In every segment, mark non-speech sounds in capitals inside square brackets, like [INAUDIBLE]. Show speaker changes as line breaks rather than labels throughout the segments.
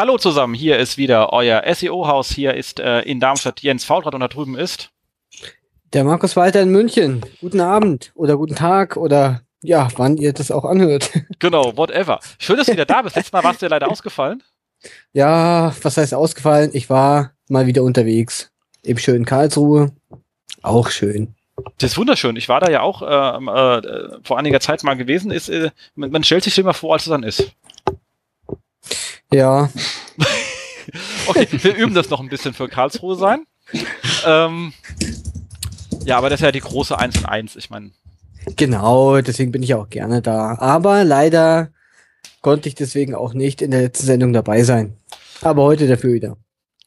Hallo zusammen, hier ist wieder euer SEO-Haus. Hier ist äh, in Darmstadt Jens Faultrat und da drüben ist
der Markus Walter in München. Guten Abend oder guten Tag oder ja, wann ihr das auch anhört. [LAUGHS]
Genau, whatever. Schön, dass du wieder da bist. Letztes Mal warst du ja leider ausgefallen.
Ja, was heißt ausgefallen? Ich war mal wieder unterwegs. Eben schön in Karlsruhe. Auch schön.
Das ist wunderschön. Ich war da ja auch ähm, äh, vor einiger Zeit mal gewesen. Ist, äh, man stellt sich immer vor, als es dann ist.
Ja.
okay, wir üben das noch ein bisschen für Karlsruhe sein. Ähm, ja, aber das ist ja die große 1 und 1. Ich meine.
Genau, deswegen bin ich auch gerne da. Aber leider konnte ich deswegen auch nicht in der letzten Sendung dabei sein. Aber heute dafür wieder.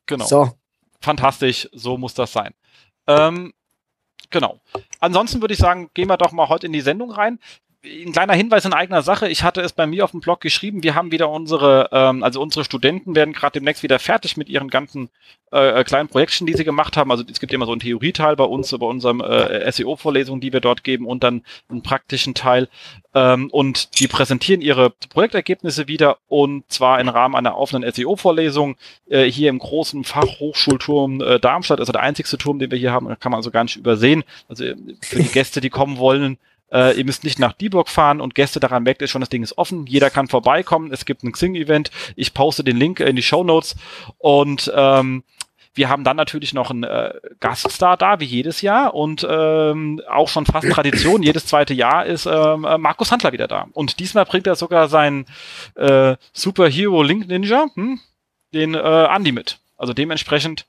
Genau. So. Fantastisch, so muss das sein. Ähm, genau. Ansonsten würde ich sagen, gehen wir doch mal heute in die Sendung rein ein kleiner Hinweis in eigener Sache. Ich hatte es bei mir auf dem Blog geschrieben. Wir haben wieder unsere, ähm, also unsere Studenten werden gerade demnächst wieder fertig mit ihren ganzen äh, äh, kleinen Projekten, die sie gemacht haben. Also es gibt immer so einen Theorieteil bei uns, bei unserem äh, SEO-Vorlesung, die wir dort geben und dann einen praktischen Teil. Ähm, und die präsentieren ihre Projektergebnisse wieder und zwar im Rahmen einer offenen SEO-Vorlesung äh, hier im großen Fachhochschulturm äh, Darmstadt. Also der einzigste Turm, den wir hier haben, kann man also gar nicht übersehen. Also für die Gäste, die kommen wollen, äh, ihr müsst nicht nach Dieburg fahren und Gäste daran merkt ihr schon, das Ding ist offen. Jeder kann vorbeikommen. Es gibt ein Xing-Event. Ich poste den Link in die Show Notes und ähm, wir haben dann natürlich noch einen äh, Gaststar da, wie jedes Jahr. Und ähm, auch schon fast Tradition, jedes zweite Jahr ist ähm, äh, Markus Handler wieder da. Und diesmal bringt er sogar seinen äh, Superhero Link Ninja, hm, den äh, Andy mit. Also dementsprechend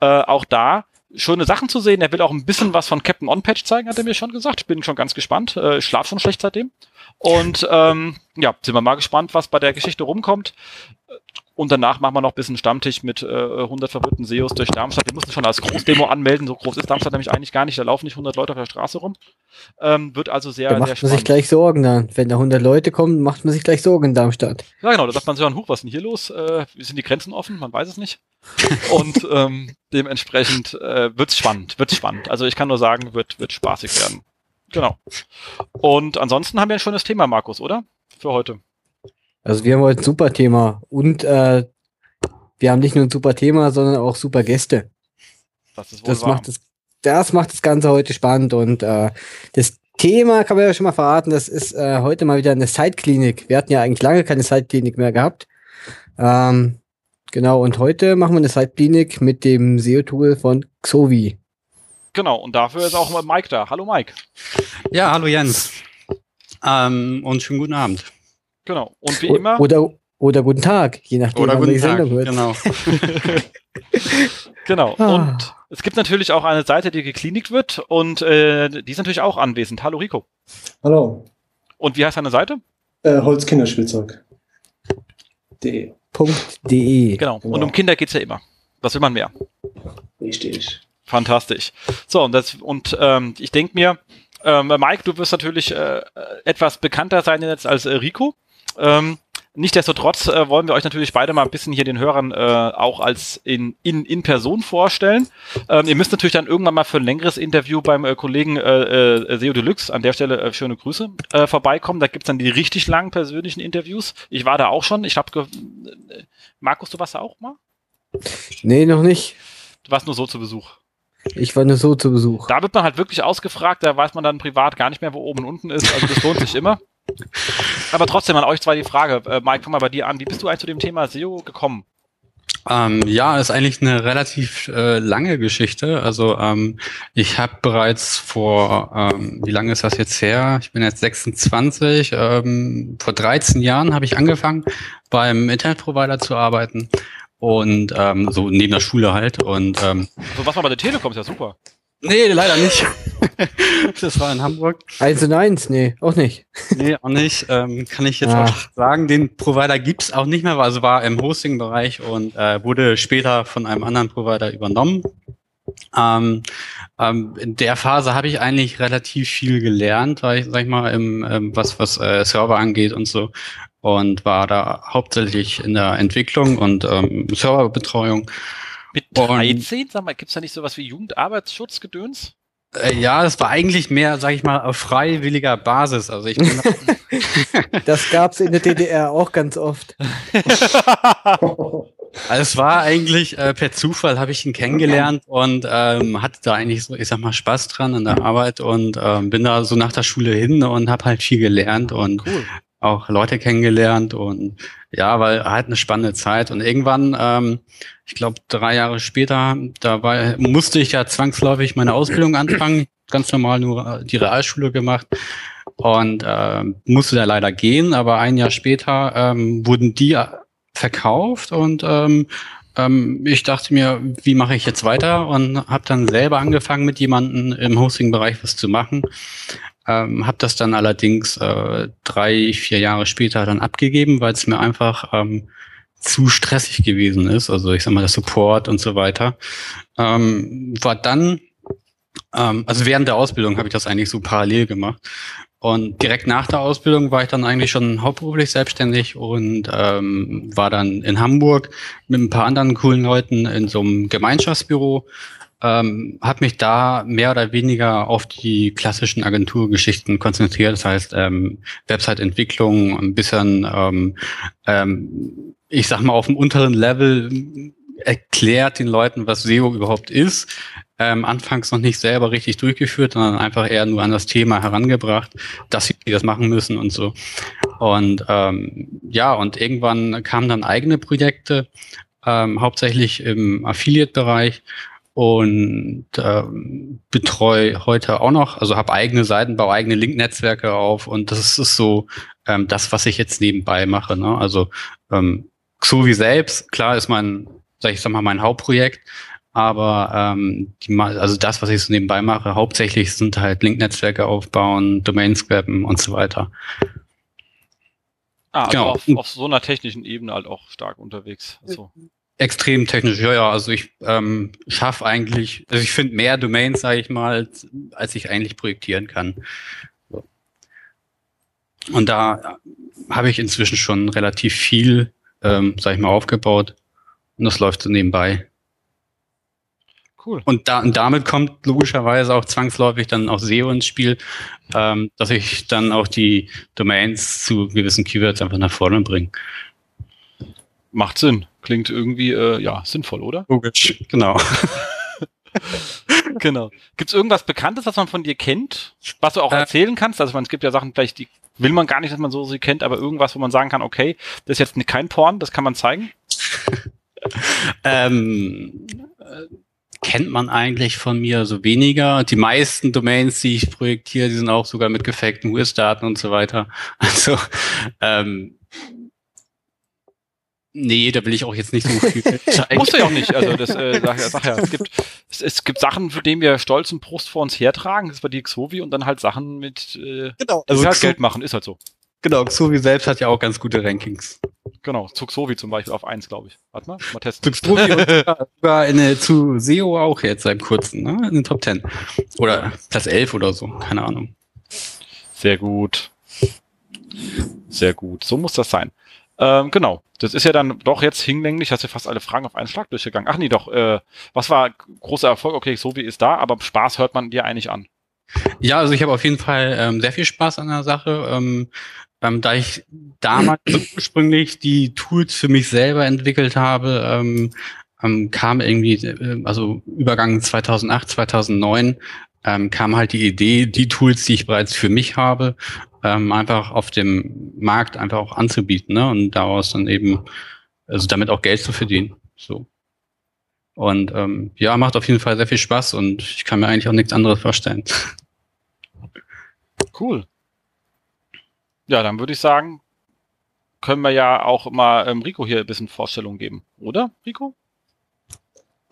äh, auch da schöne Sachen zu sehen. Er will auch ein bisschen was von Captain On-Patch zeigen, hat er mir schon gesagt. Bin schon ganz gespannt. Äh, schlaf schon schlecht seitdem. Und ähm, ja, sind wir mal gespannt, was bei der Geschichte rumkommt. Und danach machen wir noch ein bisschen Stammtisch mit äh, 100 verwirrten SEOs durch Darmstadt. Wir mussten schon als Großdemo anmelden. So groß ist Darmstadt nämlich eigentlich gar nicht. Da laufen nicht 100 Leute auf der Straße rum. Ähm, wird also sehr,
da macht
sehr
spannend. man sich gleich Sorgen dann. Wenn da 100 Leute kommen, macht man sich gleich Sorgen in Darmstadt.
Ja, genau. Da sagt man sich dann, huch, was ist denn hier los? Äh, sind die Grenzen offen? Man weiß es nicht. [LAUGHS] Und ähm, dementsprechend äh, wird's spannend. Wird's spannend. Also ich kann nur sagen, wird, wird spaßig werden. Genau. Und ansonsten haben wir ein schönes Thema, Markus, oder? Für heute.
Also wir haben heute ein super Thema und äh, wir haben nicht nur ein super Thema, sondern auch super Gäste.
Das ist
wohl das macht das, das macht das Ganze heute spannend und äh, das Thema kann man ja schon mal verraten, das ist äh, heute mal wieder eine Side-Klinik. Wir hatten ja eigentlich lange keine Side-Klinik mehr gehabt. Ähm, genau, und heute machen wir eine Side-Klinik mit dem SEO-Tool von Xovi.
Genau, und dafür ist auch Mike da. Hallo Mike.
Ja, hallo Jens. Ähm, und schönen guten Abend.
Genau. Und wie immer.
Oder, oder guten Tag, je nachdem,
oder
guten
die Tag, hört. Genau. [LAUGHS]
genau. Ah. Und es gibt natürlich auch eine Seite, die geklinikt wird und äh, die ist natürlich auch anwesend. Hallo Rico.
Hallo.
Und wie heißt deine Seite?
Äh, Holzkinderspielzeug.
De.
Genau. genau. Und um Kinder geht's ja immer. Was will man mehr?
Richtig.
Fantastisch. So, und, das, und ähm, ich denke mir, ähm, Mike, du wirst natürlich äh, etwas bekannter sein jetzt als äh, Rico. Ähm, Nichtsdestotrotz äh, wollen wir euch natürlich beide mal ein bisschen hier den Hörern äh, auch als in, in, in Person vorstellen. Ähm, ihr müsst natürlich dann irgendwann mal für ein längeres Interview beim äh, Kollegen äh, äh, SEO Deluxe, an der Stelle äh, schöne Grüße, äh, vorbeikommen. Da gibt's dann die richtig langen persönlichen Interviews. Ich war da auch schon. Ich habe äh, Markus, du warst da auch mal?
Nee, noch nicht.
Du warst nur so zu Besuch.
Ich war nur so zu Besuch.
Da wird man halt wirklich ausgefragt, da weiß man dann privat gar nicht mehr, wo oben und unten ist. Also das lohnt sich immer. [LAUGHS] Aber trotzdem an euch zwei die Frage. Äh, Mike, fang mal bei dir an. Wie bist du eigentlich zu dem Thema SEO gekommen?
Ähm, ja, ist eigentlich eine relativ äh, lange Geschichte. Also ähm, ich habe bereits vor, ähm, wie lange ist das jetzt her? Ich bin jetzt 26. Ähm, vor 13 Jahren habe ich angefangen, beim Internetprovider zu arbeiten und ähm, so neben der Schule halt. Und ähm,
so was war bei der Telekom ist ja super.
Nee, leider nicht. [LAUGHS] das war in Hamburg.
Eins und eins, nee, auch nicht.
Nee, auch nicht. Ähm, kann ich jetzt Ach. auch sagen. Den Provider gibt's auch nicht mehr, also war im Hosting-Bereich und äh, wurde später von einem anderen Provider übernommen. Ähm, ähm, in der Phase habe ich eigentlich relativ viel gelernt, weil ich, sag ich mal, im, ähm, was, was äh, Server angeht und so. Und war da hauptsächlich in der Entwicklung und ähm, Serverbetreuung.
Mit 13? Sag mal, gibt's da nicht sowas wie Jugendarbeitsschutzgedöns?
Äh, ja, es war eigentlich mehr, sag ich mal, auf freiwilliger Basis. Also ich bin [LAUGHS]
das gab's in der DDR auch ganz oft. [LAUGHS]
Also es war eigentlich äh, per Zufall habe ich ihn kennengelernt und ähm, hatte da eigentlich so, ich sag mal, Spaß dran an der Arbeit und ähm, bin da so nach der Schule hin und habe halt viel gelernt und cool. auch Leute kennengelernt und ja, weil halt eine spannende Zeit und irgendwann, ähm, ich glaube drei Jahre später, da war, musste ich ja zwangsläufig meine Ausbildung anfangen, ganz normal nur die Realschule gemacht und äh, musste da leider gehen, aber ein Jahr später ähm, wurden die verkauft und ähm, ähm, ich dachte mir, wie mache ich jetzt weiter? Und habe dann selber angefangen mit jemandem im Hosting-Bereich was zu machen. Ähm, habe das dann allerdings äh, drei, vier Jahre später dann abgegeben, weil es mir einfach ähm, zu stressig gewesen ist. Also ich sag mal, der Support und so weiter. Ähm, war dann, ähm, also während der Ausbildung habe ich das eigentlich so parallel gemacht. Und direkt nach der Ausbildung war ich dann eigentlich schon hauptberuflich selbstständig und ähm, war dann in Hamburg mit ein paar anderen coolen Leuten in so einem Gemeinschaftsbüro. Ähm, habe mich da mehr oder weniger auf die klassischen Agenturgeschichten konzentriert. Das heißt, ähm, Website-Entwicklung, ein bisschen, ähm, ähm, ich sag mal, auf dem unteren Level erklärt den Leuten, was SEO überhaupt ist, ähm, anfangs noch nicht selber richtig durchgeführt, sondern einfach eher nur an das Thema herangebracht, dass sie das machen müssen und so. Und ähm, ja, und irgendwann kamen dann eigene Projekte, ähm, hauptsächlich im Affiliate-Bereich und ähm, betreue heute auch noch, also habe eigene Seiten, baue eigene Link-Netzwerke auf und das ist so ähm, das, was ich jetzt nebenbei mache. Ne? Also ähm, Xovi selbst, klar ist mein, sag ich sag mal, mein Hauptprojekt, aber ähm, die, also das, was ich so nebenbei mache, hauptsächlich sind halt Link-Netzwerke aufbauen, Domains scrappen und so weiter.
Ah, also genau. auf, auf so einer technischen Ebene halt auch stark unterwegs. Also.
Extrem technisch, ja, ja. Also ich ähm, schaffe eigentlich, also ich finde mehr Domains, sage ich mal, als, ich eigentlich projektieren kann. Und da habe ich inzwischen schon relativ viel, ähm, sage ich mal, aufgebaut. Und das läuft so nebenbei. Cool. Und, da, und damit kommt logischerweise auch zwangsläufig dann auch SEO ins Spiel, ähm, dass ich dann auch die Domains zu gewissen Keywords einfach nach vorne bringe.
Macht Sinn. Klingt irgendwie äh, ja sinnvoll, oder?
Logisch, genau. [LAUGHS]
genau. Gibt es irgendwas Bekanntes, was man von dir kennt, was du auch äh, erzählen kannst? Also man, es gibt ja Sachen, vielleicht die will man gar nicht, dass man so sie kennt, aber irgendwas, wo man sagen kann, okay, das ist jetzt kein Porn, das kann man zeigen. [LAUGHS]
ähm, kennt man eigentlich von mir so weniger. Die meisten Domains, die ich projektiere, die sind auch sogar mit gefakten US-Daten und so weiter. [LAUGHS] Also ähm, Nee, da will ich auch jetzt nicht so viel.
Musst du ja auch nicht. Also das äh, sag, sag ja, es gibt es, es gibt Sachen, für die wir stolz und Brust vor uns hertragen. Das war die Xovi und dann halt Sachen mit äh, genau, also halt Geld machen, ist halt so.
Genau, Xovi selbst hat ja auch ganz gute Rankings.
Genau, Zuxovi zum Beispiel auf eins, glaube ich. Warte mal, mal
testen. Zuxovi und [LAUGHS] sogar in, zu SEO auch jetzt seit kurzem, ne? In den Top 10. Oder Platz 11 oder so, keine Ahnung.
Sehr gut. Sehr gut. So muss das sein. Ähm, genau. Das ist ja dann doch jetzt hinlänglich, hast du fast alle Fragen auf einen Schlag durchgegangen. Ach nee, doch, äh, was war großer Erfolg? Okay, so wie ist da, aber Spaß hört man dir eigentlich an.
Ja, also ich habe auf jeden Fall ähm, sehr viel Spaß an der Sache. Ähm, ähm, da ich damals [CLEARS THROAT] ursprünglich die Tools für mich selber entwickelt habe, ähm, ähm, kam irgendwie, äh, also Übergang 2008, 2009, ähm, kam halt die Idee, die Tools, die ich bereits für mich habe, ähm, einfach auf dem Markt einfach auch anzubieten ne? und daraus dann eben, also damit auch Geld zu verdienen. So. Und ähm, ja, macht auf jeden Fall sehr viel Spaß und ich kann mir eigentlich auch nichts anderes vorstellen. [LAUGHS]
Cool. Ja, dann würde ich sagen, können wir ja auch mal ähm, Rico hier ein bisschen Vorstellung geben, oder, Rico?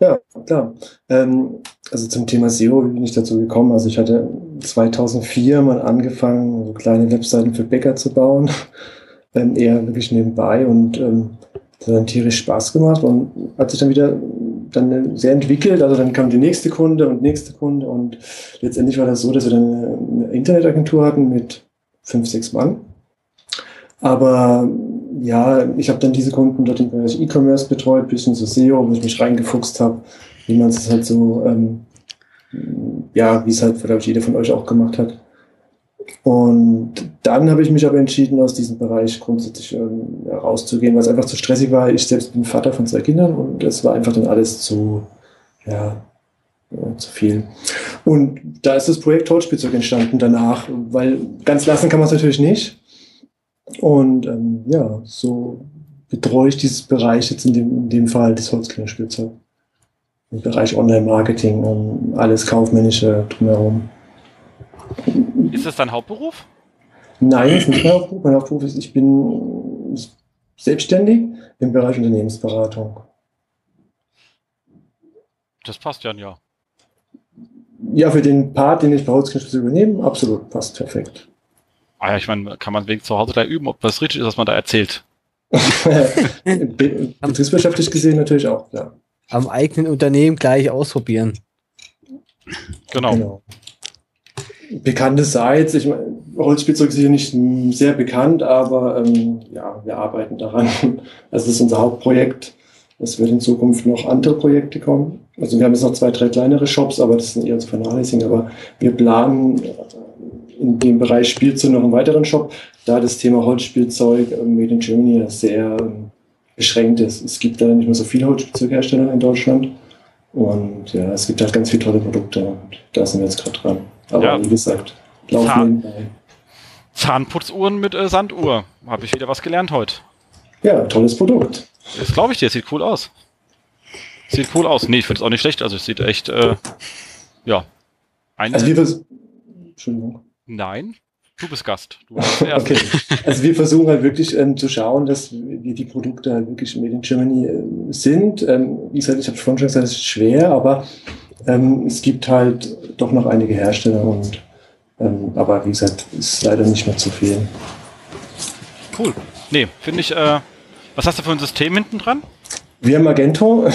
Ja, klar. Ähm, also zum Thema SEO, wie bin ich dazu gekommen? Also ich hatte 2004 mal angefangen, so kleine Webseiten für Bäcker zu bauen, [LAUGHS] ähm, eher wirklich nebenbei und ähm, das hat dann tierisch Spaß gemacht und hat sich dann wieder dann sehr entwickelt. Also dann kam die nächste Kunde und nächste Kunde und letztendlich war das so, dass wir dann eine Internetagentur hatten mit fünf, sechs Mann. Aber ja, ich habe dann diese Kunden dort im Bereich E-Commerce betreut, bisschen so SEO, wo ich mich reingefuchst habe, wie man es halt so ähm, ja, wie es halt, ich, jeder von euch auch gemacht hat. Und dann habe ich mich aber entschieden, aus diesem Bereich grundsätzlich ähm, rauszugehen, weil es einfach zu stressig war. Ich selbst bin Vater von zwei Kindern und es war einfach dann alles zu, ja, ja, zu viel. Und da ist das Projekt Holzspielzeug entstanden danach, weil ganz lassen kann man es natürlich nicht. Und ähm, ja, so betreue ich dieses Bereich jetzt in dem, in dem Fall das Holzklingerspielzeug. Im Bereich Online-Marketing und alles Kaufmännische drumherum.
Ist das dein Hauptberuf?
Nein, das ist nicht mein Hauptberuf. Mein Hauptberuf ist, ich bin selbstständig im Bereich Unternehmensberatung.
Das passt ja, ja.
Ja, für den Part, den ich bei Holzknecht übernehme, absolut, passt perfekt.
Ah ja, ich meine, kann man wegen zu Hause da üben, ob das richtig ist, was man da erzählt. [LAUGHS]
Betriebswirtschaftlich gesehen natürlich auch, ja.
Am eigenen Unternehmen gleich ausprobieren.
Genau. genau.
Bekannte Sites, ich meine, Holzspielzeug ist hier nicht sehr bekannt, aber ähm, ja, wir arbeiten daran. Also [LAUGHS] das ist unser Hauptprojekt. Es wird in Zukunft noch andere Projekte kommen. Also wir haben jetzt noch zwei, drei kleinere Shops, aber das sind eher zu vernachlässigen. Aber wir planen in dem Bereich Spielzeug noch einen weiteren Shop, da das Thema Holzspielzeug äh, Made in Germany sehr ähm, beschränkt ist. Es gibt da nicht mehr so viele Holzspielzeughersteller in Deutschland. Und ja, es gibt halt ganz viele tolle Produkte und da sind wir jetzt gerade dran. Aber ja. wie gesagt, laufen Zahn nebenbei.
Zahnputzuhren mit äh, Sanduhr. Habe ich wieder was gelernt heute.
Ja, tolles Produkt.
Das glaube ich dir, sieht cool aus. Sieht cool aus. Nee, ich finde es auch nicht schlecht. Also es sieht echt, äh, ja.
Eine also wir Entschuldigung.
Nein, du bist Gast. Du
bist okay. Also wir versuchen halt wirklich ähm, zu schauen, dass wir die Produkte halt wirklich made in Germany äh, sind. Ähm, wie gesagt, ich habe vorhin schon gesagt, es ist schwer, aber ähm, es gibt halt doch noch einige Hersteller und ähm, aber wie gesagt, ist leider nicht mehr zu viel.
Cool. Nee, finde ich, äh, was hast du für ein System hinten dran?
Wir haben Magento,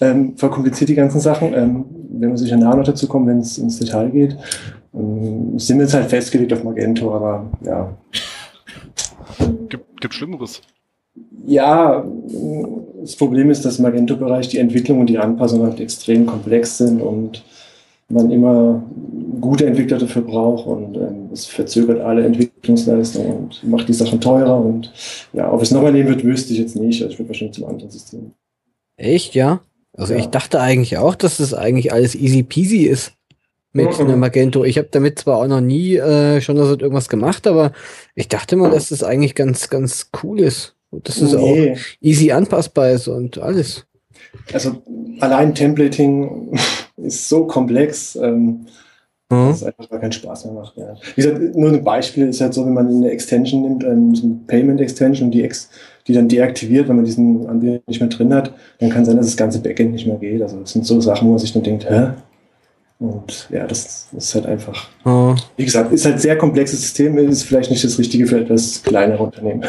ähm, verkompliziert die ganzen Sachen. Ähm, wenn man sicher nachher noch dazu kommt, wenn es ins Detail geht. Ähm, sind wir jetzt halt festgelegt auf Magento, aber ja.
Gibt, gibt Schlimmeres.
Ja, das Problem ist, dass im Magento-Bereich die Entwicklung und die Anpassung halt extrem komplex sind und man immer gute Entwickler dafür braucht und ähm, es verzögert alle Entwicklungsleistungen und macht die Sachen teurer und ja, ob es nochmal nehmen wird, wüsste ich jetzt nicht. Also ich würde wahrscheinlich zum anderen System.
Echt, ja? Also ja. ich dachte eigentlich auch, dass das eigentlich alles easy peasy ist mit mhm. Magento. Ich habe damit zwar auch noch nie äh, schon so irgendwas gemacht, aber ich dachte mal, dass das eigentlich ganz, ganz cool ist. Und dass das nee. auch easy anpassbar ist und alles.
Also allein Templating [LAUGHS] ist so komplex, ähm, mhm. dass es einfach gar keinen Spaß mehr macht. Ja. Wie gesagt, nur ein Beispiel ist halt so, wenn man eine Extension nimmt, ähm, so eine Payment Extension, die, ex die dann deaktiviert, wenn man diesen Anbieter nicht mehr drin hat, dann kann sein, dass das ganze Backend nicht mehr geht. Also das sind so Sachen, wo man sich dann denkt, hä? Und ja, das, das ist halt einfach, mhm. wie gesagt, ist halt sehr komplexes System, ist vielleicht nicht das Richtige für etwas kleinere Unternehmen.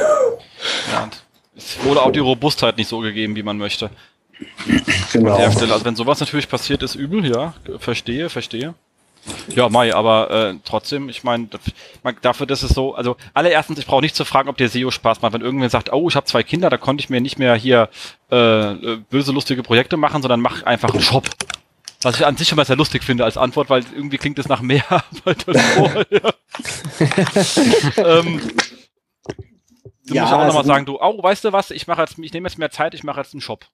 Ja, und es wurde auch die Robustheit nicht so gegeben, wie man möchte. Genau. An der Stelle. Also wenn sowas natürlich passiert, ist übel, ja. Verstehe, verstehe. Ja, Mai, aber äh, trotzdem, ich meine, dafür, dass es so, also allererstens, ich brauche nicht zu fragen, ob der SEO Spaß macht. Wenn irgendwer sagt, oh, ich habe zwei Kinder, da konnte ich mir nicht mehr hier äh, böse, lustige Projekte machen, sondern mach einfach einen Shop. Was ich an sich schon mal sehr lustig finde als Antwort, weil irgendwie klingt es nach mehr [LAUGHS] Arbeit als vorher. [LAUGHS] ähm, du ja, musst auch nochmal also, sagen, du, oh, weißt du was, ich mache jetzt, ich nehme jetzt mehr Zeit, ich mache jetzt einen Shop.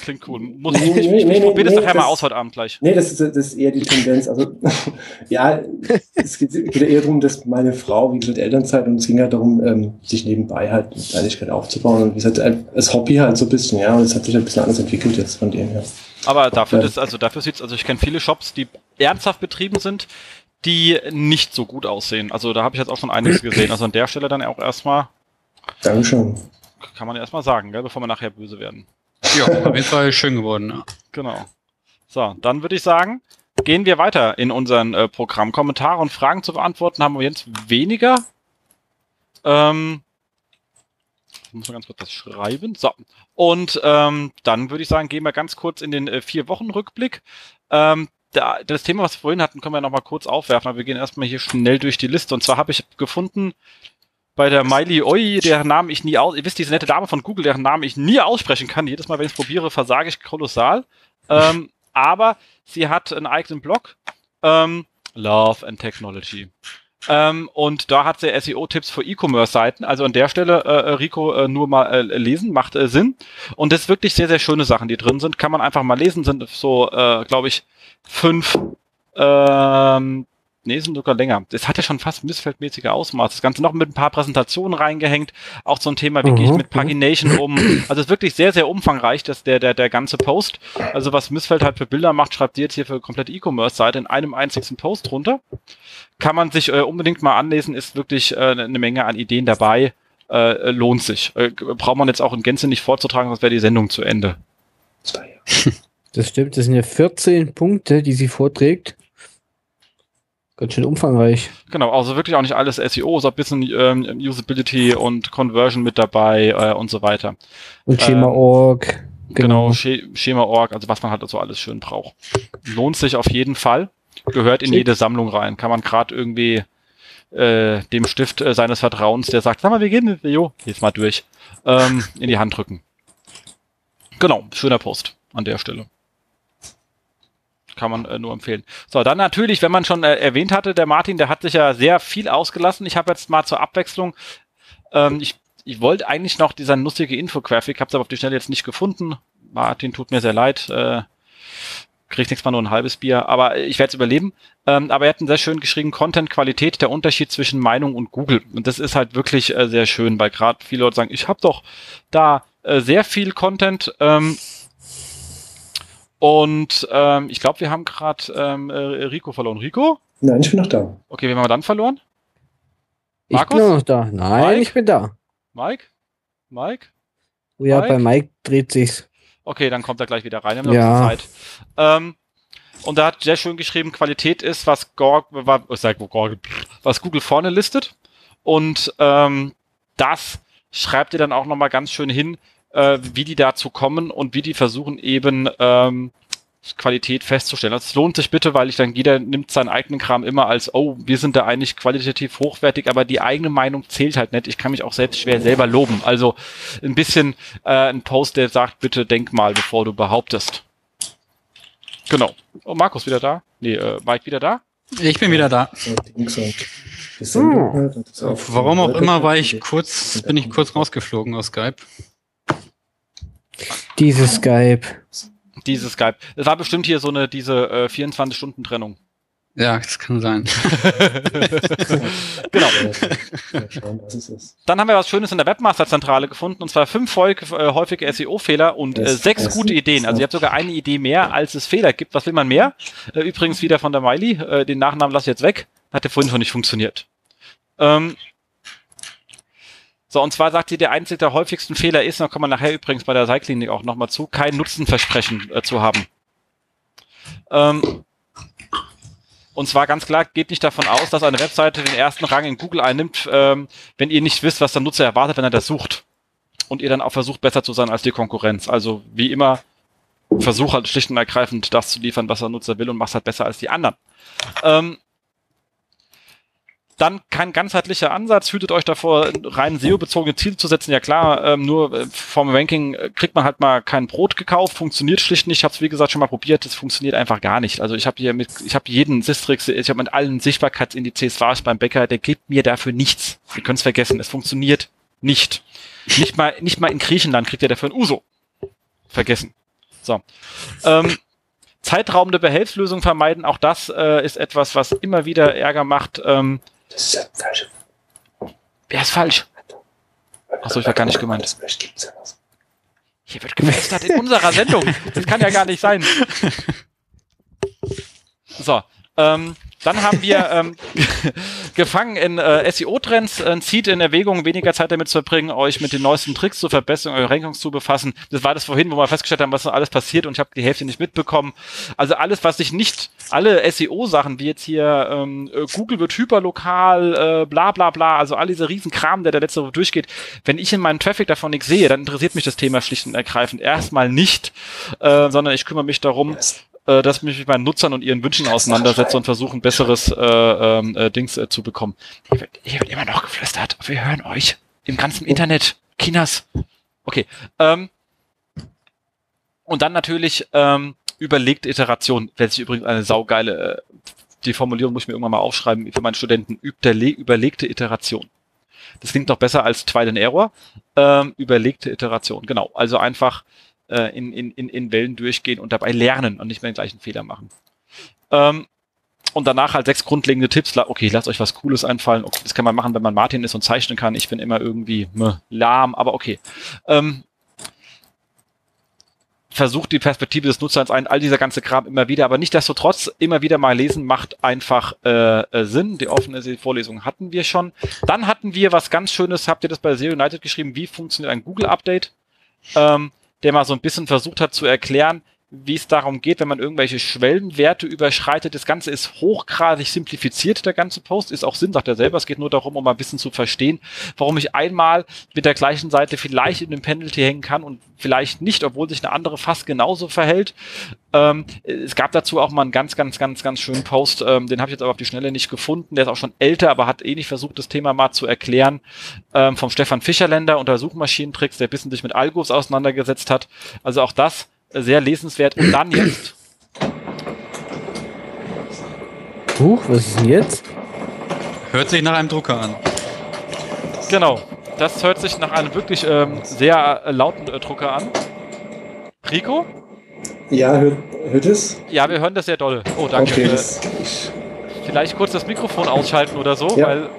Klingt cool. Muss nee, ich, ich, ich, ich probiere das nachher mal aus heute Abend gleich.
Nee, das ist, das ist eher die Tendenz. Also, [LAUGHS] ja, es geht, geht eher darum, dass meine Frau, wie gesagt, Elternzeit und es ging halt darum, ähm, sich nebenbei halt eine Kleinigkeit aufzubauen und wie gesagt, als Hobby halt so ein bisschen, ja, und es hat sich ein bisschen anders entwickelt jetzt von dem her.
Aber dafür, ja. das, also dafür sieht's, also ich kenne viele Shops, die ernsthaft betrieben sind, die nicht so gut aussehen. Also da habe ich jetzt auch schon einiges gesehen. Also an der Stelle dann auch erstmal.
Dankeschön.
Kann man erstmal sagen, gell, bevor wir nachher böse werden.
Ja, auf jeden Fall schön geworden. Ja.
Genau. So, dann würde ich sagen, gehen wir weiter in unseren äh, Programm. Kommentare und Fragen zu beantworten haben wir jetzt weniger. Ähm, muss mal ganz kurz das schreiben. So. Und ähm, dann würde ich sagen, gehen wir ganz kurz in den äh, vier Wochen Rückblick. Ähm, da, das Thema, was wir vorhin hatten, können wir noch mal kurz aufwerfen, aber wir gehen erstmal hier schnell durch die Liste. Und zwar habe ich gefunden, bei der Miley Oi, deren Namen ich nie aus, ihr wisst, diese nette Dame von Google, deren Namen ich nie aussprechen kann. Jedes Mal, wenn ich es probiere, versage ich kolossal. Ähm, aber sie hat einen eigenen Blog Ähm, Love and Technology. Ähm, und da hat sie SEO-Tipps für E-Commerce-Seiten. Also an der Stelle, äh, Rico, äh, nur mal äh, lesen, macht äh, Sinn. Und das ist wirklich sehr, sehr schöne Sachen, die drin sind. Kann man einfach mal lesen, sind so, äh, glaube ich, fünf ähm, nee, sind sogar länger. Das hat ja schon fast missfeldmäßige Ausmaße. Das Ganze noch mit ein paar Präsentationen reingehängt. Auch so ein Thema, wie mhm. gehe ich mit Pagination um? Also es ist wirklich sehr, sehr umfangreich, dass der, der, der ganze Post. Also was Missfeld halt für Bilder macht, schreibt ihr jetzt hier für komplette E-Commerce-Seite in einem einzigen Post runter. Kann man sich äh, unbedingt mal anlesen, ist wirklich äh, eine Menge an Ideen dabei. Äh, lohnt sich. Äh, braucht man jetzt auch in Gänze nicht vorzutragen, sonst wäre die Sendung zu Ende. [LAUGHS]
Das stimmt, das sind ja 14 Punkte, die sie vorträgt. Ganz schön umfangreich.
Genau, also wirklich auch nicht alles SEO, so ein bisschen ähm, Usability und Conversion mit dabei äh, und so weiter.
Und Schema.org.
Ähm, genau, genau Schema.org, also was man halt so alles schön braucht. Lohnt sich auf jeden Fall. Gehört in jede Sammlung rein. Kann man gerade irgendwie äh, dem Stift äh, seines Vertrauens, der sagt, sag mal, wir gehen mit Jo, jetzt mal durch, ähm, in die Hand drücken. Genau, schöner Post an der Stelle kann man äh, nur empfehlen. So, dann natürlich, wenn man schon äh, erwähnt hatte, der Martin, der hat sich ja sehr viel ausgelassen. Ich habe jetzt mal zur Abwechslung, ähm, ich, ich wollte eigentlich noch dieser nussige Infographic, habe es aber auf die Schnelle jetzt nicht gefunden. Martin, tut mir sehr leid. Äh, kriegt nichts mal nur ein halbes Bier, aber ich werde es überleben. Ähm, aber er hat einen sehr schön geschrieben, Content, Qualität, der Unterschied zwischen Meinung und Google. Und das ist halt wirklich äh, sehr schön, weil gerade viele Leute sagen, ich habe doch da äh, sehr viel Content. Ähm, und ähm, ich glaube, wir haben gerade ähm, äh, Rico verloren. Rico?
Nein, ich bin noch da.
Okay, wen haben wir dann verloren?
Markus? Ich bin noch da. Nein, Mike? ich bin da.
Mike? Mike?
Oh ja, Mike? bei Mike dreht sich's.
Okay, dann kommt er gleich wieder rein. Wir haben noch ja. Zeit. Ähm, und da hat sehr schön geschrieben, Qualität ist, was, Gorg, was Google vorne listet. Und ähm, das schreibt ihr dann auch nochmal ganz schön hin, äh, wie die dazu kommen und wie die versuchen eben ähm, Qualität festzustellen. Das lohnt sich bitte, weil ich dann jeder nimmt seinen eigenen Kram immer als, oh, wir sind da eigentlich qualitativ hochwertig, aber die eigene Meinung zählt halt nicht. Ich kann mich auch selbst schwer selber loben. Also ein bisschen äh, ein Post, der sagt, bitte denk mal, bevor du behauptest. Genau. Oh, Markus wieder da? Nee, äh, Mike wieder da?
Ich bin wieder da. Hm. Warum auch immer war ich kurz, bin ich kurz rausgeflogen aus Skype.
Dieses Skype.
Dieses Skype. Es war bestimmt hier so eine, diese äh, 24-Stunden-Trennung.
Ja, das kann sein. [LAUGHS]
genau. Dann haben wir was Schönes in der Webmaster-Zentrale gefunden, und zwar fünf äh, häufige SEO-Fehler und äh, sechs gute Ideen. Also ihr habt sogar eine Idee mehr, als es Fehler gibt. Was will man mehr? Äh, übrigens wieder von der Miley. Äh, den Nachnamen lasse ich jetzt weg. Hat ja vorhin schon nicht funktioniert. Ähm, so, und zwar sagt sie, der einzige der häufigsten Fehler ist, da kommen wir nachher übrigens bei der Seilklinik auch nochmal zu, kein Nutzenversprechen äh, zu haben. Ähm, und zwar ganz klar, geht nicht davon aus, dass eine Webseite den ersten Rang in Google einnimmt, ähm, wenn ihr nicht wisst, was der Nutzer erwartet, wenn er das sucht. Und ihr dann auch versucht, besser zu sein als die Konkurrenz. Also wie immer, versuch halt schlicht und ergreifend das zu liefern, was der Nutzer will und mach's halt besser als die anderen. Ähm, dann kein ganzheitlicher Ansatz, hütet euch davor, rein SEO-bezogene Ziele zu setzen. Ja klar, ähm, nur äh, vom Ranking äh, kriegt man halt mal kein Brot gekauft, funktioniert schlicht nicht. Ich habe es wie gesagt schon mal probiert, es funktioniert einfach gar nicht. Also ich habe hier mit, ich habe jeden Sistrix, ich habe mit allen Sichtbarkeitsindizes war ich beim Bäcker, der gibt mir dafür nichts. Ihr könnt es vergessen, es funktioniert nicht. Nicht mal, nicht mal in Griechenland kriegt ihr dafür ein Uso. Vergessen. So. Ähm, zeitraubende Behelfslösungen vermeiden, auch das äh, ist etwas, was immer wieder Ärger macht. Ähm, das ist ja falsch. Wer ist falsch? Achso, ich war gar nicht gemeint. Hier wird gefestet in unserer Sendung. Das kann ja gar nicht sein. So, ähm, dann haben wir [LAUGHS] ähm, gefangen in äh, SEO-Trends, äh, zieht in Erwägung, weniger Zeit damit zu verbringen, euch mit den neuesten Tricks zur Verbesserung eurer Rankings zu befassen. Das war das vorhin, wo wir festgestellt haben, was noch alles passiert und ich habe die Hälfte nicht mitbekommen. Also alles, was sich nicht, alle SEO-Sachen, wie jetzt hier ähm, äh, Google wird hyperlokal, äh, bla bla bla, also all diese riesen Kram, der der letzte Woche durchgeht, wenn ich in meinem Traffic davon nichts sehe, dann interessiert mich das Thema schlicht und ergreifend erstmal nicht, äh, sondern ich kümmere mich darum, äh, dass ich mich mit meinen Nutzern und ihren Wünschen auseinandersetze und versuche ein besseres äh, ähm, äh, Dings äh, zu bekommen. Hier wird, immer noch geflüstert. Wir hören euch im ganzen Internet. Kinas. Okay. Ähm, und dann natürlich ähm, überlegt Iteration, welche übrigens eine saugeile äh, die Formulierung muss ich mir irgendwann mal aufschreiben für meinen Studenten, überlegte Iteration. Das klingt doch besser als and Error. Ähm, überlegte Iteration, genau. Also einfach äh, in, in, in Wellen durchgehen und dabei lernen und nicht mehr den gleichen Fehler machen. Ähm, und danach halt sechs grundlegende Tipps. Okay, lasst euch was Cooles einfallen. Okay, das kann man machen, wenn man Martin ist und zeichnen kann. Ich bin immer irgendwie meh, lahm, aber okay. Ähm, versucht die Perspektive des Nutzers ein, all dieser ganze Kram immer wieder, aber nicht desto trotz immer wieder mal lesen macht einfach äh, äh, Sinn. Die offene Vorlesung hatten wir schon. Dann hatten wir was ganz Schönes, habt ihr das bei Zero United geschrieben, wie funktioniert ein Google-Update, ähm, der mal so ein bisschen versucht hat zu erklären, wie es darum geht, wenn man irgendwelche Schwellenwerte überschreitet. Das Ganze ist hochgradig simplifiziert, der ganze Post. Ist auch Sinn, sagt er selber. Es geht nur darum, um mal ein bisschen zu verstehen, warum ich einmal mit der gleichen Seite vielleicht in dem Penalty hängen kann und vielleicht nicht, obwohl sich eine andere fast genauso verhält. Ähm, es gab dazu auch mal einen ganz, ganz, ganz, ganz schönen Post. Ähm, den habe ich jetzt aber auf die Schnelle nicht gefunden. Der ist auch schon älter, aber hat eh nicht versucht, das Thema mal zu erklären. Ähm, vom Stefan Fischerländer unter Suchmaschinentricks, der bisschen sich mit Algos auseinandergesetzt hat. Also auch das sehr lesenswert. Und dann jetzt.
Huch, was ist denn jetzt?
Hört sich nach einem Drucker an.
Genau. Das hört sich nach einem wirklich ähm, sehr äh, lauten äh, Drucker an. Rico?
Ja, hört, hört es?
Ja, wir hören das sehr doll. Oh, danke. Okay, äh, vielleicht kurz das Mikrofon ausschalten oder so, ja. weil.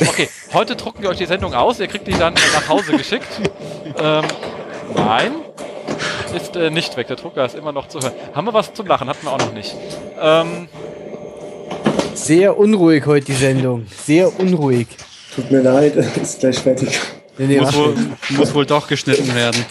Okay, heute drucken wir euch die Sendung aus. Ihr kriegt die dann nach Hause geschickt. Ähm, nein, ist äh, nicht weg. Der Drucker ist immer noch zu hören. Haben wir was zum Lachen? Hatten wir auch noch nicht. Ähm,
Sehr unruhig heute die Sendung. Sehr unruhig.
Tut mir leid, [LAUGHS] ist gleich fertig.
Nee, nee, muss, wohl, muss, wohl, doch geschnitten werden.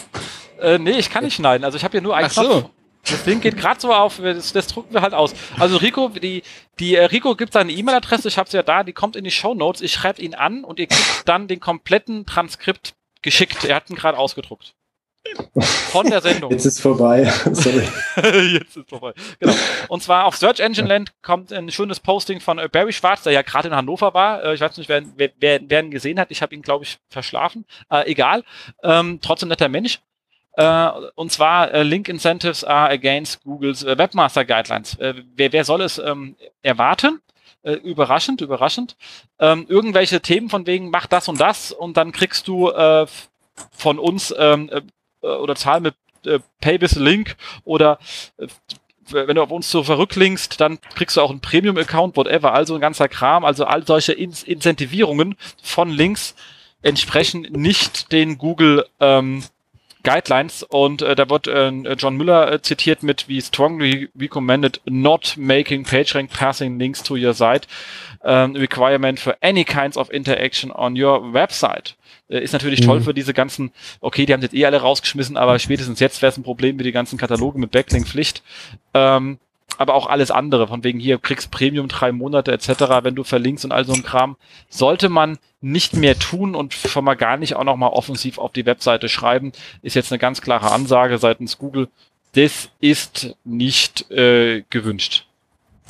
Äh, nee, ich kann nicht schneiden. Also ich habe hier nur einen
Ach Knopf. So.
Das Ding geht gerade so auf, das, das drucken wir halt aus. Also Rico, die, die äh, Rico gibt seine E-Mail-Adresse, ich habe sie ja da, die kommt in die Show Notes. Ich schreibe ihn an und ihr kriegt dann den kompletten Transkript geschickt. Er hat ihn gerade ausgedruckt. Von der Sendung.
Jetzt ist vorbei. [LAUGHS] Sorry.
Jetzt ist vorbei. Genau. Und zwar auf Search Engine Land kommt ein schönes Posting von äh, Barry Schwarz, der ja gerade in Hannover war. Äh, ich weiß nicht, wer, wer, wer ihn gesehen hat. Ich habe ihn, glaube ich, verschlafen. Äh, egal. Ähm, trotzdem netter Mensch. Äh, und zwar äh, Link Incentives are against Googles äh, Webmaster Guidelines. wer, wer soll es ähm, erwarten? überraschend, überraschend. Ähm, irgendwelche Themen von wegen, mach das und das und dann kriegst du äh, von uns ähm, äh, oder zahl mit äh, Pay with Link oder äh, wenn du auf uns so verrücklinkst, dann kriegst du auch einen Premium-Account, whatever, also ein ganzer Kram, also all solche In Incentivierungen von Links entsprechen nicht den Google ähm, Guidelines und äh, da wird äh, John Müller äh, zitiert mit wie strongly recommended not making PageRank passing links to your site um, requirement for any kinds of interaction on your website. Äh, ist natürlich mhm. toll für diese ganzen, okay, die haben jetzt eh alle rausgeschmissen, aber spätestens jetzt wäre es ein Problem mit die ganzen Kataloge mit Backlink-Pflicht. Ähm, aber auch alles andere, von wegen hier kriegst Premium drei Monate etc., wenn du verlinkst und all so ein Kram, sollte man nicht mehr tun und schon mal gar nicht auch noch mal offensiv auf die Webseite schreiben, ist jetzt eine ganz klare Ansage seitens Google. Das ist nicht äh, gewünscht.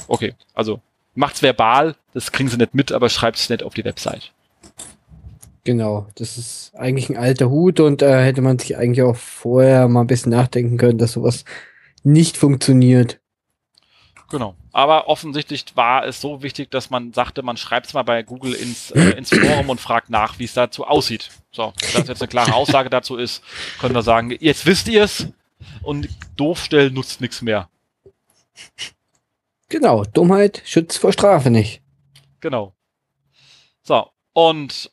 Okay, also macht's verbal, das kriegen sie nicht mit, aber schreibt's nicht auf die Website.
Genau, das ist eigentlich ein alter Hut und äh, hätte man sich eigentlich auch vorher mal ein bisschen nachdenken können, dass sowas nicht funktioniert.
Genau. Aber offensichtlich war es so wichtig, dass man sagte, man schreibt es mal bei Google ins, äh, ins Forum und fragt nach, wie es dazu aussieht. So, dass jetzt eine klare Aussage dazu ist, können wir sagen, jetzt wisst ihr es und doof stellen nutzt nichts mehr.
Genau, Dummheit schützt vor Strafe nicht.
Genau. So, und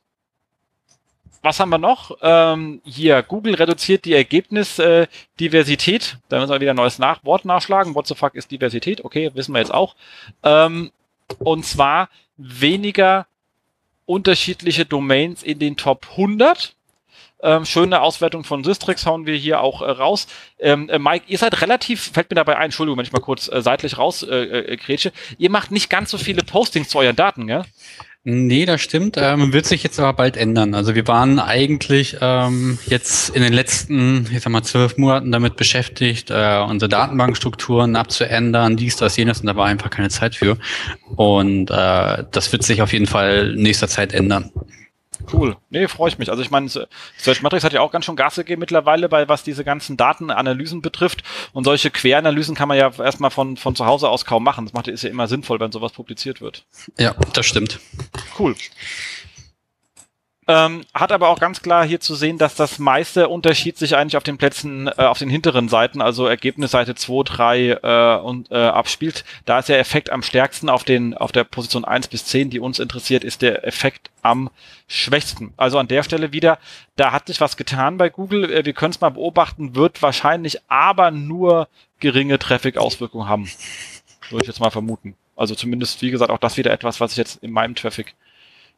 was haben wir noch? Ähm, hier, Google reduziert die Ergebnisdiversität. Äh, da müssen wir wieder ein neues Nach Wort nachschlagen. What the fuck ist Diversität? Okay, wissen wir jetzt auch. Ähm, und zwar weniger unterschiedliche Domains in den Top 100. Ähm, schöne Auswertung von Systrix hauen wir hier auch äh, raus. Ähm, äh, Mike, ihr seid relativ, fällt mir dabei ein, Entschuldigung, wenn ich mal kurz äh, seitlich raus äh, äh, grätsche. Ihr macht nicht ganz so viele Postings zu euren Daten, gell?
Nee, das stimmt. Ähm, wird sich jetzt aber bald ändern. Also wir waren eigentlich ähm, jetzt in den letzten, ich sag mal, zwölf Monaten damit beschäftigt, äh, unsere Datenbankstrukturen abzuändern, dies, das, jenes, und da war einfach keine Zeit für. Und äh, das wird sich auf jeden Fall nächster Zeit ändern.
Cool. Nee, freue ich mich. Also ich meine, Search Matrix hat ja auch ganz schön Gas gegeben mittlerweile, bei was diese ganzen Datenanalysen betrifft. Und solche Queranalysen kann man ja erstmal von, von zu Hause aus kaum machen. Das macht, ist ja immer sinnvoll, wenn sowas publiziert wird.
Ja, das stimmt.
Cool. Ähm, hat aber auch ganz klar hier zu sehen, dass das meiste Unterschied sich eigentlich auf den Plätzen, äh, auf den hinteren Seiten, also Ergebnisseite 2, 3 äh, und äh, abspielt. Da ist der Effekt am stärksten auf den, auf der Position 1 bis 10, die uns interessiert, ist der Effekt am schwächsten. Also an der Stelle wieder, da hat sich was getan bei Google. Äh, wir können es mal beobachten, wird wahrscheinlich aber nur geringe Traffic-Auswirkungen haben. Würde ich jetzt mal vermuten. Also zumindest, wie gesagt, auch das wieder etwas, was ich jetzt in meinem Traffic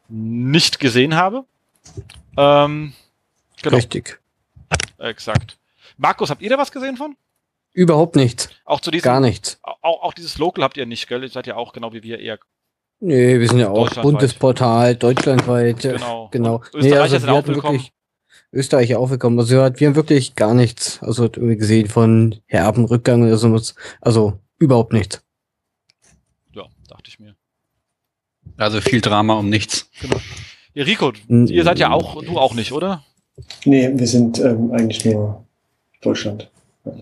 nicht gesehen habe.
Ähm, genau. Richtig.
Exakt. Markus, habt ihr da was gesehen von?
Überhaupt nichts.
Auch zu diesem,
Gar nichts.
Auch, auch dieses Local habt ihr nicht, gell? Ihr seid ja auch genau wie wir eher.
Nee, wir sind ja auch Bundesportal, deutschlandweit.
Genau.
genau.
Österreich nee, also sind auch willkommen.
Wirklich, Österreich auch willkommen. Also wir haben wirklich gar nichts, also irgendwie gesehen von Herbenrückgang oder so. Also überhaupt nichts.
Ja, dachte ich mir.
Also viel Drama um nichts.
Genau. Ja, Rico, ihr seid ja auch, du auch nicht, oder?
Nee, wir sind ähm, eigentlich nur Deutschland.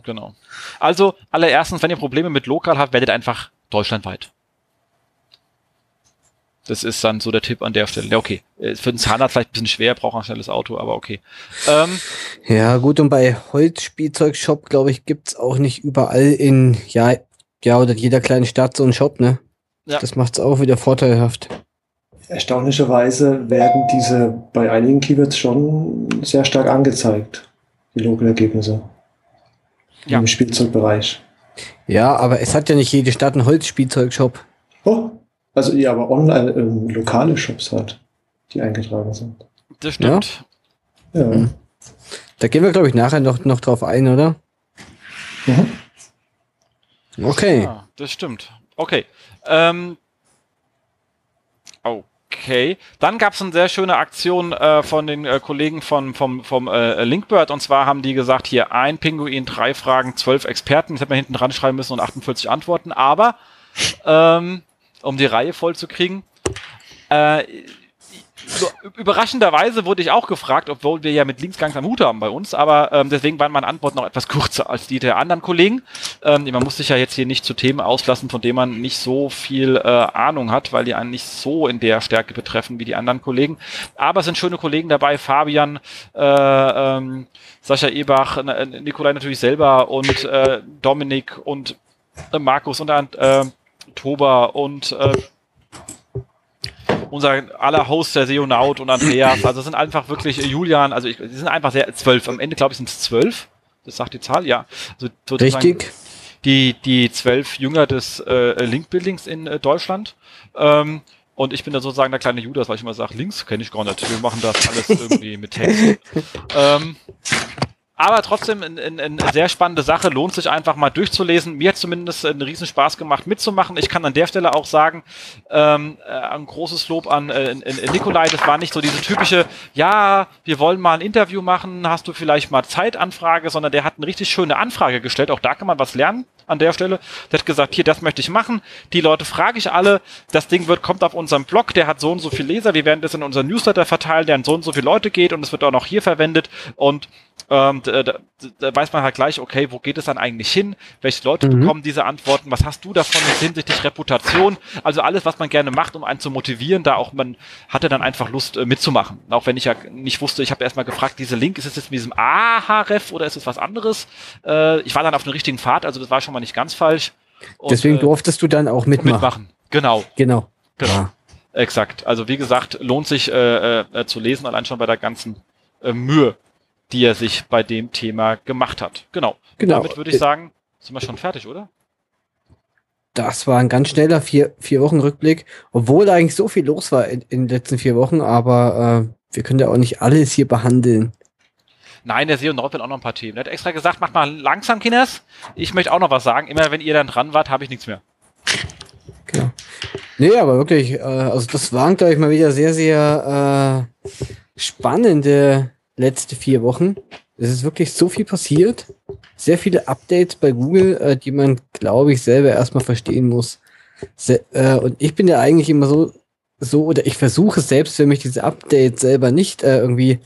Genau. Also, allererstens, wenn ihr Probleme mit lokal habt, werdet einfach deutschlandweit. Das ist dann so der Tipp an der Stelle. Ja, okay. Äh, für den Zahnarzt vielleicht ein bisschen schwer, braucht ein schnelles Auto, aber okay.
Ähm, ja, gut, und bei Holzspielzeugshop, glaube ich, gibt's auch nicht überall in, ja, ja, oder jeder kleinen Stadt so einen Shop, ne? Ja. Das macht's auch wieder vorteilhaft
erstaunlicherweise werden diese bei einigen Keywords schon sehr stark angezeigt, die Local-Ergebnisse ja. im Spielzeugbereich.
Ja, aber es hat ja nicht jede Stadt einen Holzspielzeugshop.
Oh, also ja, aber online ähm, lokale Shops hat, die eingetragen sind.
Das stimmt.
Ja. ja. Hm. Da gehen wir, glaube ich, nachher noch, noch drauf ein, oder? Mhm. Okay. Ja,
das stimmt. Okay. Ähm. Okay, dann gab es eine sehr schöne Aktion äh, von den äh, Kollegen von, vom, vom äh, Linkbird. Und zwar haben die gesagt, hier ein Pinguin, drei Fragen, zwölf Experten, das hätte man hinten dran schreiben müssen und 48 Antworten, aber ähm, um die Reihe voll zu kriegen, äh, so, überraschenderweise wurde ich auch gefragt, obwohl wir ja mit Linksgangs am Hut haben bei uns, aber ähm, deswegen waren meine Antworten noch etwas [LAUGHS] kürzer als die der anderen Kollegen. Ähm, man muss sich ja jetzt hier nicht zu Themen auslassen, von denen man nicht so viel äh, Ahnung hat, weil die einen nicht so in der Stärke betreffen wie die anderen Kollegen. Aber es sind schöne Kollegen dabei, Fabian, äh, ähm, Sascha Ebach, Nikolai natürlich selber und äh, Dominik und äh, Markus und äh, Toba und äh, unser aller Host, der Seonaut und Andreas, also sind einfach wirklich äh, Julian, also ich, die sind einfach sehr zwölf. Am Ende glaube ich sind es zwölf. Das sagt die Zahl, ja.
Also Richtig.
Die die zwölf Jünger des äh, Link-Buildings in äh, Deutschland. Ähm, und ich bin da sozusagen der kleine Judas, weil ich immer sage, links kenne ich gar nicht. Wir machen das alles [LAUGHS] irgendwie mit Text. ähm, aber trotzdem eine ein, ein sehr spannende Sache, lohnt sich einfach mal durchzulesen. Mir hat zumindest einen riesen Spaß gemacht mitzumachen. Ich kann an der Stelle auch sagen, ähm, äh, ein großes Lob an äh, Nikolai, das war nicht so diese typische, ja, wir wollen mal ein Interview machen, hast du vielleicht mal Zeitanfrage, sondern der hat eine richtig schöne Anfrage gestellt. Auch da kann man was lernen an der Stelle. Der hat gesagt, hier, das möchte ich machen. Die Leute frage ich alle. Das Ding wird, kommt auf unserem Blog, der hat so und so viele Leser. Wir werden das in unseren Newsletter verteilen, der an so und so viele Leute geht und es wird auch noch hier verwendet. Und ähm, da, da, da weiß man halt gleich, okay, wo geht es dann eigentlich hin? Welche Leute mhm. bekommen diese Antworten? Was hast du davon hinsichtlich Reputation? Also alles, was man gerne macht, um einen zu motivieren, da auch man hatte dann einfach Lust äh, mitzumachen. Auch wenn ich ja nicht wusste, ich habe erstmal gefragt, diese Link, ist es jetzt mit diesem AHREF oder ist es was anderes? Äh, ich war dann auf einer richtigen Fahrt, also das war schon mal nicht ganz falsch.
Und, Deswegen äh, durftest du dann auch mitmachen. Mitmachen,
genau.
Genau.
Genau. Ja. Exakt. Also wie gesagt, lohnt sich äh, äh, zu lesen, allein schon bei der ganzen äh, Mühe, die er sich bei dem Thema gemacht hat. Genau. genau. Damit würde ich sagen, sind wir schon fertig, oder?
Das war ein ganz schneller vier, vier Wochen Rückblick, obwohl eigentlich so viel los war in, in den letzten vier Wochen, aber äh, wir können ja auch nicht alles hier behandeln.
Nein, der SEO Nord will auch noch ein paar Themen. Er hat extra gesagt, macht mal langsam, Kinders. Ich möchte auch noch was sagen. Immer wenn ihr dann dran wart, habe ich nichts mehr.
Genau. Nee, aber wirklich, äh, also das waren, glaube ich, mal wieder sehr, sehr äh, spannende letzte vier Wochen. Es ist wirklich so viel passiert. Sehr viele Updates bei Google, äh, die man, glaube ich, selber erstmal verstehen muss. Se äh, und ich bin ja eigentlich immer so so, oder ich versuche selbst, wenn mich diese Updates selber nicht äh, irgendwie,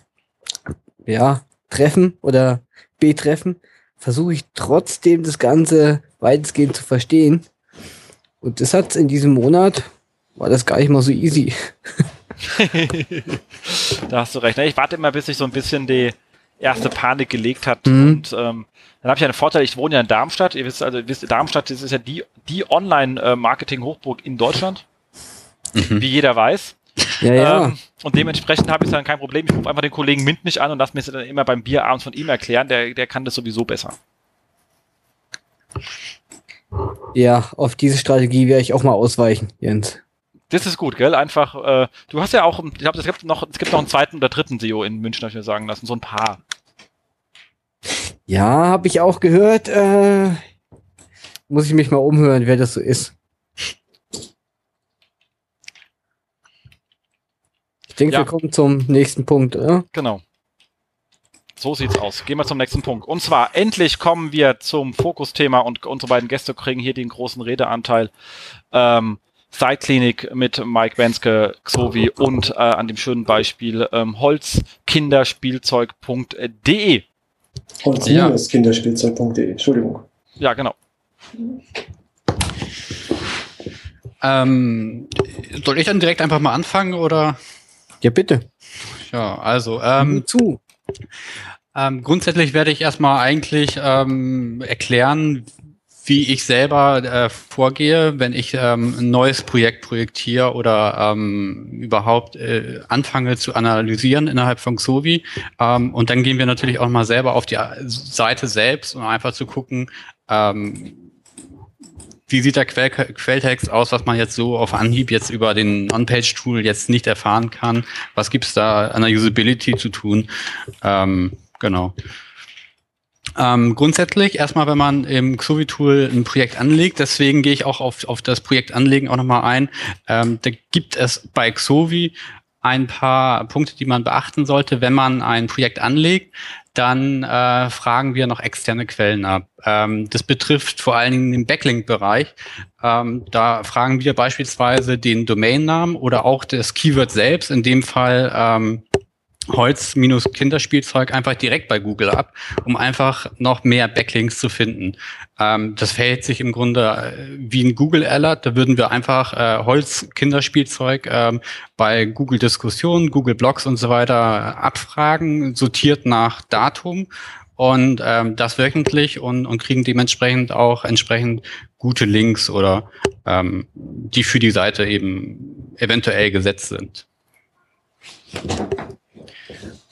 ja, treffen oder betreffen, versuche ich trotzdem das Ganze weitestgehend zu verstehen. Und das hat in diesem Monat, war das gar nicht mal so easy. [LAUGHS]
da hast du recht. Ich warte immer, bis sich so ein bisschen die erste Panik gelegt hat. Mhm. Und ähm, dann habe ich einen Vorteil, ich wohne ja in Darmstadt. Ihr wisst also, ihr wisst, Darmstadt das ist ja die, die Online-Marketing-Hochburg in Deutschland. Mhm. Wie jeder weiß.
Ja, ja. Ähm,
und dementsprechend habe ich dann kein Problem. Ich rufe einfach den Kollegen Mint nicht an und lasse mir das dann immer beim Bier abends von ihm erklären. Der, der kann das sowieso besser.
Ja, auf diese Strategie werde ich auch mal ausweichen, Jens.
Das ist gut, gell? Einfach, äh, du hast ja auch, ich glaube, es gibt noch, es gibt noch einen zweiten oder dritten SEO in München, habe ich mir sagen lassen, so ein paar.
Ja, habe ich auch gehört. Äh, muss ich mich mal umhören, wer das so ist. Denke, ja. wir kommen zum nächsten Punkt, oder?
Genau. So sieht's aus. Gehen wir zum nächsten Punkt. Und zwar, endlich kommen wir zum Fokusthema und unsere beiden Gäste kriegen hier den großen Redeanteil. Ähm, Sideklinik mit Mike Benske, Xovi und äh, an dem schönen Beispiel ähm, holzkinderspielzeug.de.
Holz-kinderspielzeug.de, Entschuldigung.
Ja, genau.
Ähm, soll ich dann direkt einfach mal anfangen oder?
Ja, bitte.
Ja, also ähm, zu. Ähm, grundsätzlich werde ich erstmal eigentlich ähm, erklären, wie ich selber äh, vorgehe, wenn ich ähm, ein neues Projekt projektiere oder ähm, überhaupt äh, anfange zu analysieren innerhalb von Xovi. Ähm, und dann gehen wir natürlich auch mal selber auf die Seite selbst, um einfach zu gucken, ähm, wie sieht der Quell Quelltext aus, was man jetzt so auf Anhieb jetzt über den On-Page-Tool jetzt nicht erfahren kann? Was gibt's da an der Usability zu tun? Ähm, genau. Ähm, grundsätzlich erstmal, wenn man im Xovi-Tool ein Projekt anlegt, deswegen gehe ich auch auf, auf das Projekt anlegen auch nochmal ein. Ähm, da gibt es bei Xovi ein paar Punkte, die man beachten sollte, wenn man ein Projekt anlegt. Dann äh, fragen wir noch externe Quellen ab. Ähm, das betrifft vor allen Dingen den Backlink-Bereich. Ähm, da fragen wir beispielsweise den Domainnamen oder auch das Keyword selbst. In dem Fall ähm, Holz-Kinderspielzeug einfach direkt bei Google ab, um einfach noch mehr Backlinks zu finden. Ähm, das verhält sich im Grunde äh, wie ein Google Alert. Da würden wir einfach äh, Holz-Kinderspielzeug ähm, bei Google Diskussionen, Google Blogs und so weiter abfragen, sortiert nach Datum und ähm, das wöchentlich und, und kriegen dementsprechend auch entsprechend gute Links oder ähm, die für die Seite eben eventuell gesetzt sind.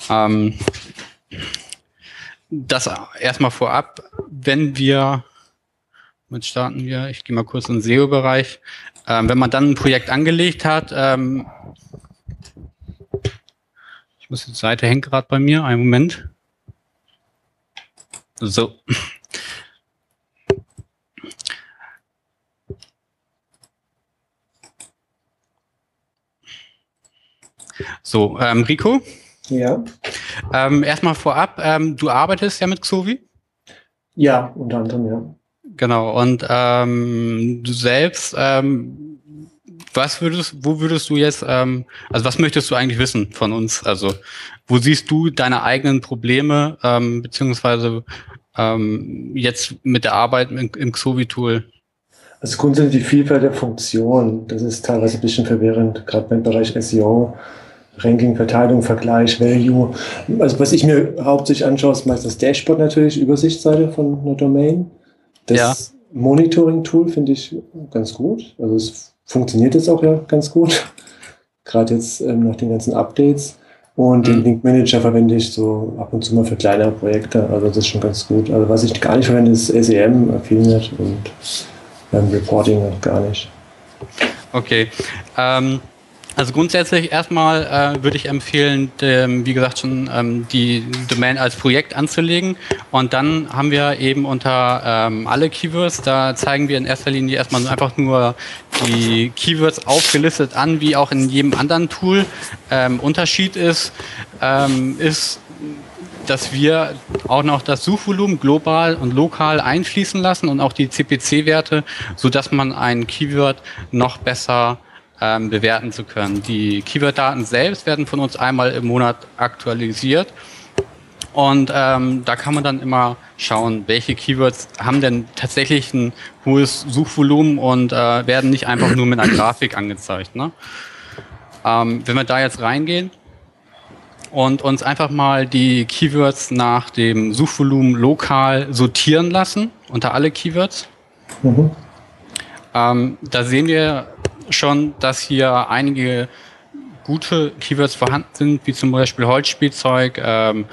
Ähm, das erstmal vorab, wenn wir, jetzt starten wir, ich gehe mal kurz in den SEO-Bereich, ähm, wenn man dann ein Projekt angelegt hat, ähm, ich muss die Seite hängt gerade bei mir, einen Moment. So. So, ähm, Rico?
Ja.
Ähm, erstmal vorab, ähm, du arbeitest ja mit Xovi?
Ja, unter anderem, ja.
Genau, und ähm, du selbst, ähm, was würdest, wo würdest du jetzt, ähm, also was möchtest du eigentlich wissen von uns? Also, wo siehst du deine eigenen Probleme, ähm, beziehungsweise jetzt mit der Arbeit im, im Xovi-Tool?
Also grundsätzlich die Vielfalt der Funktionen, das ist teilweise ein bisschen verwirrend, gerade beim Bereich SEO Ranking, Verteilung, Vergleich, Value. Also was ich mir hauptsächlich anschaue, ist meist das Dashboard natürlich, Übersichtsseite von einer Domain. Das ja. Monitoring-Tool finde ich ganz gut. Also es funktioniert jetzt auch ja ganz gut. Gerade jetzt ähm, nach den ganzen Updates. Und mhm. den Link Manager verwende ich so ab und zu mal für kleinere Projekte. Also das ist schon ganz gut. Also was ich gar nicht verwende, ist SEM, Affiliate und ähm, Reporting gar nicht.
Okay. Ähm also grundsätzlich erstmal äh, würde ich empfehlen, dem, wie gesagt schon ähm, die Domain als Projekt anzulegen und dann haben wir eben unter ähm, alle Keywords, da zeigen wir in erster Linie erstmal einfach nur die Keywords aufgelistet an, wie auch in jedem anderen Tool. Ähm, Unterschied ist, ähm, ist dass wir auch noch das Suchvolumen global und lokal einfließen lassen und auch die CPC-Werte, so dass man ein Keyword noch besser ähm, bewerten zu können. Die Keyword-Daten selbst werden von uns einmal im Monat aktualisiert. Und ähm, da kann man dann immer schauen, welche Keywords haben denn tatsächlich ein hohes Suchvolumen und äh, werden nicht einfach nur mit einer [CLEARS THROAT] Grafik angezeigt. Ne? Ähm, wenn wir da jetzt reingehen und uns einfach mal die Keywords nach dem Suchvolumen lokal sortieren lassen, unter alle Keywords, mhm. ähm, da sehen wir schon, dass hier einige gute Keywords vorhanden sind, wie zum Beispiel Holzspielzeug, ähm,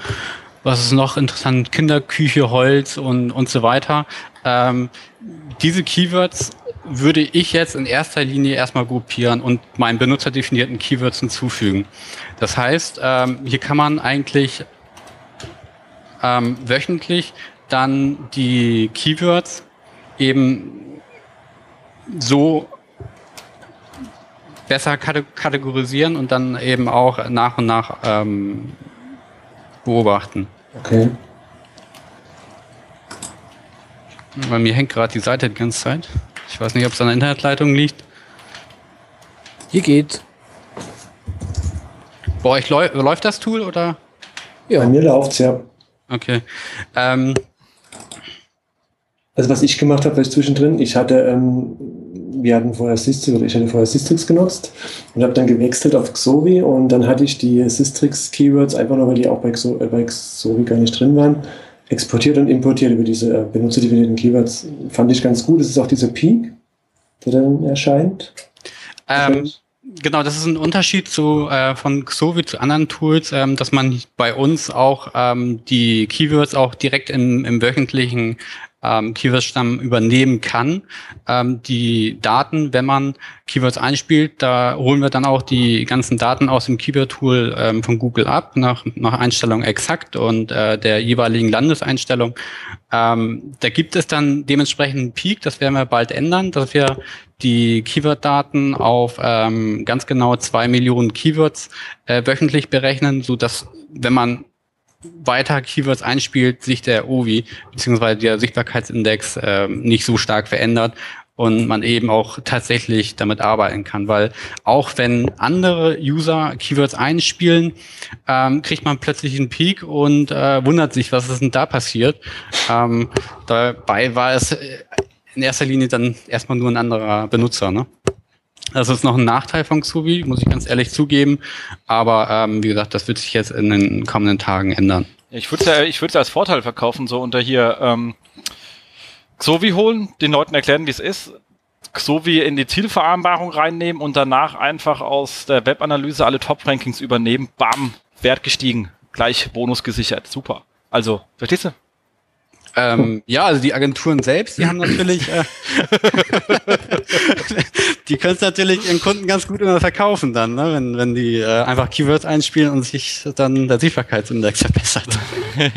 was ist noch interessant, Kinderküche, Holz und, und so weiter. Ähm, diese Keywords würde ich jetzt in erster Linie erstmal gruppieren und meinen benutzerdefinierten Keywords hinzufügen. Das heißt, ähm, hier kann man eigentlich ähm, wöchentlich dann die Keywords eben so besser kategorisieren und dann eben auch nach und nach ähm, beobachten.
Okay.
Bei mir hängt gerade die Seite die ganze Zeit. Ich weiß nicht, ob es an der Internetleitung liegt.
Hier geht's.
Bei euch läuft das Tool oder?
Ja. Bei mir läuft's ja.
Okay. Ähm,
also was ich gemacht habe, war ich zwischendrin, ich hatte, ähm, wir hatten vorher Systrix, oder ich hatte vorher Systrix genutzt und habe dann gewechselt auf Xovi und dann hatte ich die Systrix Keywords einfach nur, weil die auch bei, Xo äh, bei Xovi gar nicht drin waren, exportiert und importiert über diese äh, benutzerdefinierten Keywords. Fand ich ganz gut. Es ist auch dieser Peak, der dann erscheint.
Ähm, genau, das ist ein Unterschied zu, äh, von Xovi zu anderen Tools, ähm, dass man bei uns auch ähm, die Keywords auch direkt im, im wöchentlichen ähm, Keyword-Stamm übernehmen kann. Ähm, die Daten, wenn man Keywords einspielt, da holen wir dann auch die ganzen Daten aus dem Keyword-Tool ähm, von Google ab, nach, nach Einstellung exakt und äh, der jeweiligen Landeseinstellung. Ähm, da gibt es dann dementsprechend einen Peak, das werden wir bald ändern, dass wir die Keyword-Daten auf ähm, ganz genau zwei Millionen Keywords äh, wöchentlich berechnen, so dass wenn man weiter Keywords einspielt, sich der OVI bzw. der Sichtbarkeitsindex äh, nicht so stark verändert und man eben auch tatsächlich damit arbeiten kann, weil auch wenn andere User Keywords einspielen, ähm, kriegt man plötzlich einen Peak und äh, wundert sich, was ist denn da passiert. Ähm, dabei war es in erster Linie dann erstmal nur ein anderer Benutzer. Ne? Das ist noch ein Nachteil von Xubi, muss ich ganz ehrlich zugeben. Aber ähm, wie gesagt, das wird sich jetzt in den kommenden Tagen ändern.
Ich würde es ja, als Vorteil verkaufen, so unter hier ähm, Xovi holen, den Leuten erklären, wie es ist, Xovi in die Zielvereinbarung reinnehmen und danach einfach aus der Webanalyse alle Top-Rankings übernehmen. Bam, Wert gestiegen, gleich Bonus gesichert. Super. Also, verstehst du?
Ähm, ja, also die Agenturen selbst, die haben natürlich, äh, [LAUGHS] die können es natürlich ihren Kunden ganz gut immer verkaufen dann, ne? wenn, wenn die äh, einfach Keywords einspielen und sich dann der Sichtbarkeitsindex verbessert. [LAUGHS]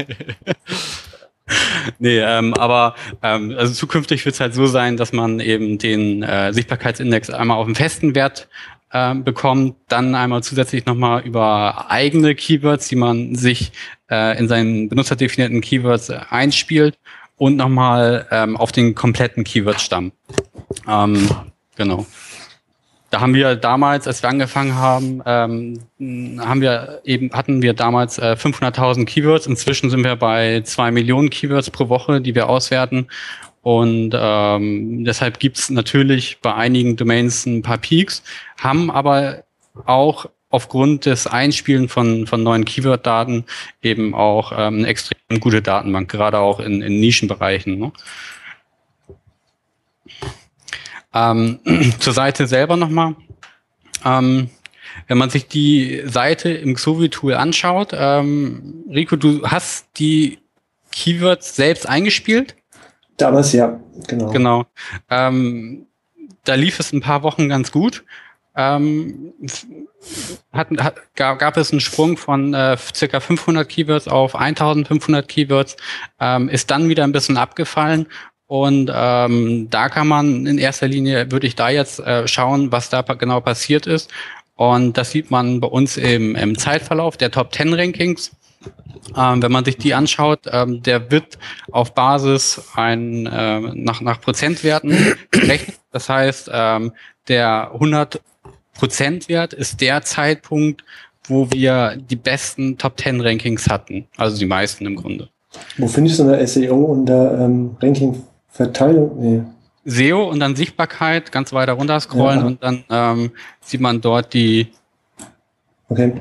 nee, ähm, aber ähm, also zukünftig wird es halt so sein, dass man eben den äh, Sichtbarkeitsindex einmal auf einen festen Wert äh, bekommt, dann einmal zusätzlich nochmal über eigene Keywords, die man sich äh, in seinen benutzerdefinierten Keywords äh, einspielt und nochmal ähm, auf den kompletten Keyword-Stamm. Ähm, genau. Da haben wir damals, als wir angefangen haben, ähm, haben wir eben hatten wir damals äh, 500.000 Keywords. Inzwischen sind wir bei zwei Millionen Keywords pro Woche, die wir auswerten. Und ähm, deshalb gibt's natürlich bei einigen Domains ein paar Peaks, haben aber auch aufgrund des Einspielen von, von neuen Keyword-Daten eben auch ähm, eine extrem gute Datenbank, gerade auch in, in Nischenbereichen. Ne? Ähm, [CLEARS THROAT] zur Seite selber nochmal. Ähm, wenn man sich die Seite im Xovi-Tool anschaut, ähm, Rico, du hast die Keywords selbst eingespielt?
Damals ja, genau.
Genau. Ähm, da lief es ein paar Wochen ganz gut. Ähm, hat, hat, gab, es einen Sprung von äh, circa 500 Keywords auf 1500 Keywords, ähm, ist dann wieder ein bisschen abgefallen und ähm, da kann man in erster Linie, würde ich da jetzt äh, schauen, was da genau passiert ist. Und das sieht man bei uns im, im Zeitverlauf der Top 10 Rankings. Ähm, wenn man sich die anschaut, ähm, der wird auf Basis ein, äh, nach, nach Prozentwerten gerechnet. Das heißt, ähm, der 100 Prozentwert ist der Zeitpunkt, wo wir die besten Top 10 Rankings hatten. Also die meisten im Grunde.
Wo findest du eine SEO unter ähm, Ranking-Verteilung? Nee.
SEO und dann Sichtbarkeit ganz weiter runter scrollen ja. und dann ähm, sieht man dort die okay.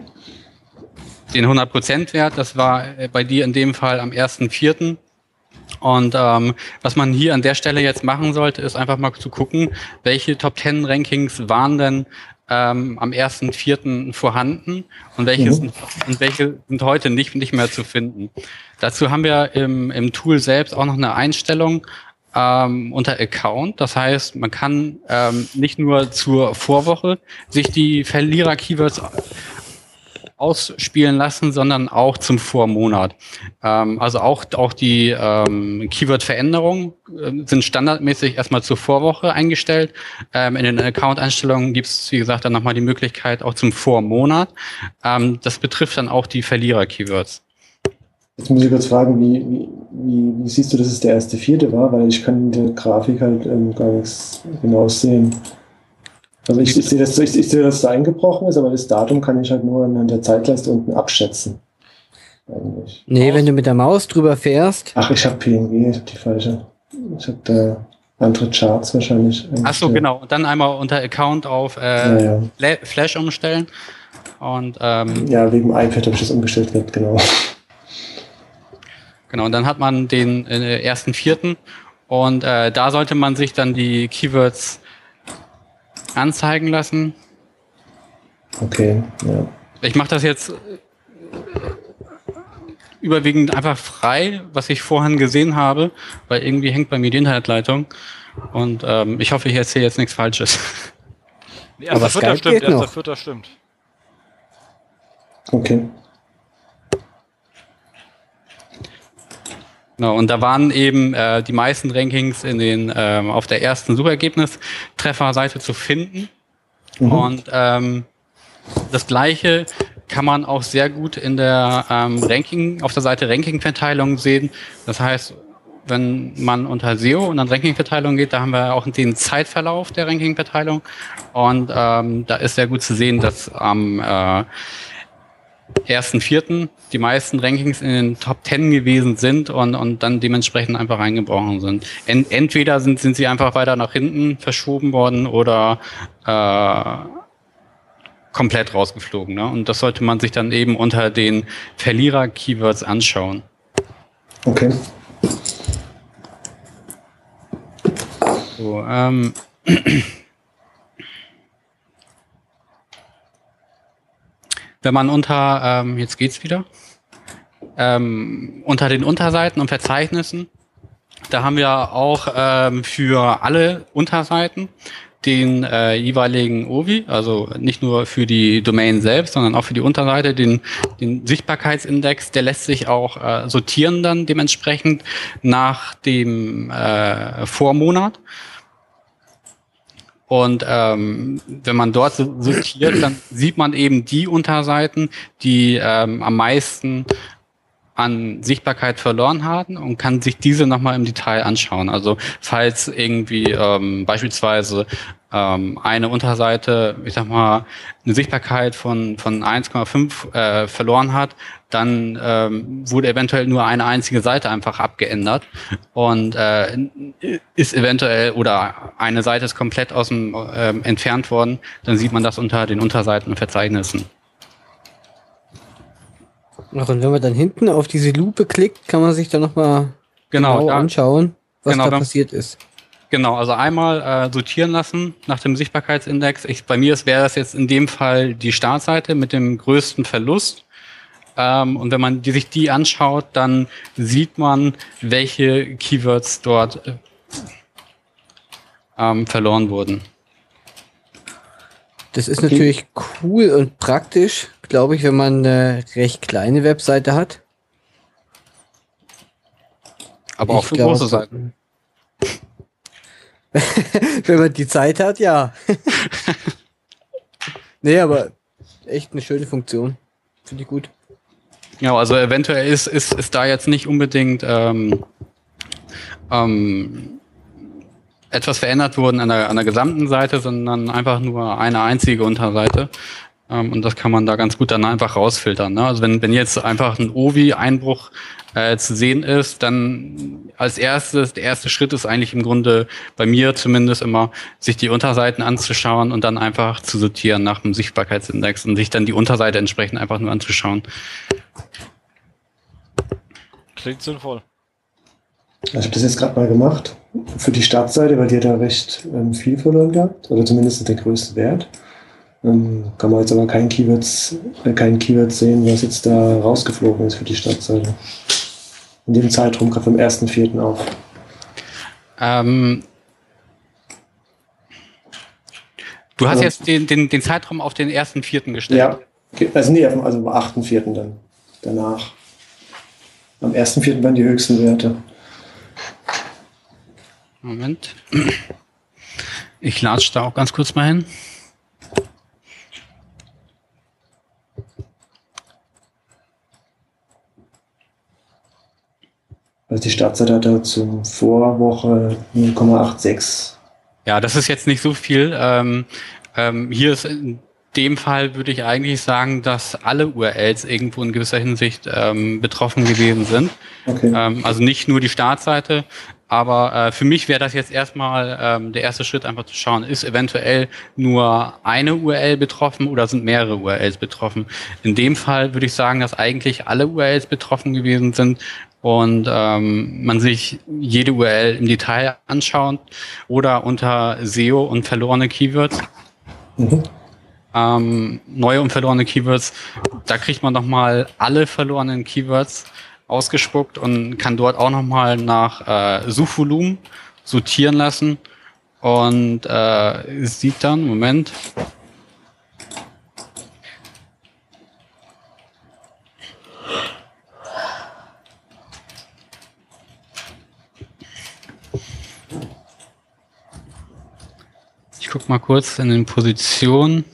den 100% Wert. Das war äh, bei dir in dem Fall am 1.4. Und ähm, was man hier an der Stelle jetzt machen sollte, ist einfach mal zu gucken, welche Top 10 Rankings waren denn ähm, am 1.4. vorhanden und welche, mhm. sind, und welche sind heute nicht, nicht mehr zu finden. Dazu haben wir im, im Tool selbst auch noch eine Einstellung ähm, unter Account. Das heißt, man kann ähm, nicht nur zur Vorwoche sich die Verlierer-Keywords ausspielen lassen, sondern auch zum Vormonat. Ähm, also auch, auch die ähm, Keyword-Veränderungen äh, sind standardmäßig erstmal zur Vorwoche eingestellt. Ähm, in den Account-Einstellungen gibt es, wie gesagt, dann nochmal die Möglichkeit auch zum Vormonat. Ähm, das betrifft dann auch die Verlierer-Keywords.
Jetzt muss ich kurz fragen, wie, wie, wie, wie, siehst du, dass es der erste Vierte war? Weil ich kann in der Grafik halt ähm, gar nichts genau sehen. Also ich, ich sehe, dass, ich, ich sehe, dass es eingebrochen ist, aber das Datum kann ich halt nur an der Zeitleiste unten abschätzen.
Eigentlich. Nee, wenn du mit der Maus drüber fährst.
Ach, ich habe PNG, ich habe die falsche. Ich habe da andere Charts wahrscheinlich.
Ach so, genau. Und dann einmal unter Account auf äh, ja, ja. Flash umstellen. Und, ähm,
ja, wegen dem iPad habe ich das umgestellt, genau.
Genau, und dann hat man den äh, ersten vierten und äh, da sollte man sich dann die Keywords anzeigen lassen.
Okay, ja.
Ich mache das jetzt überwiegend einfach frei, was ich vorhin gesehen habe, weil irgendwie hängt bei mir die Internetleitung. Und ähm, ich hoffe, ich erzähle jetzt nichts Falsches.
Nee, erster Vierter stimmt, erster Vierter stimmt.
Okay.
Genau, und da waren eben äh, die meisten Rankings in den ähm, auf der ersten Suchergebnis-Trefferseite zu finden. Mhm. Und ähm, das gleiche kann man auch sehr gut in der ähm, Ranking, auf der Seite Ranking-Verteilung sehen. Das heißt, wenn man unter SEO und dann Ranking-Verteilung geht, da haben wir auch den Zeitverlauf der Ranking-Verteilung. Und ähm, da ist sehr gut zu sehen, dass am äh, ersten Vierten die meisten Rankings in den Top Ten gewesen sind und, und dann dementsprechend einfach reingebrochen sind. Ent, entweder sind, sind sie einfach weiter nach hinten verschoben worden oder äh, komplett rausgeflogen. Ne? Und das sollte man sich dann eben unter den Verlierer-Keywords anschauen.
Okay.
So, ähm, [CLEARS THROAT] wenn man unter, ähm, jetzt geht's wieder, ähm, unter den Unterseiten und Verzeichnissen, da haben wir auch ähm, für alle Unterseiten den äh, jeweiligen OVI, also nicht nur für die Domain selbst, sondern auch für die Unterseite, den, den Sichtbarkeitsindex, der lässt sich auch äh, sortieren dann dementsprechend nach dem äh, Vormonat. Und ähm, wenn man dort sortiert, dann sieht man eben die Unterseiten, die ähm, am meisten an Sichtbarkeit verloren haben und kann sich diese nochmal im Detail anschauen. Also falls irgendwie ähm, beispielsweise ähm, eine Unterseite, ich sag mal, eine Sichtbarkeit von, von 1,5 äh, verloren hat, dann ähm, wurde eventuell nur eine einzige Seite einfach abgeändert und äh, ist eventuell oder eine Seite ist komplett aus dem äh, entfernt worden, dann sieht man das unter den Unterseiten und Verzeichnissen.
Ach, und wenn man dann hinten auf diese Lupe klickt, kann man sich dann nochmal genau, genau da, anschauen, was genau, da passiert ist.
Genau, also einmal äh, sortieren lassen nach dem Sichtbarkeitsindex. Ich, bei mir wäre das jetzt in dem Fall die Startseite mit dem größten Verlust. Ähm, und wenn man die, sich die anschaut, dann sieht man, welche Keywords dort äh, ähm, verloren wurden.
Das ist okay. natürlich cool und praktisch, glaube ich, wenn man eine recht kleine Webseite hat.
Aber ich auch für glaub, große Seiten. [LAUGHS]
Wenn man die Zeit hat, ja. [LAUGHS] nee, aber echt eine schöne Funktion. Finde ich gut.
Ja, also eventuell ist, ist, ist da jetzt nicht unbedingt ähm, ähm, etwas verändert wurden an der, an der gesamten Seite, sondern einfach nur eine einzige Unterseite. Ähm, und das kann man da ganz gut dann einfach rausfiltern. Ne? Also wenn, wenn jetzt einfach ein OVI-Einbruch äh, zu sehen ist, dann als erstes, der erste Schritt ist eigentlich im Grunde bei mir zumindest immer, sich die Unterseiten anzuschauen und dann einfach zu sortieren nach dem Sichtbarkeitsindex und sich dann die Unterseite entsprechend einfach nur anzuschauen.
Klingt sinnvoll.
Ich habe das jetzt gerade mal gemacht für die Startseite, weil die hat da recht ähm, viel verloren gehabt, oder zumindest den größten Wert. Ähm, kann man jetzt aber kein Keywords, äh, kein Keyword sehen, was jetzt da rausgeflogen ist für die Startseite. In dem Zeitraum gerade vom 1.4. auf.
Ähm, du hast also, jetzt den, den, den Zeitraum auf den 1.4. gestellt.
Ja, also nee, also am 8.4. dann danach. Am 1.4. waren die höchsten Werte.
Moment. Ich latsche da auch ganz kurz mal hin.
Also die Startzeit hatte zum Vorwoche 0,86.
Ja, das ist jetzt nicht so viel. Ähm, ähm, hier ist in dem Fall würde ich eigentlich sagen, dass alle URLs irgendwo in gewisser Hinsicht ähm, betroffen gewesen sind. Okay. Ähm, also nicht nur die Startseite, aber äh, für mich wäre das jetzt erstmal ähm, der erste Schritt, einfach zu schauen, ist eventuell nur eine URL betroffen oder sind mehrere URLs betroffen. In dem Fall würde ich sagen, dass eigentlich alle URLs betroffen gewesen sind und ähm, man sich jede URL im Detail anschaut oder unter SEO und verlorene Keywords. Mhm. Ähm, neue und verlorene Keywords, da kriegt man nochmal alle verlorenen Keywords ausgespuckt und kann dort auch nochmal nach äh, Suchvolumen sortieren lassen und äh, sieht dann, Moment, guck mal kurz in den Positionen.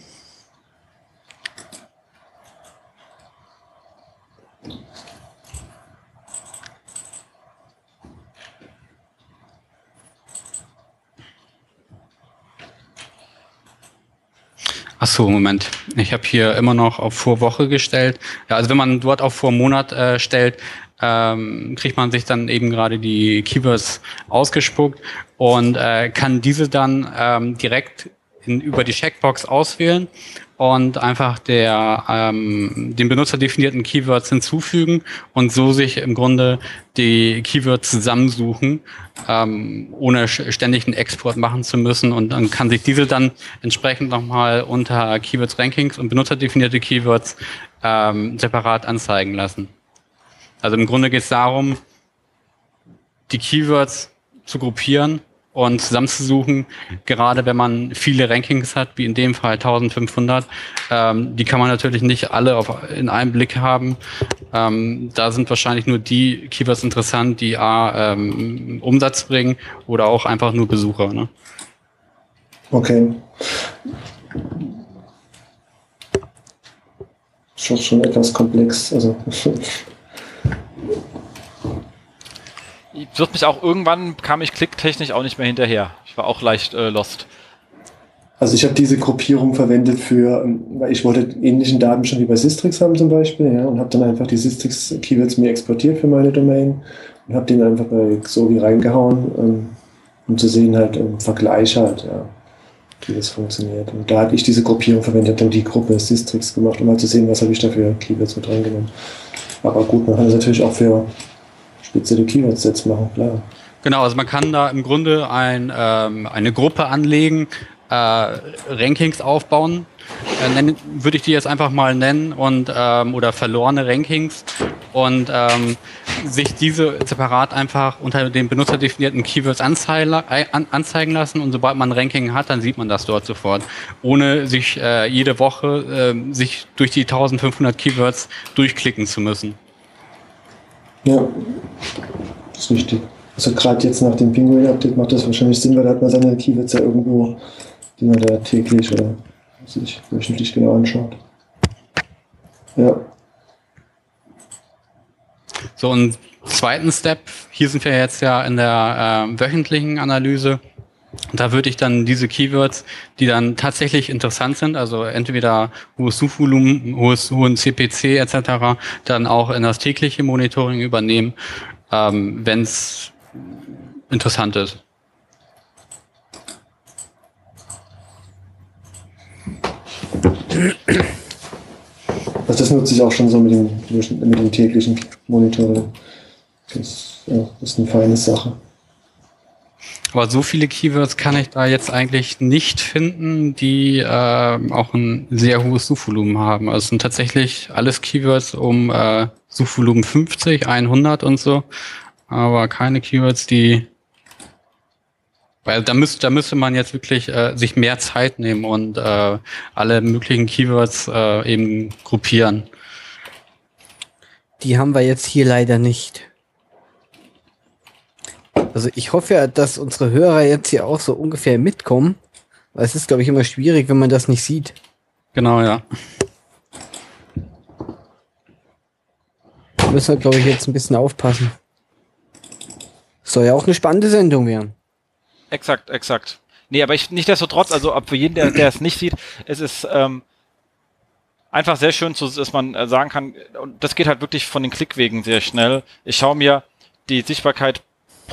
Ach so, Moment. Ich habe hier immer noch auf Vorwoche gestellt. Ja, also wenn man dort auf Vormonat äh, stellt, ähm, kriegt man sich dann eben gerade die Keywords ausgespuckt und äh, kann diese dann ähm, direkt in, über die Checkbox auswählen und einfach der ähm, den benutzerdefinierten Keywords hinzufügen und so sich im Grunde die Keywords zusammensuchen, ähm, ohne ständig einen Export machen zu müssen und dann kann sich diese dann entsprechend nochmal unter Keywords Rankings und benutzerdefinierte Keywords ähm, separat anzeigen lassen. Also im Grunde geht es darum, die Keywords zu gruppieren und zusammenzusuchen, gerade wenn man viele Rankings hat, wie in dem Fall 1500. Ähm, die kann man natürlich nicht alle auf, in einem Blick haben. Ähm, da sind wahrscheinlich nur die Keywords interessant, die A, ähm, Umsatz bringen oder auch einfach nur Besucher. Ne?
Okay. Schon, schon etwas komplex. Also [LAUGHS]
wird mich auch irgendwann kam ich klicktechnisch auch nicht mehr hinterher. Ich war auch leicht äh, lost.
Also ich habe diese Gruppierung verwendet für, ähm, weil ich wollte ähnlichen Datenstand wie bei Sistrix haben zum Beispiel, ja, und habe dann einfach die Sistrix Keywords mir exportiert für meine Domain und habe den einfach bei Xovi reingehauen, ähm, um zu sehen halt im Vergleich halt, ja, wie das funktioniert. Und da habe ich diese Gruppierung verwendet, dann die Gruppe Sistrix gemacht, um mal zu sehen, was habe ich da für Keywords mit reingenommen. Aber gut, man kann das natürlich auch für spezielle Keyword-Sets machen, klar.
Genau, also man kann da im Grunde ein, ähm, eine Gruppe anlegen, äh, Rankings aufbauen, äh, würde ich die jetzt einfach mal nennen, und ähm, oder verlorene Rankings und ähm, sich diese separat einfach unter den benutzerdefinierten Keywords anzeigen lassen und sobald man ein Ranking hat, dann sieht man das dort sofort, ohne sich äh, jede Woche äh, sich durch die 1500 Keywords durchklicken zu müssen.
Ja, das ist richtig. Also gerade jetzt nach dem Pinguin-Update macht das wahrscheinlich Sinn, weil da hat man seine Keywords ja irgendwo, die man da täglich oder sich wöchentlich genau anschaut. Ja.
So, und zweiten Step, hier sind wir jetzt ja in der äh, wöchentlichen Analyse. Da würde ich dann diese Keywords, die dann tatsächlich interessant sind, also entweder hohes Suchvolumen, hohes, hohen CPC etc., dann auch in das tägliche Monitoring übernehmen, ähm, wenn es interessant ist.
Also das nutze ich auch schon so mit dem, mit dem täglichen Monitoring. Das, ja, ist eine feine Sache.
Aber so viele Keywords kann ich da jetzt eigentlich nicht finden, die äh, auch ein sehr hohes Suchvolumen haben. Also es sind tatsächlich alles Keywords um äh, Suchvolumen 50, 100 und so, aber keine Keywords, die weil da müsste, da müsste man jetzt wirklich äh, sich mehr Zeit nehmen und äh, alle möglichen Keywords äh, eben gruppieren.
Die haben wir jetzt hier leider nicht. Also ich hoffe ja, dass unsere Hörer jetzt hier auch so ungefähr mitkommen. Weil es ist, glaube ich, immer schwierig, wenn man das nicht sieht.
Genau, ja.
Da müssen wir, glaube ich, jetzt ein bisschen aufpassen. Soll ja auch eine spannende Sendung werden.
Exakt, exakt. Nee, aber ich nichtsdestotrotz, also für jeden, der, der es nicht sieht, es ist ähm, einfach sehr schön, zu, dass man äh, sagen kann, und das geht halt wirklich von den Klickwegen sehr schnell. Ich schaue mir die Sichtbarkeit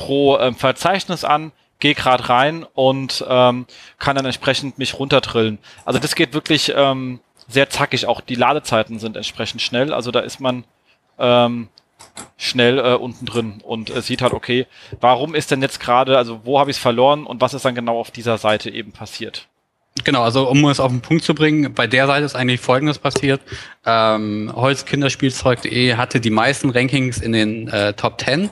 pro ähm, Verzeichnis an, gehe gerade rein und ähm, kann dann entsprechend mich runterdrillen. Also das geht wirklich ähm, sehr zackig. Auch die Ladezeiten sind entsprechend schnell. Also da ist man ähm, schnell äh, unten drin und äh, sieht halt, okay, warum ist denn jetzt gerade, also wo habe ich es verloren und was ist dann genau auf dieser Seite eben passiert?
Genau, also um es auf den Punkt zu bringen, bei der Seite ist eigentlich Folgendes passiert. Ähm, Holzkinderspielzeug.de hatte die meisten Rankings in den äh, Top 10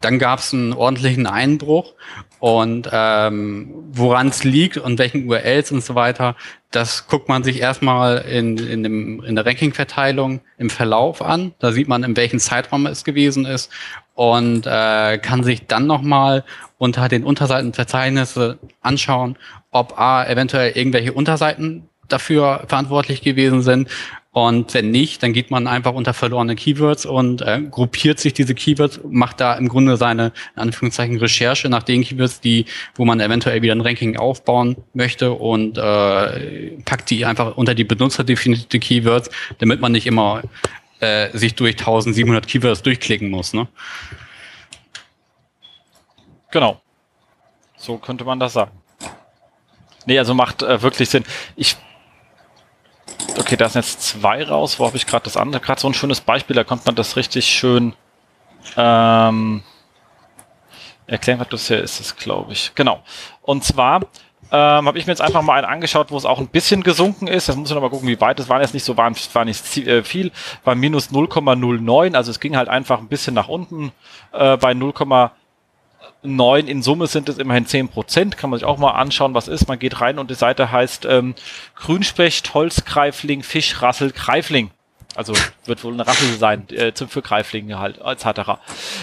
dann gab es einen ordentlichen Einbruch und ähm, woran es liegt und welchen URLs und so weiter, das guckt man sich erstmal in, in, dem, in der Ranking-Verteilung im Verlauf an. Da sieht man, in welchem Zeitraum es gewesen ist und äh, kann sich dann nochmal unter den Unterseitenverzeichnisse anschauen, ob A, eventuell irgendwelche Unterseiten dafür verantwortlich gewesen sind und wenn nicht, dann geht man einfach unter verlorene Keywords und äh, gruppiert sich diese Keywords, macht da im Grunde seine, in Anführungszeichen, Recherche nach den Keywords, die, wo man eventuell wieder ein Ranking aufbauen möchte und äh, packt die einfach unter die benutzerdefinierte Keywords, damit man nicht immer äh, sich durch 1700 Keywords durchklicken muss. Ne?
Genau. So könnte man das sagen. Nee, also macht äh, wirklich Sinn. Ich Okay, da sind jetzt zwei raus. Wo habe ich gerade das andere? Gerade so ein schönes Beispiel, da konnte man das richtig schön ähm, erklären, was das hier ist, es glaube ich. Genau. Und zwar ähm, habe ich mir jetzt einfach mal einen angeschaut, wo es auch ein bisschen gesunken ist. Das muss ich noch mal gucken, wie weit. Das war jetzt nicht so, war, war nicht viel, war minus 0,09. Also es ging halt einfach ein bisschen nach unten äh, bei 0,09 neun. In Summe sind es immerhin zehn Prozent. Kann man sich auch mal anschauen, was ist. Man geht rein und die Seite heißt ähm, Grünspecht, Holzgreifling, Fischrassel, Greifling. Also wird wohl eine Rassel sein, äh, für Greiflinge halt, etc.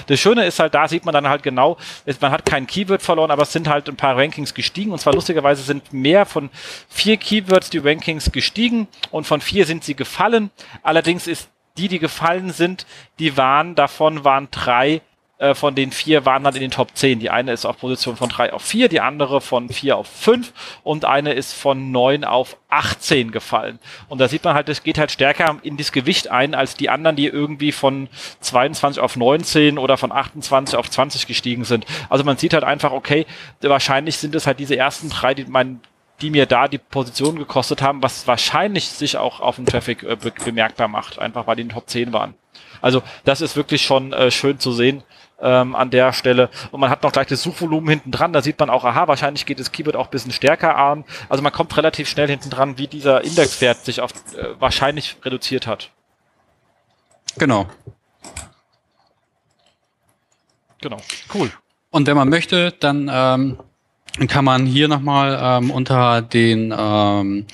Das Schöne ist halt, da sieht man dann halt genau, man hat kein Keyword verloren, aber es sind halt ein paar Rankings gestiegen. Und zwar lustigerweise sind mehr von vier Keywords die Rankings gestiegen und von vier sind sie gefallen. Allerdings ist die, die gefallen sind, die waren, davon waren drei äh, von den vier waren dann in den Top 10. Die eine ist auf Position von 3 auf 4, die andere von 4 auf 5 und eine ist von 9 auf 18 gefallen. Und da sieht man halt, es geht halt stärker in das Gewicht ein als die anderen, die irgendwie von 22 auf 19 oder von 28 auf 20 gestiegen sind. Also man sieht halt einfach, okay, wahrscheinlich sind es halt diese ersten drei, die mein die mir da die Position gekostet haben, was wahrscheinlich sich auch auf dem Traffic äh, be bemerkbar macht, einfach weil die in den Top 10 waren. Also das ist wirklich schon äh, schön zu sehen, ähm, an der Stelle. Und man hat noch gleich das Suchvolumen hinten dran. Da sieht man auch, aha, wahrscheinlich geht das Keyword auch ein bisschen stärker an. Also man kommt relativ schnell hinten dran, wie dieser Indexwert sich auf äh, wahrscheinlich reduziert hat.
Genau.
Genau. Cool.
Und wenn man möchte, dann ähm, kann man hier nochmal ähm, unter den ähm,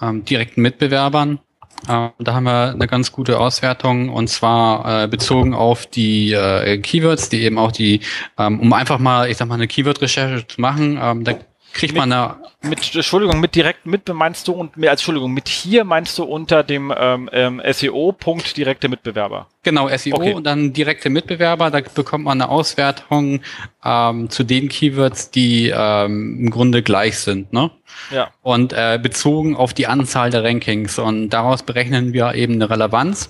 ähm, direkten Mitbewerbern da haben wir eine ganz gute Auswertung und zwar äh, bezogen auf die äh, Keywords, die eben auch die, ähm, um einfach mal, ich sag mal, eine Keyword-Recherche zu machen, ähm, da kriegt man da.
Mit, Entschuldigung, mit direkt mit meinst du und mehr als Entschuldigung, mit hier meinst du unter dem ähm, ähm, SEO-Punkt direkte Mitbewerber.
Genau, SEO okay. und dann direkte Mitbewerber, da bekommt man eine Auswertung ähm, zu den Keywords, die ähm, im Grunde gleich sind, ne?
Ja.
Und äh, bezogen auf die Anzahl der Rankings. Und daraus berechnen wir eben eine Relevanz.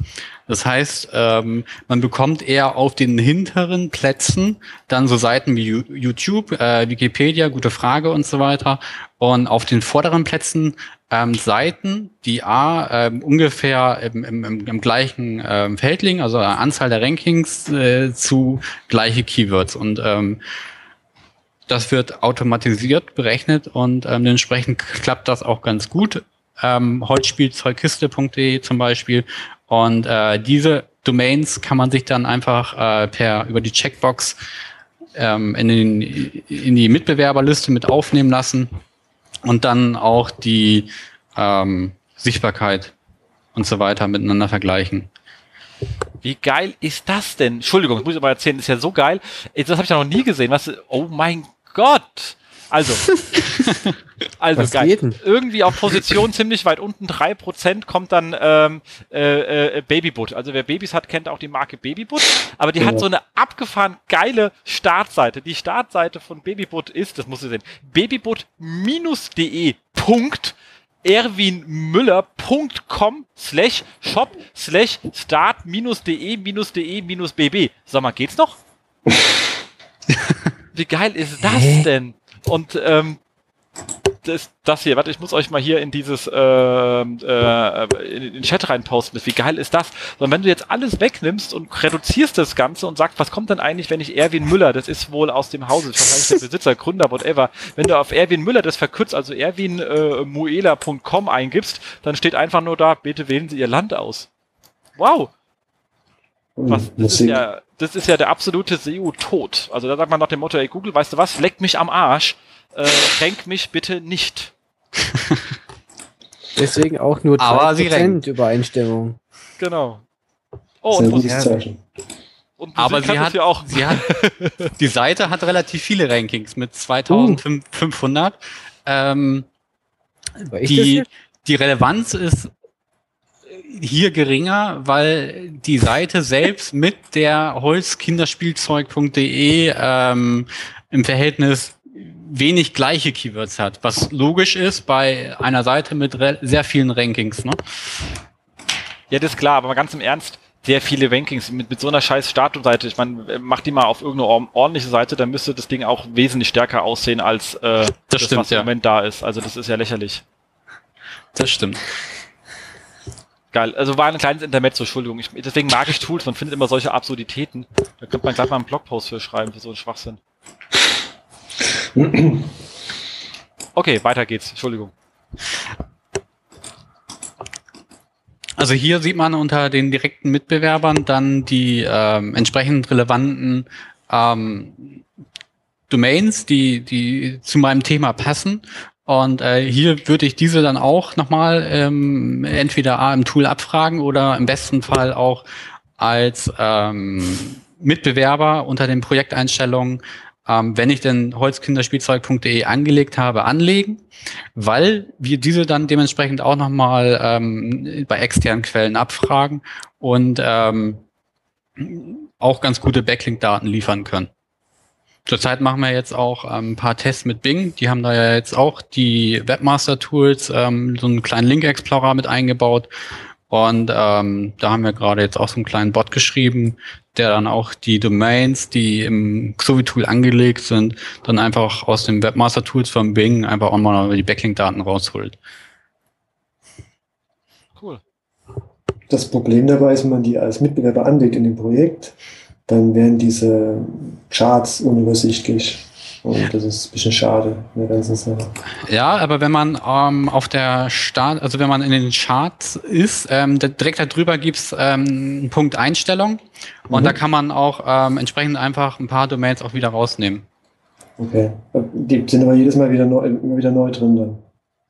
Das heißt, ähm, man bekommt eher auf den hinteren Plätzen dann so Seiten wie YouTube, äh, Wikipedia, gute Frage und so weiter. Und auf den vorderen Plätzen ähm, Seiten, die A ähm, ungefähr im, im, im, gleichen ähm, Feld liegen, also Anzahl der Rankings äh, zu gleiche Keywords. Und ähm, das wird automatisiert berechnet und ähm, dementsprechend klappt das auch ganz gut. Ähm, Holzspielzeugkiste.de zum Beispiel und äh, diese Domains kann man sich dann einfach äh, per über die Checkbox ähm, in, den, in die Mitbewerberliste mit aufnehmen lassen und dann auch die ähm, Sichtbarkeit und so weiter miteinander vergleichen.
Wie geil ist das denn? Entschuldigung, das muss ich aber erzählen, ist ja so geil. Das habe ich ja noch nie gesehen. Was? Oh mein Gott! Also, [LAUGHS] also Was geil. Irgendwie auf Position ziemlich weit unten, drei Prozent kommt dann ähm, äh, äh, Babybutt. Also wer Babys hat, kennt auch die Marke Babybutt. Aber die ja. hat so eine abgefahren geile Startseite. Die Startseite von Babybutt ist, das muss ihr sehen, babybutt-de. Punkt erwinmüller.com slash shop slash start minus de minus de minus bb. Sag mal, geht's noch? [LAUGHS] Wie geil ist das denn? Und ähm, das, das hier, warte, ich muss euch mal hier in dieses äh, äh, in den Chat reinposten. Wie geil ist das? Sondern wenn du jetzt alles wegnimmst und reduzierst das Ganze und sagst, was kommt denn eigentlich, wenn ich Erwin Müller, das ist wohl aus dem Hause, wahrscheinlich der Besitzer, Gründer, whatever, wenn du auf Erwin Müller das verkürzt, also erwinmuela.com äh, eingibst, dann steht einfach nur da, bitte wählen Sie Ihr Land aus. Wow. Was, das ist ja, das ist ja der absolute SEO-Tod. Also da sagt man nach dem Motto, ey Google, weißt du was, leck mich am Arsch, äh, renk mich bitte nicht. [LAUGHS]
Deswegen auch nur 3% Übereinstimmung.
Genau.
Oh, und, ja.
und Aber sie hat, ja auch. sie hat, [LAUGHS] die Seite hat relativ viele Rankings mit 2500. Uh. Ähm, die, die Relevanz ist hier geringer, weil die Seite selbst [LAUGHS] mit der holzkinderspielzeug.de ähm, im Verhältnis wenig gleiche Keywords hat, was logisch ist bei einer Seite mit sehr vielen Rankings. Ne?
Ja, das ist klar, aber ganz im Ernst, sehr viele Rankings mit, mit so einer scheiß Startseite. Ich meine, mach die mal auf irgendeine ordentliche Seite, dann müsste das Ding auch wesentlich stärker aussehen als äh, das,
das stimmt,
was im Moment da ist. Also das ist ja lächerlich.
Das stimmt.
Geil. Also war ein kleines Intermezzo, Entschuldigung. Ich, deswegen mag ich Tools. Man findet immer solche Absurditäten. Da könnte man gleich mal einen Blogpost für schreiben, für so einen Schwachsinn. Okay, weiter geht's. Entschuldigung.
Also hier sieht man unter den direkten Mitbewerbern dann die ähm, entsprechend relevanten ähm, Domains, die, die zu meinem Thema passen. Und äh, hier würde ich diese dann auch nochmal ähm, entweder A im Tool abfragen oder im besten Fall auch als ähm, Mitbewerber unter den Projekteinstellungen, ähm, wenn ich denn holzkinderspielzeug.de angelegt habe, anlegen, weil wir diese dann dementsprechend auch nochmal ähm, bei externen Quellen abfragen und ähm, auch ganz gute Backlink-Daten liefern können. Zurzeit machen wir jetzt auch ähm, ein paar Tests mit Bing. Die haben da ja jetzt auch die Webmaster-Tools, ähm, so einen kleinen Link-Explorer mit eingebaut. Und ähm, da haben wir gerade jetzt auch so einen kleinen Bot geschrieben, der dann auch die Domains, die im Xovi-Tool angelegt sind, dann einfach aus den Webmaster-Tools von Bing einfach auch mal die Backlink-Daten rausholt.
Cool. Das Problem dabei ist, wenn man die als Mitbewerber anlegt in dem Projekt, dann werden diese Charts unübersichtlich. Und das ist ein bisschen schade in der ganzen Sache.
Ja, aber wenn man ähm, auf der Start, also wenn man in den Charts ist, ähm, direkt darüber gibt's ähm, einen Punkt Einstellung und mhm. da kann man auch ähm, entsprechend einfach ein paar Domains auch wieder rausnehmen.
Okay. Die sind aber jedes Mal wieder neu, immer wieder neu drin dann.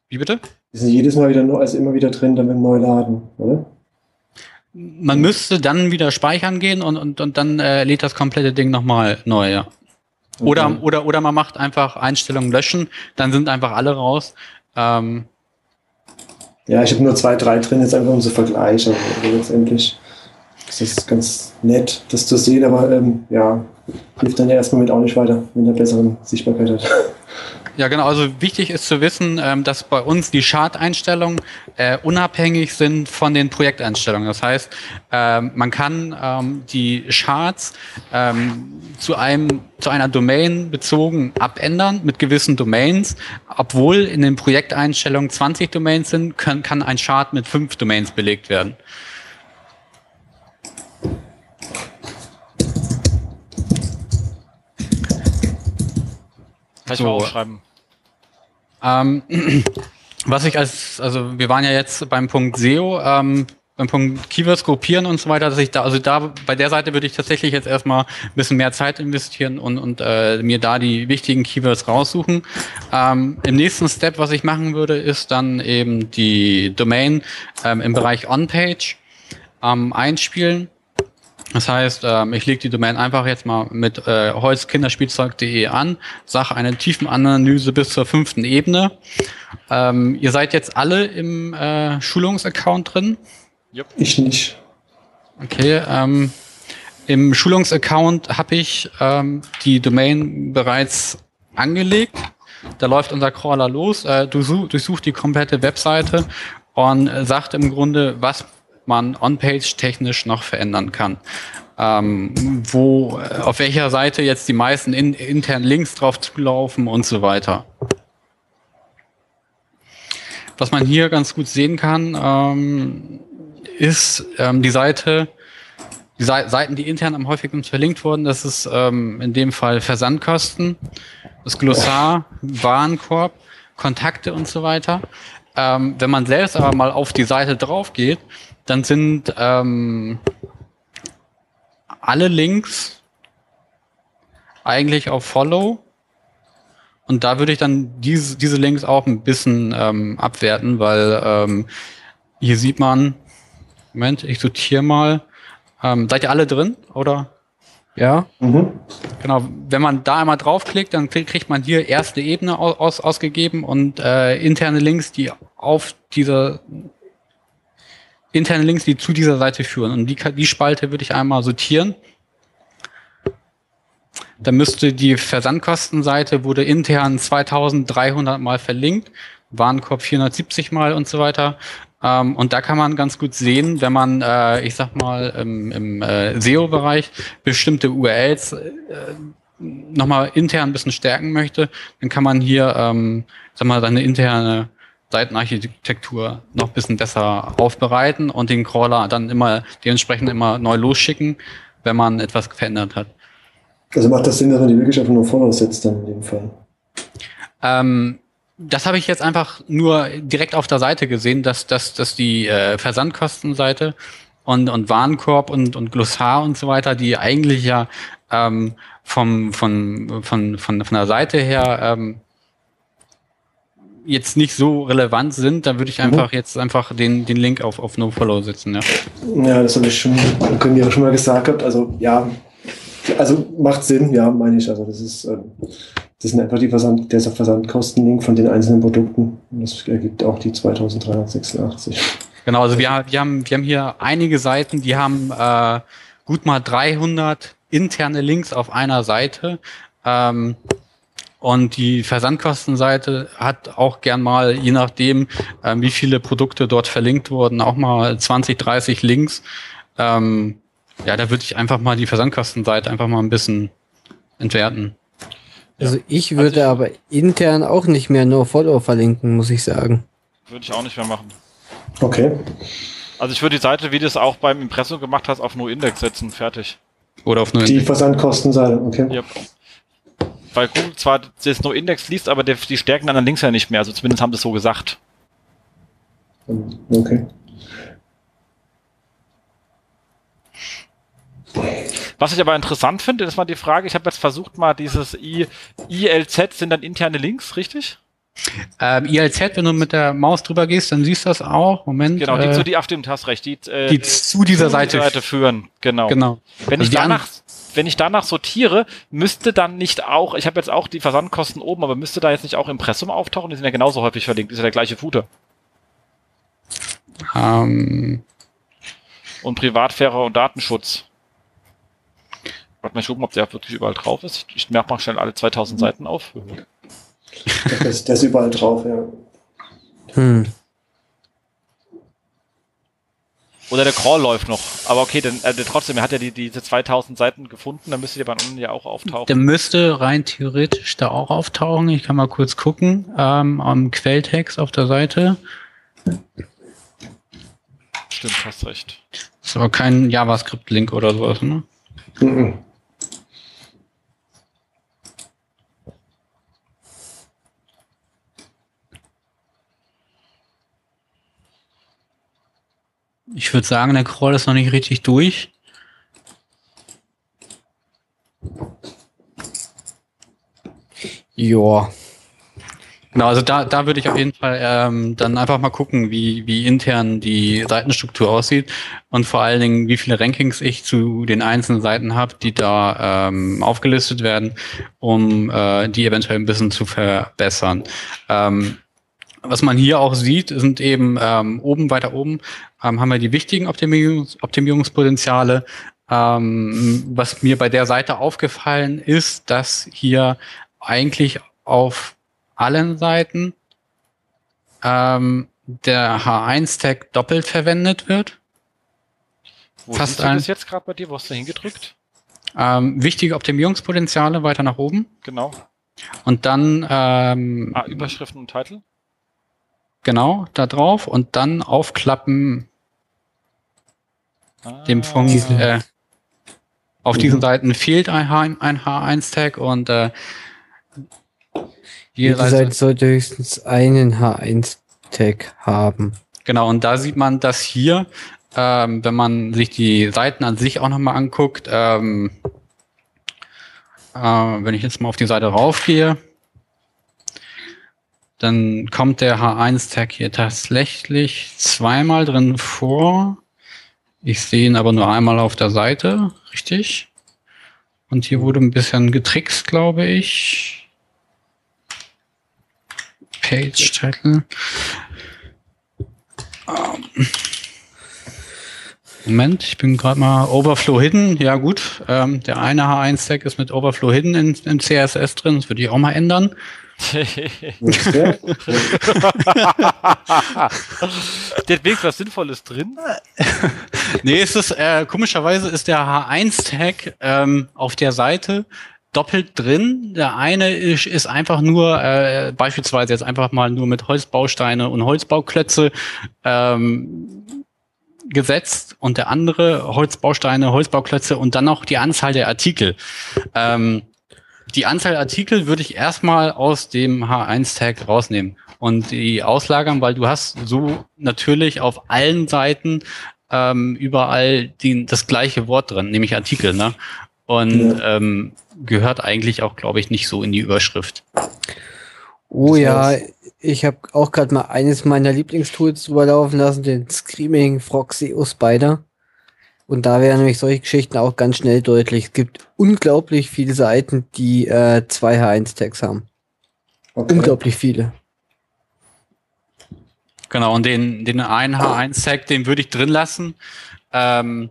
Wie bitte?
Die sind jedes Mal wieder neu, also immer wieder drin, dann mit dem Neuladen, oder?
Man müsste dann wieder speichern gehen und, und, und dann äh, lädt das komplette Ding nochmal neu, ja. Okay. Oder, oder, oder man macht einfach Einstellungen löschen, dann sind einfach alle raus. Ähm,
ja, ich habe nur zwei, drei drin, jetzt einfach um zu vergleichen. Also letztendlich ist das ganz nett, das zu sehen, aber ähm, ja, hilft dann ja erstmal mit auch nicht weiter, wenn er besseren Sichtbarkeit hat. [LAUGHS]
Ja, genau. Also wichtig ist zu wissen, ähm, dass bei uns die Chart-Einstellungen äh, unabhängig sind von den Projekteinstellungen. Das heißt, ähm, man kann ähm, die Charts zu einem zu einer Domain bezogen abändern mit gewissen Domains. Obwohl in den Projekteinstellungen 20 Domains sind, kann, kann ein Chart mit fünf Domains belegt werden.
Kann ich mal aufschreiben.
Ähm, was ich als, also wir waren ja jetzt beim Punkt SEO, ähm, beim Punkt Keywords gruppieren und so weiter, dass ich da, also da bei der Seite würde ich tatsächlich jetzt erstmal ein bisschen mehr Zeit investieren und, und äh, mir da die wichtigen Keywords raussuchen. Ähm, Im nächsten Step, was ich machen würde, ist dann eben die Domain ähm, im Bereich On-Page ähm, einspielen das heißt, ähm, ich lege die Domain einfach jetzt mal mit äh, holzkinderspielzeug.de an, sage eine Tiefenanalyse bis zur fünften Ebene. Ähm, ihr seid jetzt alle im äh, Schulungsaccount drin?
Yep. Ich nicht.
Okay, ähm, im Schulungsaccount habe ich ähm, die Domain bereits angelegt. Da läuft unser Crawler los, äh, durchsucht die komplette Webseite und äh, sagt im Grunde, was man on-page technisch noch verändern kann. Ähm, wo, äh, auf welcher Seite jetzt die meisten in, internen Links drauf zulaufen und so weiter. Was man hier ganz gut sehen kann, ähm, ist ähm, die Seite, die Seiten, die intern am häufigsten verlinkt wurden, das ist ähm, in dem Fall Versandkosten, das Glossar, Warenkorb, Kontakte und so weiter. Ähm, wenn man selbst aber mal auf die Seite drauf geht, dann sind ähm, alle Links eigentlich auf Follow. Und da würde ich dann diese, diese Links auch ein bisschen ähm, abwerten, weil ähm, hier sieht man, Moment, ich sortiere mal. Ähm, seid ihr alle drin, oder?
Ja.
Mhm. Genau, wenn man da einmal draufklickt, dann kriegt man hier erste Ebene aus, ausgegeben und äh, interne Links, die auf dieser interne Links, die zu dieser Seite führen. Und die, die Spalte würde ich einmal sortieren. Da müsste die Versandkostenseite wurde intern 2300 mal verlinkt, Warenkorb 470 mal und so weiter. Ähm, und da kann man ganz gut sehen, wenn man, äh, ich sag mal, im, im äh, SEO-Bereich bestimmte URLs äh, nochmal intern ein bisschen stärken möchte, dann kann man hier, ähm, sag mal, seine interne Seitenarchitektur noch ein bisschen besser aufbereiten und den Crawler dann immer dementsprechend immer neu losschicken, wenn man etwas verändert hat.
Also macht das Sinn, dass man die wirklich einfach nur voraussetzt dann in dem Fall?
Ähm, das habe ich jetzt einfach nur direkt auf der Seite gesehen, dass, dass, dass die äh, Versandkostenseite und, und Warenkorb und, und Glossar und so weiter, die eigentlich ja ähm, vom, von, von, von, von der Seite her ähm, jetzt nicht so relevant sind, dann würde ich mhm. einfach mhm. jetzt einfach den, den Link auf, auf NoFollow setzen, ja.
Ja, das habe ich schon, können auch schon mal gesagt gehabt. Also ja, also macht Sinn, ja, meine ich. Also das ist, ähm, das sind einfach die Versand, der Versandkostenlink von den einzelnen Produkten. Und das ergibt auch die 2386.
Genau, also wir, wir, haben, wir haben hier einige Seiten, die haben äh, gut mal 300 interne Links auf einer Seite. Ähm, und die Versandkostenseite hat auch gern mal, je nachdem, ähm, wie viele Produkte dort verlinkt wurden, auch mal 20, 30 Links. Ähm, ja, da würde ich einfach mal die Versandkostenseite einfach mal ein bisschen entwerten.
Also ich würde also ich, aber intern auch nicht mehr nur Follow verlinken, muss ich sagen.
Würde ich auch nicht mehr machen.
Okay.
Also ich würde die Seite, wie du es auch beim Impressum gemacht hast, auf No-Index setzen. Fertig.
Oder auf
No-Index. Die Versandkostenseite, okay. Yep
weil Google zwar das No-Index liest, aber der, die stärken dann links ja nicht mehr. Also zumindest haben sie es so gesagt.
Okay.
Was ich aber interessant finde, ist mal die Frage, ich habe jetzt versucht mal dieses I, ILZ sind dann interne Links, richtig?
Ähm, ILZ, wenn du mit der Maus drüber gehst, dann siehst du das auch. Moment.
Genau, die äh, zu die auf dem hast recht, die,
äh, die zu dieser Seite,
Seite führen. Genau.
Genau.
Wenn also ich danach, wenn ich danach sortiere, müsste dann nicht auch, ich habe jetzt auch die Versandkosten oben, aber müsste da jetzt nicht auch Impressum auftauchen? Die sind ja genauso häufig verlinkt, ist ja der gleiche Footer.
Ähm.
Und Privatsphäre und Datenschutz. Warte mal, ich gucken, ob der wirklich überall drauf ist. Ich merke mal schnell alle 2000 Seiten auf. [LAUGHS]
Der ist, der ist überall drauf, ja.
Hm. Oder der Crawl läuft noch. Aber okay, dann, äh, trotzdem, er hat ja die, diese 2000 Seiten gefunden, dann müsste der bei unten ja auch auftauchen.
Der müsste rein theoretisch da auch auftauchen. Ich kann mal kurz gucken. Ähm, am Quelltext auf der Seite.
Stimmt, hast recht.
ist aber kein JavaScript-Link oder sowas, ne? Mhm. Ich würde sagen, der Crawl ist noch nicht richtig durch.
Ja.
Genau, also da, da würde ich auf jeden Fall ähm, dann einfach mal gucken, wie, wie intern die Seitenstruktur aussieht und vor allen Dingen, wie viele Rankings ich zu den einzelnen Seiten habe, die da ähm, aufgelistet werden, um äh, die eventuell ein bisschen zu verbessern. Ähm, was man hier auch sieht, sind eben ähm, oben, weiter oben, ähm, haben wir die wichtigen Optimierungs Optimierungspotenziale. Ähm, was mir bei der Seite aufgefallen ist, dass hier eigentlich auf allen Seiten ähm, der H1-Tag doppelt verwendet wird.
Wo Fast du das jetzt gerade bei dir? Wo hast du hingedrückt?
Ähm, wichtige Optimierungspotenziale weiter nach oben.
Genau.
Und dann ähm,
ah, Überschriften und Titel.
Genau, da drauf und dann aufklappen ah. dem Funk. Äh, auf mhm. diesen Seiten fehlt ein, H, ein H1-Tag und äh,
jede Seite, Seite sollte höchstens einen H1-Tag haben.
Genau, und da sieht man, dass hier, ähm, wenn man sich die Seiten an sich auch nochmal anguckt, ähm, äh, wenn ich jetzt mal auf die Seite raufgehe, dann kommt der H1-Tag hier tatsächlich zweimal drin vor. Ich sehe ihn aber nur einmal auf der Seite, richtig? Und hier wurde ein bisschen getrickst, glaube ich. Page Title. Moment, ich bin gerade mal Overflow Hidden. Ja gut, ähm, der eine H1-Tag ist mit Overflow Hidden in, in CSS drin. Das würde ich auch mal ändern. [LAUGHS]
Der wenigstens was Sinnvolles drin.
nee, ist es, äh, komischerweise ist der H1-Tag ähm, auf der Seite doppelt drin. Der eine ist, ist einfach nur, äh, beispielsweise jetzt einfach mal nur mit Holzbausteine und Holzbauklötze ähm, gesetzt und der andere Holzbausteine, Holzbauklötze und dann noch die Anzahl der Artikel. Ähm, die Anzahl Artikel würde ich erstmal aus dem H1-Tag rausnehmen und die auslagern, weil du hast so natürlich auf allen Seiten ähm, überall die, das gleiche Wort drin, nämlich Artikel, ne? Und ja. ähm, gehört eigentlich auch, glaube ich, nicht so in die Überschrift.
Oh das ja, ich habe auch gerade mal eines meiner Lieblingstools drüber laufen lassen, den Screaming Frog SEO Spider. Und da werden nämlich solche Geschichten auch ganz schnell deutlich. Es gibt unglaublich viele Seiten, die äh, zwei H1-Tags haben. Okay. Unglaublich viele.
Genau, und den, den einen H1-Tag, den würde ich drin lassen. Ähm,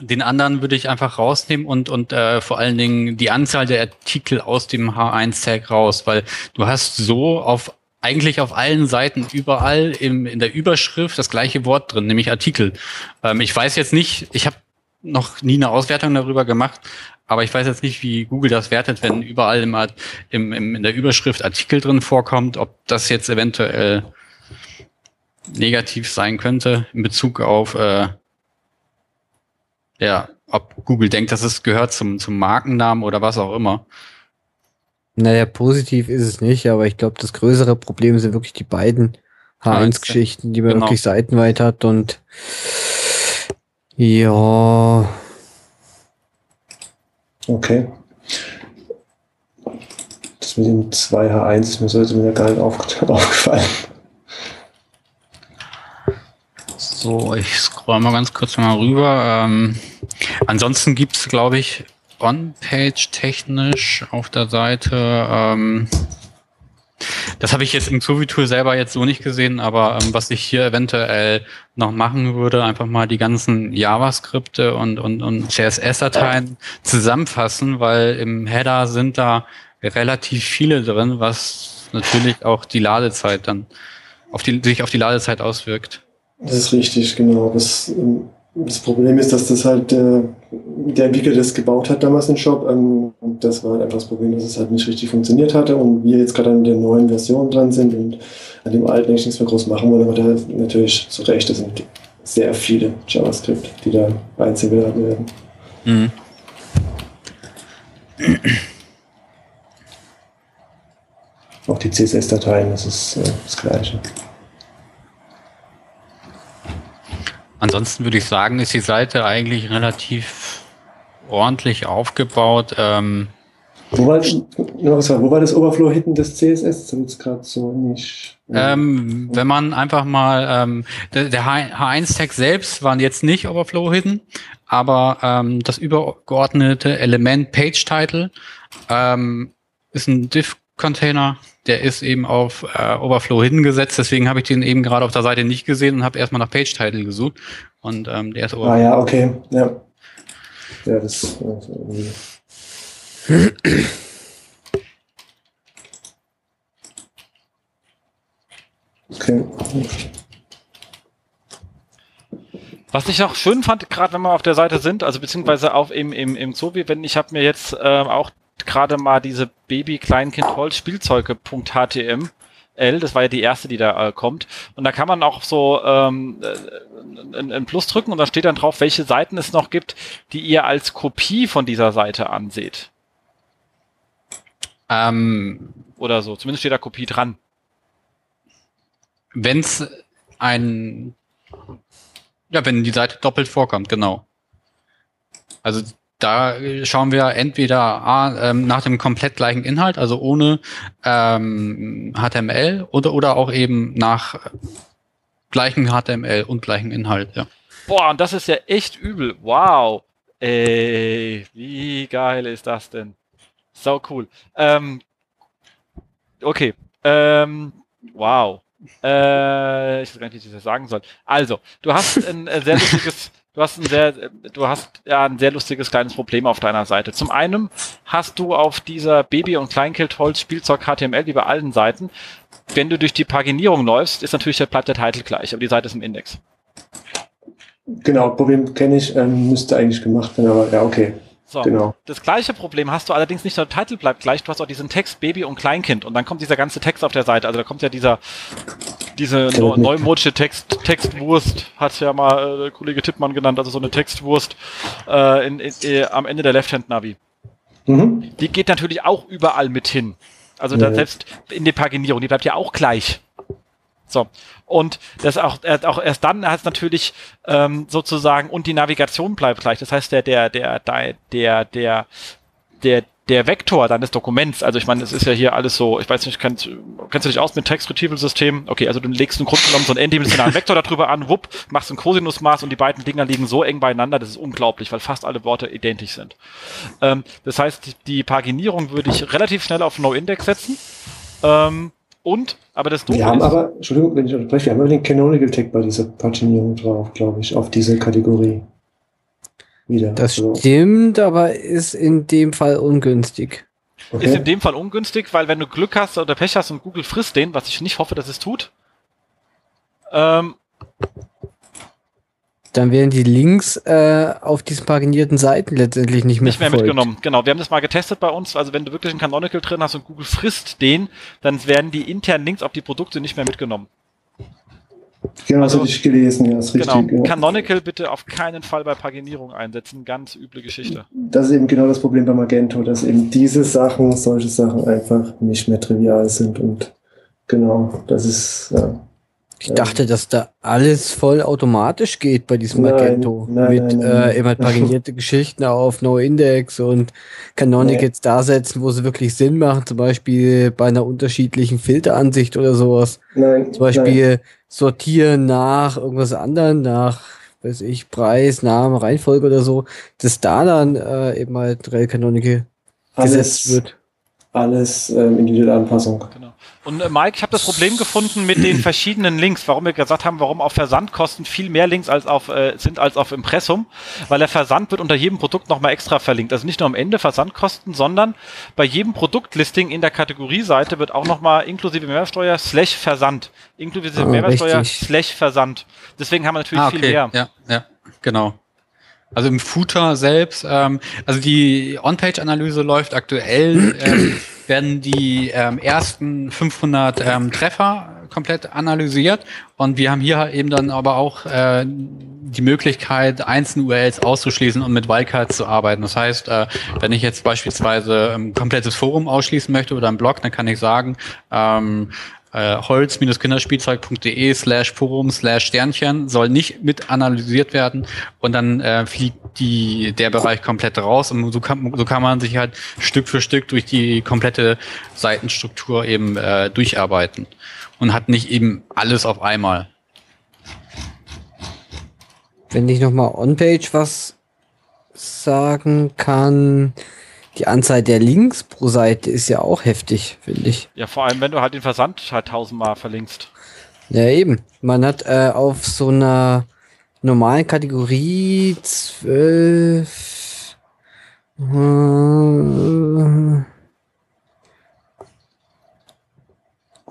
den anderen würde ich einfach rausnehmen und, und äh, vor allen Dingen die Anzahl der Artikel aus dem H1-Tag raus, weil du hast so auf eigentlich auf allen Seiten überall im, in der Überschrift das gleiche Wort drin, nämlich Artikel. Ähm, ich weiß jetzt nicht, ich habe noch nie eine Auswertung darüber gemacht, aber ich weiß jetzt nicht, wie Google das wertet, wenn überall im, im, im, in der Überschrift Artikel drin vorkommt, ob das jetzt eventuell negativ sein könnte in Bezug auf, äh, ja, ob Google denkt, dass es gehört zum, zum Markennamen oder was auch immer.
Naja, positiv ist es nicht, aber ich glaube, das größere Problem sind wirklich die beiden H1-Geschichten, die man genau. wirklich seitenweit hat und ja.
Okay. Das mit dem 2H1 ist mir so jetzt mir gar nicht [LAUGHS] aufgefallen.
So, ich scroll mal ganz kurz mal rüber. Ähm, ansonsten gibt es, glaube ich, On-Page technisch auf der Seite. Ähm, das habe ich jetzt im Zovi-Tool selber jetzt so nicht gesehen, aber ähm, was ich hier eventuell noch machen würde, einfach mal die ganzen JavaScripte und, und, und CSS-Dateien zusammenfassen, weil im Header sind da relativ viele drin, was natürlich auch die Ladezeit dann auf die, sich auf die Ladezeit auswirkt.
Das ist richtig, genau. Das, ähm, das Problem ist, dass das halt äh, der Entwickler das gebaut hat damals im Shop. Ähm, und das war halt einfach das Problem, dass es halt nicht richtig funktioniert hatte. Und wir jetzt gerade an der neuen Version dran sind und an dem alten eigentlich nichts mehr groß machen wollen. Aber da natürlich zu Recht, das sind sehr viele JavaScript, die da einzeln geladen werden. Mhm. Auch die CSS-Dateien, das ist äh, das Gleiche.
Ansonsten würde ich sagen, ist die Seite eigentlich relativ ordentlich aufgebaut. Ähm,
wo, war, wo war das Overflow-Hitten des CSS? Das jetzt gerade so nicht.
Ähm, wenn man einfach mal, ähm, der, der H1-Tag selbst waren jetzt nicht Overflow-Hitten, aber ähm, das übergeordnete Element Page-Title ähm, ist ein Div-Container, der ist eben auf äh, Overflow hingesetzt, deswegen habe ich den eben gerade auf der Seite nicht gesehen und habe erstmal nach Page Title gesucht. Und ähm, der ist
Overflow. Ah ja, okay. Ja. Ja, das irgendwie.
Okay. Was ich auch schön fand, gerade wenn wir auf der Seite sind, also beziehungsweise auch im, im, im Zobi, wenn ich habe mir jetzt ähm, auch gerade mal diese Baby-Kleinkind-Holz-Spielzeuge.html. Das war ja die erste, die da äh, kommt. Und da kann man auch so ähm, äh, ein, ein Plus drücken und da steht dann drauf, welche Seiten es noch gibt, die ihr als Kopie von dieser Seite anseht. Ähm, Oder so. Zumindest steht da Kopie dran.
Wenn es ein ja, wenn die Seite doppelt vorkommt, genau. Also da schauen wir entweder A, ähm, nach dem komplett gleichen Inhalt, also ohne ähm, HTML oder, oder auch eben nach gleichen HTML und gleichen Inhalt, ja.
Boah, und das ist ja echt übel. Wow. Ey, wie geil ist das denn? So cool. Ähm, okay. Ähm, wow. Äh, ich weiß gar nicht, wie ich das sagen soll. Also, du hast ein äh, sehr lustiges du hast ein sehr, du hast ja ein sehr lustiges kleines Problem auf deiner Seite. Zum einen hast du auf dieser Baby- und Kleinkindholz Spielzeug HTML wie bei allen Seiten, wenn du durch die Paginierung läufst, ist natürlich, bleibt der Titel gleich, aber die Seite ist im Index.
Genau, Problem kenne ich, ähm, müsste eigentlich gemacht werden, aber ja, okay.
So, genau. Das gleiche Problem hast du allerdings nicht nur der Titel bleibt gleich, du hast auch diesen Text Baby und Kleinkind und dann kommt dieser ganze Text auf der Seite. Also da kommt ja dieser diese neu, neumodische Text, Textwurst, hat ja mal äh, Kollege Tippmann genannt, also so eine Textwurst äh, in, in, in, am Ende der Left-Hand-Navi. Mhm. Die geht natürlich auch überall mit hin. Also ja. da selbst in der Paginierung, die bleibt ja auch gleich. So. Und das auch, auch erst dann hat es natürlich ähm, sozusagen, und die Navigation bleibt gleich. Das heißt, der, der, der, der, der, der, der Vektor deines Dokuments, also ich meine, es ist ja hier alles so, ich weiß nicht, kennst, kennst du dich aus mit Text-Retrieval-System? Okay, also du legst im Grunde genommen so einen n-dimensionalen Vektor darüber an, wupp, machst ein Cosinusmaß und die beiden Dinger liegen so eng beieinander, das ist unglaublich, weil fast alle Worte identisch sind. Ähm, das heißt, die Paginierung würde ich relativ schnell auf No-Index setzen. Ähm, und, aber das
Wir haben aber, Entschuldigung, wenn ich unterbreche, wir haben aber den Canonical Tag bei dieser Paginierung drauf, glaube ich, auf diese Kategorie
wieder. Das also. stimmt, aber ist in dem Fall ungünstig.
Okay. Ist in dem Fall ungünstig, weil wenn du Glück hast oder Pech hast und Google frisst den, was ich nicht hoffe, dass es tut, ähm,
dann werden die Links äh, auf diesen paginierten Seiten letztendlich nicht mehr,
nicht mehr mitgenommen. Genau, wir haben das mal getestet bei uns. Also wenn du wirklich einen Canonical drin hast und Google frisst den, dann werden die internen Links auf die Produkte nicht mehr mitgenommen.
Genau, also, das ich gelesen, ja, ist
genau. richtig. Ja. Canonical bitte auf keinen Fall bei Paginierung einsetzen, ganz üble Geschichte.
Das ist eben genau das Problem bei Magento, dass eben diese Sachen, solche Sachen einfach nicht mehr trivial sind und genau, das ist, ja.
Ich ähm, dachte, dass da alles voll automatisch geht bei diesem
nein,
Magento.
Nein,
mit
nein, nein.
Äh, immer [LAUGHS] paginierte Geschichten auf No-Index und Canonic nee. jetzt da setzen, wo sie wirklich Sinn machen, zum Beispiel bei einer unterschiedlichen Filteransicht oder sowas.
Nein,
zum Beispiel sortieren nach irgendwas anderem, nach weiß ich, Preis, Name, Reihenfolge oder so, dass da dann äh, eben halt Rail Canonical gesetzt wird.
Alles ähm, individuelle Anpassung.
Genau. Und äh, Mike, ich habe das Problem gefunden mit den verschiedenen Links, warum wir gesagt haben, warum auf Versandkosten viel mehr Links als auf, äh, sind als auf Impressum, weil der Versand wird unter jedem Produkt nochmal extra verlinkt. Also nicht nur am Ende Versandkosten, sondern bei jedem Produktlisting in der Kategorieseite wird auch nochmal inklusive Mehrwertsteuer slash Versand. Inklusive oh, Mehrwertsteuer richtig. slash Versand. Deswegen haben wir natürlich ah, okay. viel mehr.
Ja, ja, genau. Also im Footer selbst, ähm, also die On-Page-Analyse läuft aktuell, ähm, werden die ähm, ersten 500 ähm, Treffer komplett analysiert und wir haben hier eben dann aber auch äh, die Möglichkeit, einzelne URLs auszuschließen und mit Wildcards zu arbeiten. Das heißt, äh, wenn ich jetzt beispielsweise ein komplettes Forum ausschließen möchte oder ein Blog, dann kann ich sagen, ähm, äh, holz-kinderspielzeug.de slash forum slash Sternchen soll nicht mit analysiert werden. Und dann äh, fliegt die, der Bereich komplett raus. Und so kann, so kann man sich halt Stück für Stück durch die komplette Seitenstruktur eben äh, durcharbeiten. Und hat nicht eben alles auf einmal.
Wenn ich nochmal on-page was sagen kann, die Anzahl der Links pro Seite ist ja auch heftig, finde ich.
Ja, vor allem, wenn du halt den Versand halt tausendmal verlinkst.
Ja, eben. Man hat äh, auf so einer normalen Kategorie zwölf. Äh,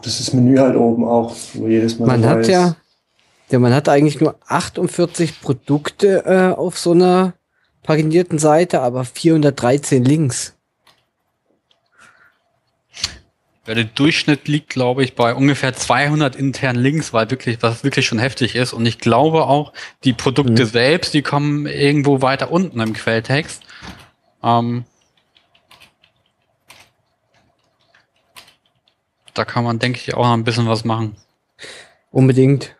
das ist Menü halt oben auch, wo jedes Mal.
Man hat ja, ja, man hat eigentlich nur 48 Produkte äh, auf so einer paginierten Seite, aber 413 Links.
Ja, der Durchschnitt liegt, glaube ich, bei ungefähr 200 internen Links, weil wirklich, was wirklich schon heftig ist. Und ich glaube auch, die Produkte mhm. selbst, die kommen irgendwo weiter unten im Quelltext. Ähm, da kann man, denke ich, auch noch ein bisschen was machen.
Unbedingt.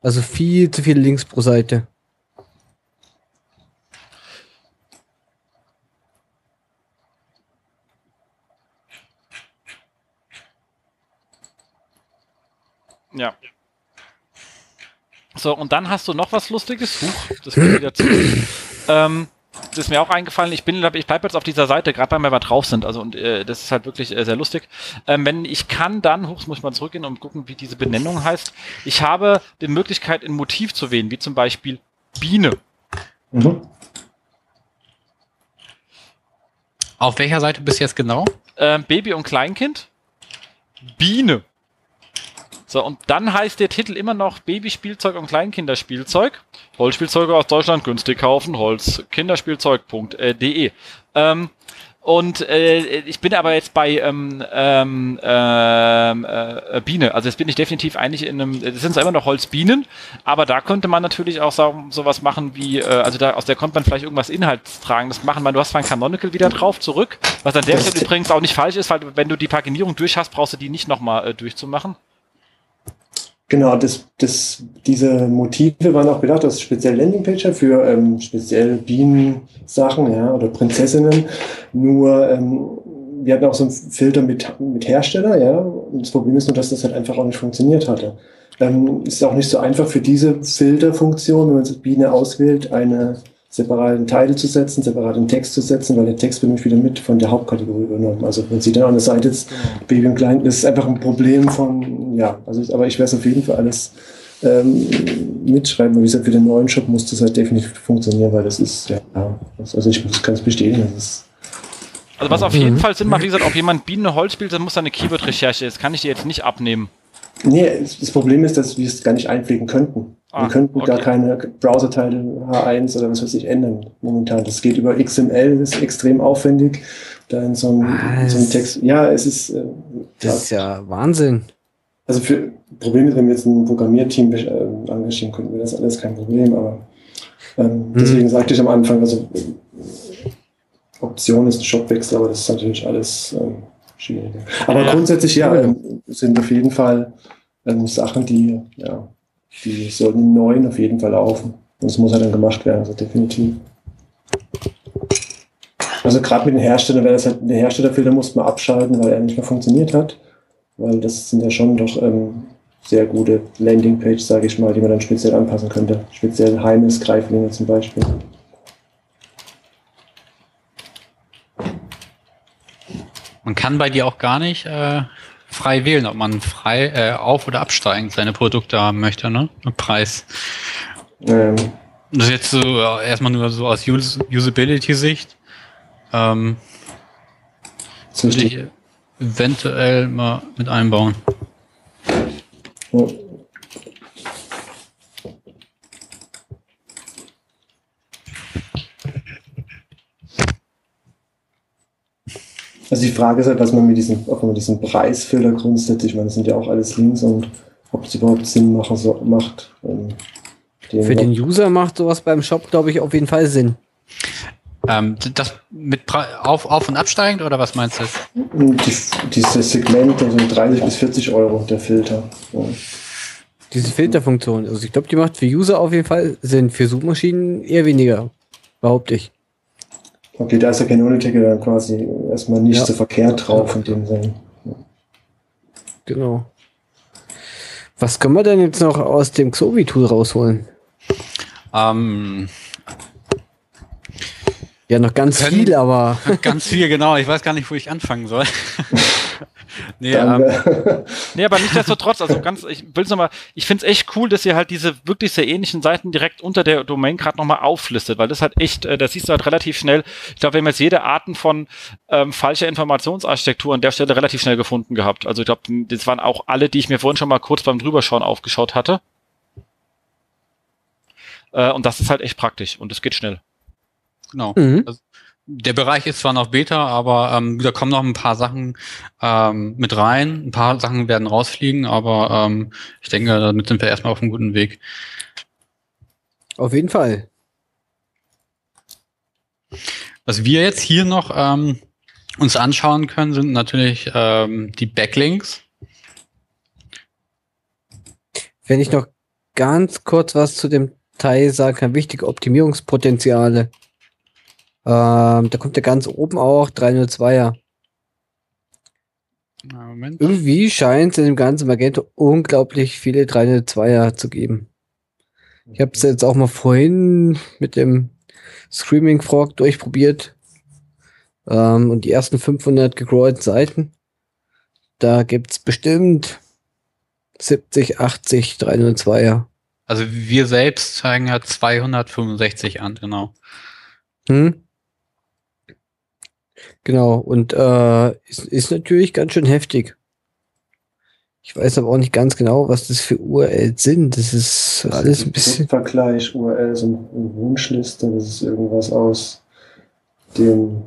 Also viel zu viele Links pro Seite.
Ja. So, und dann hast du noch was Lustiges. Huch, das geht wieder zu. ähm, das ist mir auch eingefallen. Ich bin, ich bleibe jetzt auf dieser Seite, gerade weil wir mal drauf sind. Also und äh, das ist halt wirklich äh, sehr lustig. Ähm, wenn ich kann, dann, huch, muss ich mal zurückgehen und gucken, wie diese Benennung heißt. Ich habe die Möglichkeit, ein Motiv zu wählen, wie zum Beispiel Biene. Mhm.
Auf welcher Seite bist du jetzt genau?
Ähm, Baby und Kleinkind. Biene. So, und dann heißt der Titel immer noch Babyspielzeug und Kleinkinderspielzeug. Holzspielzeuge aus Deutschland günstig kaufen, holzkinderspielzeug.de. Ähm, und äh, ich bin aber jetzt bei ähm, ähm, ähm, äh, Biene. Also jetzt bin ich definitiv eigentlich in einem, das sind zwar immer noch Holzbienen, aber da könnte man natürlich auch so, sowas machen wie, äh, also da aus der konnte man vielleicht irgendwas Inhaltstragendes machen, weil du hast zwar ein Canonical wieder drauf zurück, was an der Stelle übrigens auch nicht falsch ist, weil wenn du die Paginierung durch hast, brauchst du die nicht nochmal äh, durchzumachen.
Genau, das, das, diese Motive waren auch gedacht als speziell Landingpage für ähm, speziell Bienen-Sachen ja, oder Prinzessinnen. Nur ähm, wir hatten auch so einen Filter mit, mit Hersteller, ja. Und das Problem ist nur, dass das halt einfach auch nicht funktioniert hatte. Ähm, ist auch nicht so einfach für diese Filterfunktion, wenn man jetzt Biene auswählt, eine separaten Teil zu setzen, separaten Text zu setzen, weil der Text wird nämlich wieder mit von der Hauptkategorie übernommen. Also wenn Sie dann an der Seite jetzt genau. Baby und Klein, das ist einfach ein Problem von, ja, also aber ich werde es auf jeden Fall alles ähm, mitschreiben. Und wie gesagt, für den neuen Shop muss das halt definitiv funktionieren, weil das ist, ja, also ich kann es bestätigen, das ist
also was auf jeden mhm. Fall Sinn macht, wie gesagt, ob jemand Bienen Holz spielt, dann muss da eine Keyword-Recherche. Das kann ich dir jetzt nicht abnehmen.
Nee, das Problem ist, dass wir es gar nicht einpflegen könnten. Ah, wir könnten okay. gar keine Browser-Teile H1 oder was weiß ich ändern momentan. Das geht über XML, das ist extrem aufwendig. Da in so einem, so einem Text. Ja, es ist. Äh,
das ist ja Wahnsinn.
Also für Problem ist, wenn wir jetzt ein Programmierteam äh, engagieren könnten, wäre das alles kein Problem, aber ähm, hm. deswegen sagte ich am Anfang, also Option ist ein Shopwechsel, aber das ist natürlich alles ähm, schwieriger. Aber ja, grundsätzlich ja, ähm, sind auf jeden Fall ähm, Sachen, die, ja, die sollten im Neuen auf jeden Fall laufen. Und es muss ja dann gemacht werden, also definitiv. Also gerade mit den Herstellern, wäre das halt, der Herstellerfilter muss man abschalten, weil er nicht mehr funktioniert hat. Weil das sind ja schon doch ähm, sehr gute Landingpages, sage ich mal, die man dann speziell anpassen könnte. Speziell Heimes, Greiflinge zum Beispiel.
Man kann bei dir auch gar nicht äh, frei wählen, ob man frei äh, auf- oder absteigend seine Produkte haben möchte, ne? Preis. Ähm. Das ist jetzt so äh, erstmal nur so aus Us Usability-Sicht. Ähm, würde ich eventuell mal mit einbauen. Ja.
Also die Frage ist halt, was man mit diesem, ob man mit diesem Preisfilter grundsätzlich, ich meine, das sind ja auch alles Links und ob es überhaupt Sinn machen, so, macht. Ähm,
Für den User macht sowas beim Shop, glaube ich, auf jeden Fall Sinn.
Ähm, das mit Pre auf, auf und absteigend oder was meinst du?
Die, dieses Segment, also 30 bis 40 Euro, der Filter. Ja.
Diese Filterfunktion, also ich glaube, die macht für User auf jeden Fall Sinn, für Suchmaschinen eher weniger, behaupte ich.
Okay, da ist ja kein Uniticker dann quasi erstmal nicht ja. so verkehrt drauf in dem Sinne.
Genau. Was können wir denn jetzt noch aus dem Xovi-Tool rausholen?
Ähm,
ja, noch ganz können, viel, aber. [LAUGHS]
Ganz viel, genau. Ich weiß gar nicht, wo ich anfangen soll. [LAUGHS]
nee, ähm, nee, aber nichtsdestotrotz, also ganz, ich will es nochmal, ich finde es echt cool, dass ihr halt diese wirklich sehr ähnlichen Seiten direkt unter der Domain gerade nochmal auflistet, weil das halt echt, äh, das siehst du halt relativ schnell. Ich glaube, wir haben jetzt jede Arten von ähm, falscher Informationsarchitektur an der Stelle relativ schnell gefunden gehabt. Also ich glaube, das waren auch alle, die ich mir vorhin schon mal kurz beim Drüberschauen aufgeschaut hatte. Äh, und das ist halt echt praktisch und es geht schnell.
Genau. Mhm. Also, der Bereich ist zwar noch Beta, aber ähm, da kommen noch ein paar Sachen ähm, mit rein. Ein paar Sachen werden rausfliegen, aber ähm, ich denke, damit sind wir erstmal auf einem guten Weg.
Auf jeden Fall.
Was wir jetzt hier noch ähm, uns anschauen können, sind natürlich ähm, die Backlinks.
Wenn ich noch ganz kurz was zu dem Teil sagen kann, wichtige Optimierungspotenziale. Ähm, da kommt ja ganz oben auch 302er. Moment. Irgendwie scheint es in dem ganzen Magento unglaublich viele 302er zu geben. Ich habe es jetzt auch mal vorhin mit dem Screaming Frog durchprobiert. Ähm, und die ersten 500 gecrawlten Seiten, da gibt's bestimmt 70, 80 302er.
Also wir selbst zeigen ja 265 an, genau. Hm?
Genau, und äh, ist, ist natürlich ganz schön heftig. Ich weiß aber auch nicht ganz genau, was das für URLs sind. Das ist das alles ein bisschen.
Vergleich, URLs und, und Wunschliste, das ist irgendwas aus dem.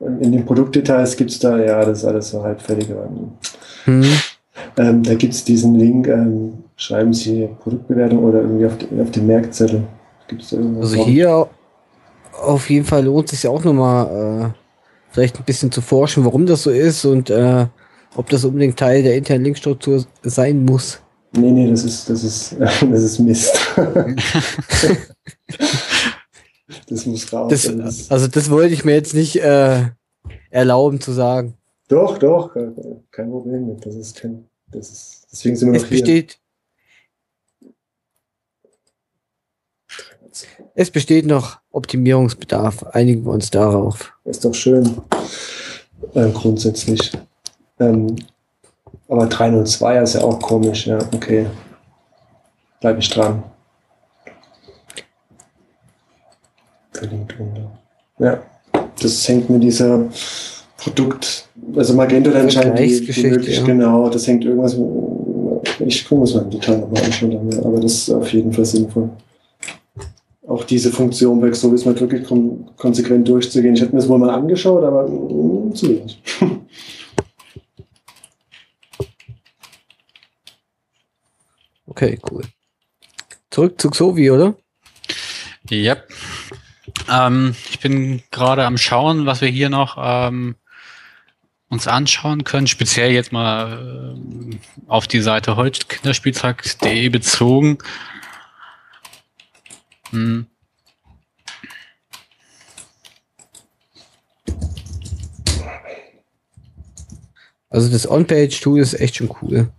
In den Produktdetails gibt es da, ja, das ist alles so halbfertig. Hm. Ähm, da gibt es diesen Link, ähm, schreiben Sie Produktbewertung oder irgendwie auf, auf dem Merkzettel. Gibt's
da irgendwas also hier auf jeden Fall lohnt es sich auch nochmal. Äh, vielleicht ein bisschen zu forschen, warum das so ist und äh, ob das unbedingt Teil der internen Linkstruktur sein muss.
Nee, nee, das ist, das ist, [LAUGHS] das ist Mist. [LAUGHS]
das muss raus. Das, also das wollte ich mir jetzt nicht äh, erlauben zu sagen.
Doch, doch, kein Problem mit. Das ist kein, das ist, deswegen sind wir
es noch besteht, hier. Es besteht noch Optimierungsbedarf. Einigen wir uns darauf.
Ist doch schön. Äh, grundsätzlich. Ähm, aber 302 ist ja auch komisch, ja, okay. Bleibe ich dran. Verlinkt Ja, das hängt mit dieser Produkt, also Magento dann scheint die, die möglich, ja. genau, das hängt irgendwas, ich gucke es mal im Detail nochmal anschauen, aber das ist auf jeden Fall sinnvoll auch diese Funktion weg, so wie es mal wirklich kon konsequent durchzugehen. Ich hätte mir das wohl mal angeschaut, aber mm, zu wenig. [LAUGHS]
Okay, cool. Zurück zu Xovi, oder?
Ja. Yep. Ähm, ich bin gerade am Schauen, was wir hier noch ähm, uns anschauen können, speziell jetzt mal äh, auf die Seite Holzkinderspielzeug.de bezogen. Hm.
Also das On-Page-Tool ist echt schon cool.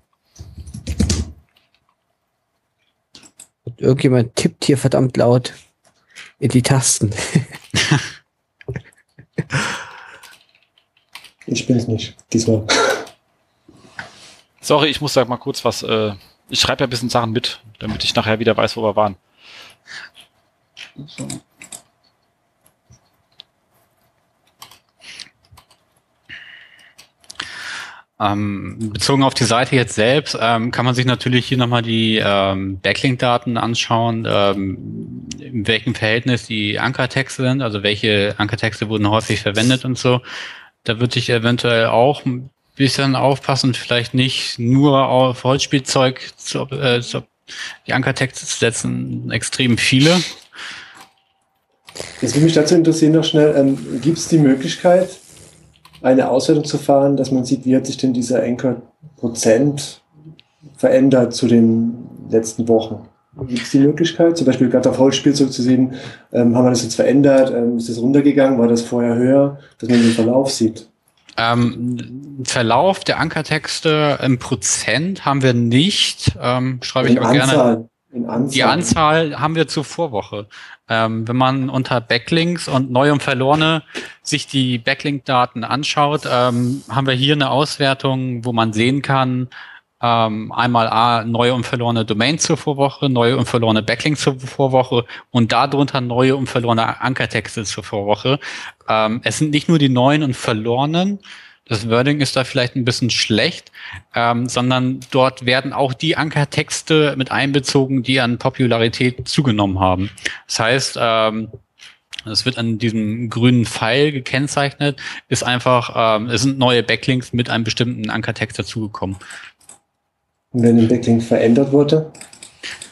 Und irgendjemand tippt hier verdammt laut in die Tasten. [LAUGHS]
ich bin es nicht, diesmal.
Sorry, ich muss da mal kurz was. Äh, ich schreibe ja ein bisschen Sachen mit, damit ich nachher wieder weiß, wo wir waren. So.
Ähm, bezogen auf die Seite jetzt selbst ähm, kann man sich natürlich hier nochmal die ähm, Backlink-Daten anschauen, ähm, in welchem Verhältnis die Ankertexte sind, also welche Ankertexte wurden häufig verwendet und so. Da würde ich eventuell auch ein bisschen aufpassen, vielleicht nicht nur auf Holzspielzeug zu, äh, zu, die Ankertexte zu setzen, extrem viele.
Jetzt würde mich dazu interessieren noch schnell, ähm, gibt es die Möglichkeit, eine Auswertung zu fahren, dass man sieht, wie hat sich denn dieser Anchor-Prozent verändert zu den letzten Wochen. Gibt es die Möglichkeit, zum Beispiel gerade auf Holzspielzeug zu sehen, ähm, haben wir das jetzt verändert, ähm, ist das runtergegangen, war das vorher höher, dass man den Verlauf sieht?
Ähm, Verlauf der Ankertexte im Prozent haben wir nicht, ähm, schreibe ich aber
Anzahl,
gerne. Anzahl. Die Anzahl haben wir zur Vorwoche. Ähm, wenn man unter Backlinks und neu und verlorene sich die Backlink-Daten anschaut, ähm, haben wir hier eine Auswertung, wo man sehen kann, ähm, einmal A, neue und verlorene Domains zur Vorwoche, neue und verlorene Backlinks zur Vorwoche und darunter neue und verlorene Ankertexte zur Vorwoche. Ähm, es sind nicht nur die neuen und verlorenen, das Wording ist da vielleicht ein bisschen schlecht, ähm, sondern dort werden auch die Ankertexte mit einbezogen, die an Popularität zugenommen haben. Das heißt, ähm, es wird an diesem grünen Pfeil gekennzeichnet, ist einfach, ähm, es sind neue Backlinks mit einem bestimmten Ankertext dazugekommen.
Und wenn ein Backlink verändert wurde,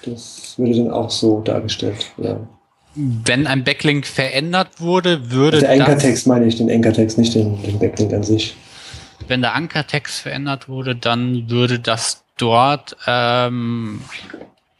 das würde dann auch so dargestellt werden.
Wenn ein Backlink verändert wurde, würde.
Also der Ankertext meine ich, den Ankertext, nicht den, den Backlink an sich.
Wenn der Ankertext verändert wurde, dann würde das dort ähm,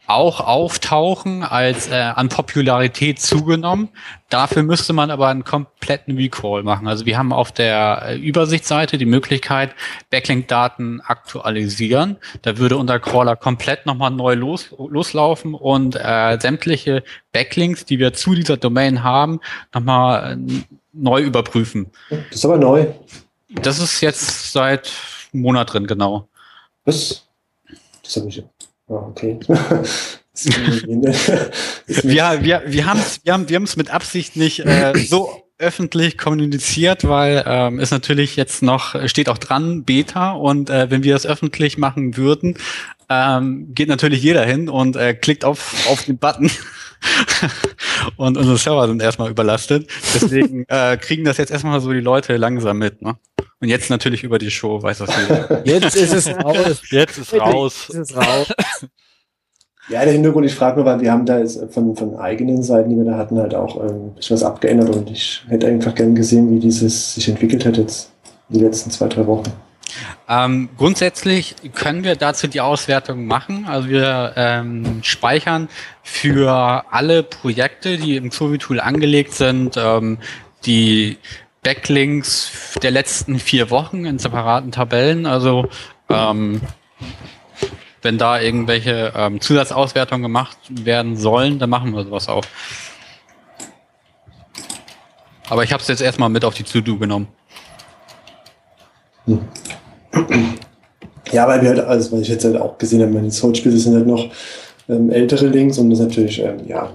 auch auftauchen als äh, an Popularität zugenommen. Dafür müsste man aber einen kompletten Recall machen. Also wir haben auf der äh, Übersichtsseite die Möglichkeit, Backlink-Daten aktualisieren. Da würde unser Crawler komplett nochmal neu los, loslaufen und äh, sämtliche Backlinks, die wir zu dieser Domain haben, nochmal äh, neu überprüfen.
Das ist aber neu.
Das ist jetzt seit einem Monat drin, genau.
Was? Das habe ich Okay. [LAUGHS] [LAUGHS]
wir, wir, wir haben es wir haben, wir mit Absicht nicht äh, so öffentlich kommuniziert, weil ähm, ist natürlich jetzt noch, steht auch dran, Beta und äh, wenn wir das öffentlich machen würden, ähm, geht natürlich jeder hin und äh, klickt auf, auf den Button [LAUGHS] und unsere Server sind erstmal überlastet. Deswegen äh, kriegen das jetzt erstmal so die Leute langsam mit. Ne? Und jetzt natürlich über die Show, weiß das jeder. [LAUGHS]
Jetzt ist es raus.
Jetzt ist raus. Jetzt ist raus.
Ja, der Hintergrund, ich frage nur, weil wir haben da von, von eigenen Seiten, die wir da hatten, halt auch ähm, ein bisschen was abgeändert und ich hätte einfach gern gesehen, wie dieses sich entwickelt hat jetzt die letzten zwei, drei Wochen.
Ähm, grundsätzlich können wir dazu die Auswertung machen. Also wir ähm, speichern für alle Projekte, die im Xovi-Tool angelegt sind, ähm, die Backlinks der letzten vier Wochen in separaten Tabellen. Also ähm, wenn da irgendwelche ähm, Zusatzauswertungen gemacht werden sollen, dann machen wir sowas auch. Aber ich habe es jetzt erstmal mit auf die To-Do genommen.
Ja, weil wir halt, also weil ich jetzt halt auch gesehen habe, meine Soul-Spiele sind halt noch ähm, ältere Links und das ist natürlich, ähm, ja,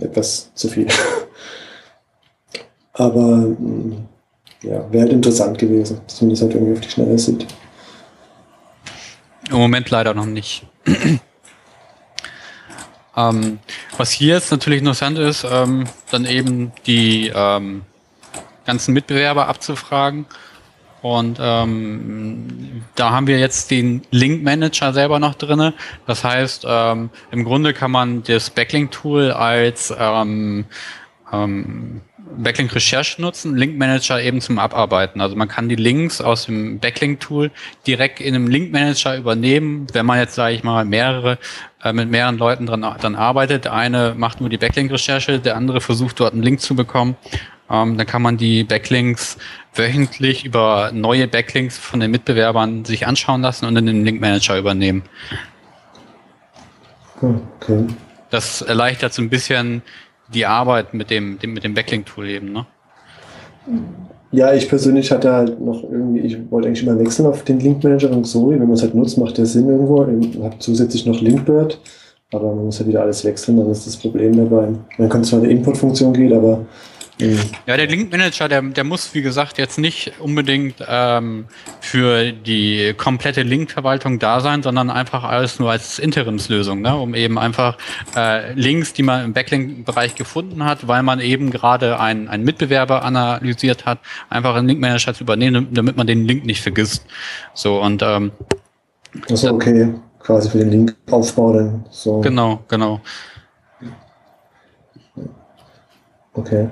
etwas zu viel. Aber ähm, ja, wäre halt interessant gewesen, dass man das halt irgendwie auf die Schnelle sieht.
Im Moment leider noch nicht. [CLEARS THROAT] ähm, was hier jetzt natürlich interessant ist, ähm, dann eben die ähm, ganzen Mitbewerber abzufragen und ähm, da haben wir jetzt den Link Manager selber noch drinne. Das heißt, ähm, im Grunde kann man das Backlink-Tool als ähm, ähm, Backlink-Recherche nutzen, Link-Manager eben zum Abarbeiten. Also man kann die Links aus dem Backlink-Tool direkt in einem Link-Manager übernehmen, wenn man jetzt, sage ich mal, mehrere äh, mit mehreren Leuten dran dann arbeitet. Der eine macht nur die Backlink-Recherche, der andere versucht dort einen Link zu bekommen. Ähm, dann kann man die Backlinks wöchentlich über neue Backlinks von den Mitbewerbern sich anschauen lassen und in den Link-Manager übernehmen. Okay. Das erleichtert so ein bisschen die Arbeit mit dem, dem mit dem Backlink-Tool eben, ne?
Ja, ich persönlich hatte halt noch irgendwie, ich wollte eigentlich immer wechseln auf den Link-Manager und so, wenn man es halt nutzt, macht der Sinn irgendwo. Ich habe zusätzlich noch Linkbird, aber man muss halt wieder alles wechseln, dann ist das Problem dabei. Man kann zwar eine Input-Funktion geht, aber.
Ja, der Link Manager, der, der muss, wie gesagt, jetzt nicht unbedingt ähm, für die komplette Link-Verwaltung da sein, sondern einfach alles nur als Interimslösung, ne? um eben einfach äh, Links, die man im Backlink-Bereich gefunden hat, weil man eben gerade einen, einen Mitbewerber analysiert hat, einfach einen Link Manager zu übernehmen, damit man den Link nicht vergisst. So und ähm,
das ist okay, quasi für den Linkaufbau dann so.
Genau, genau.
Okay.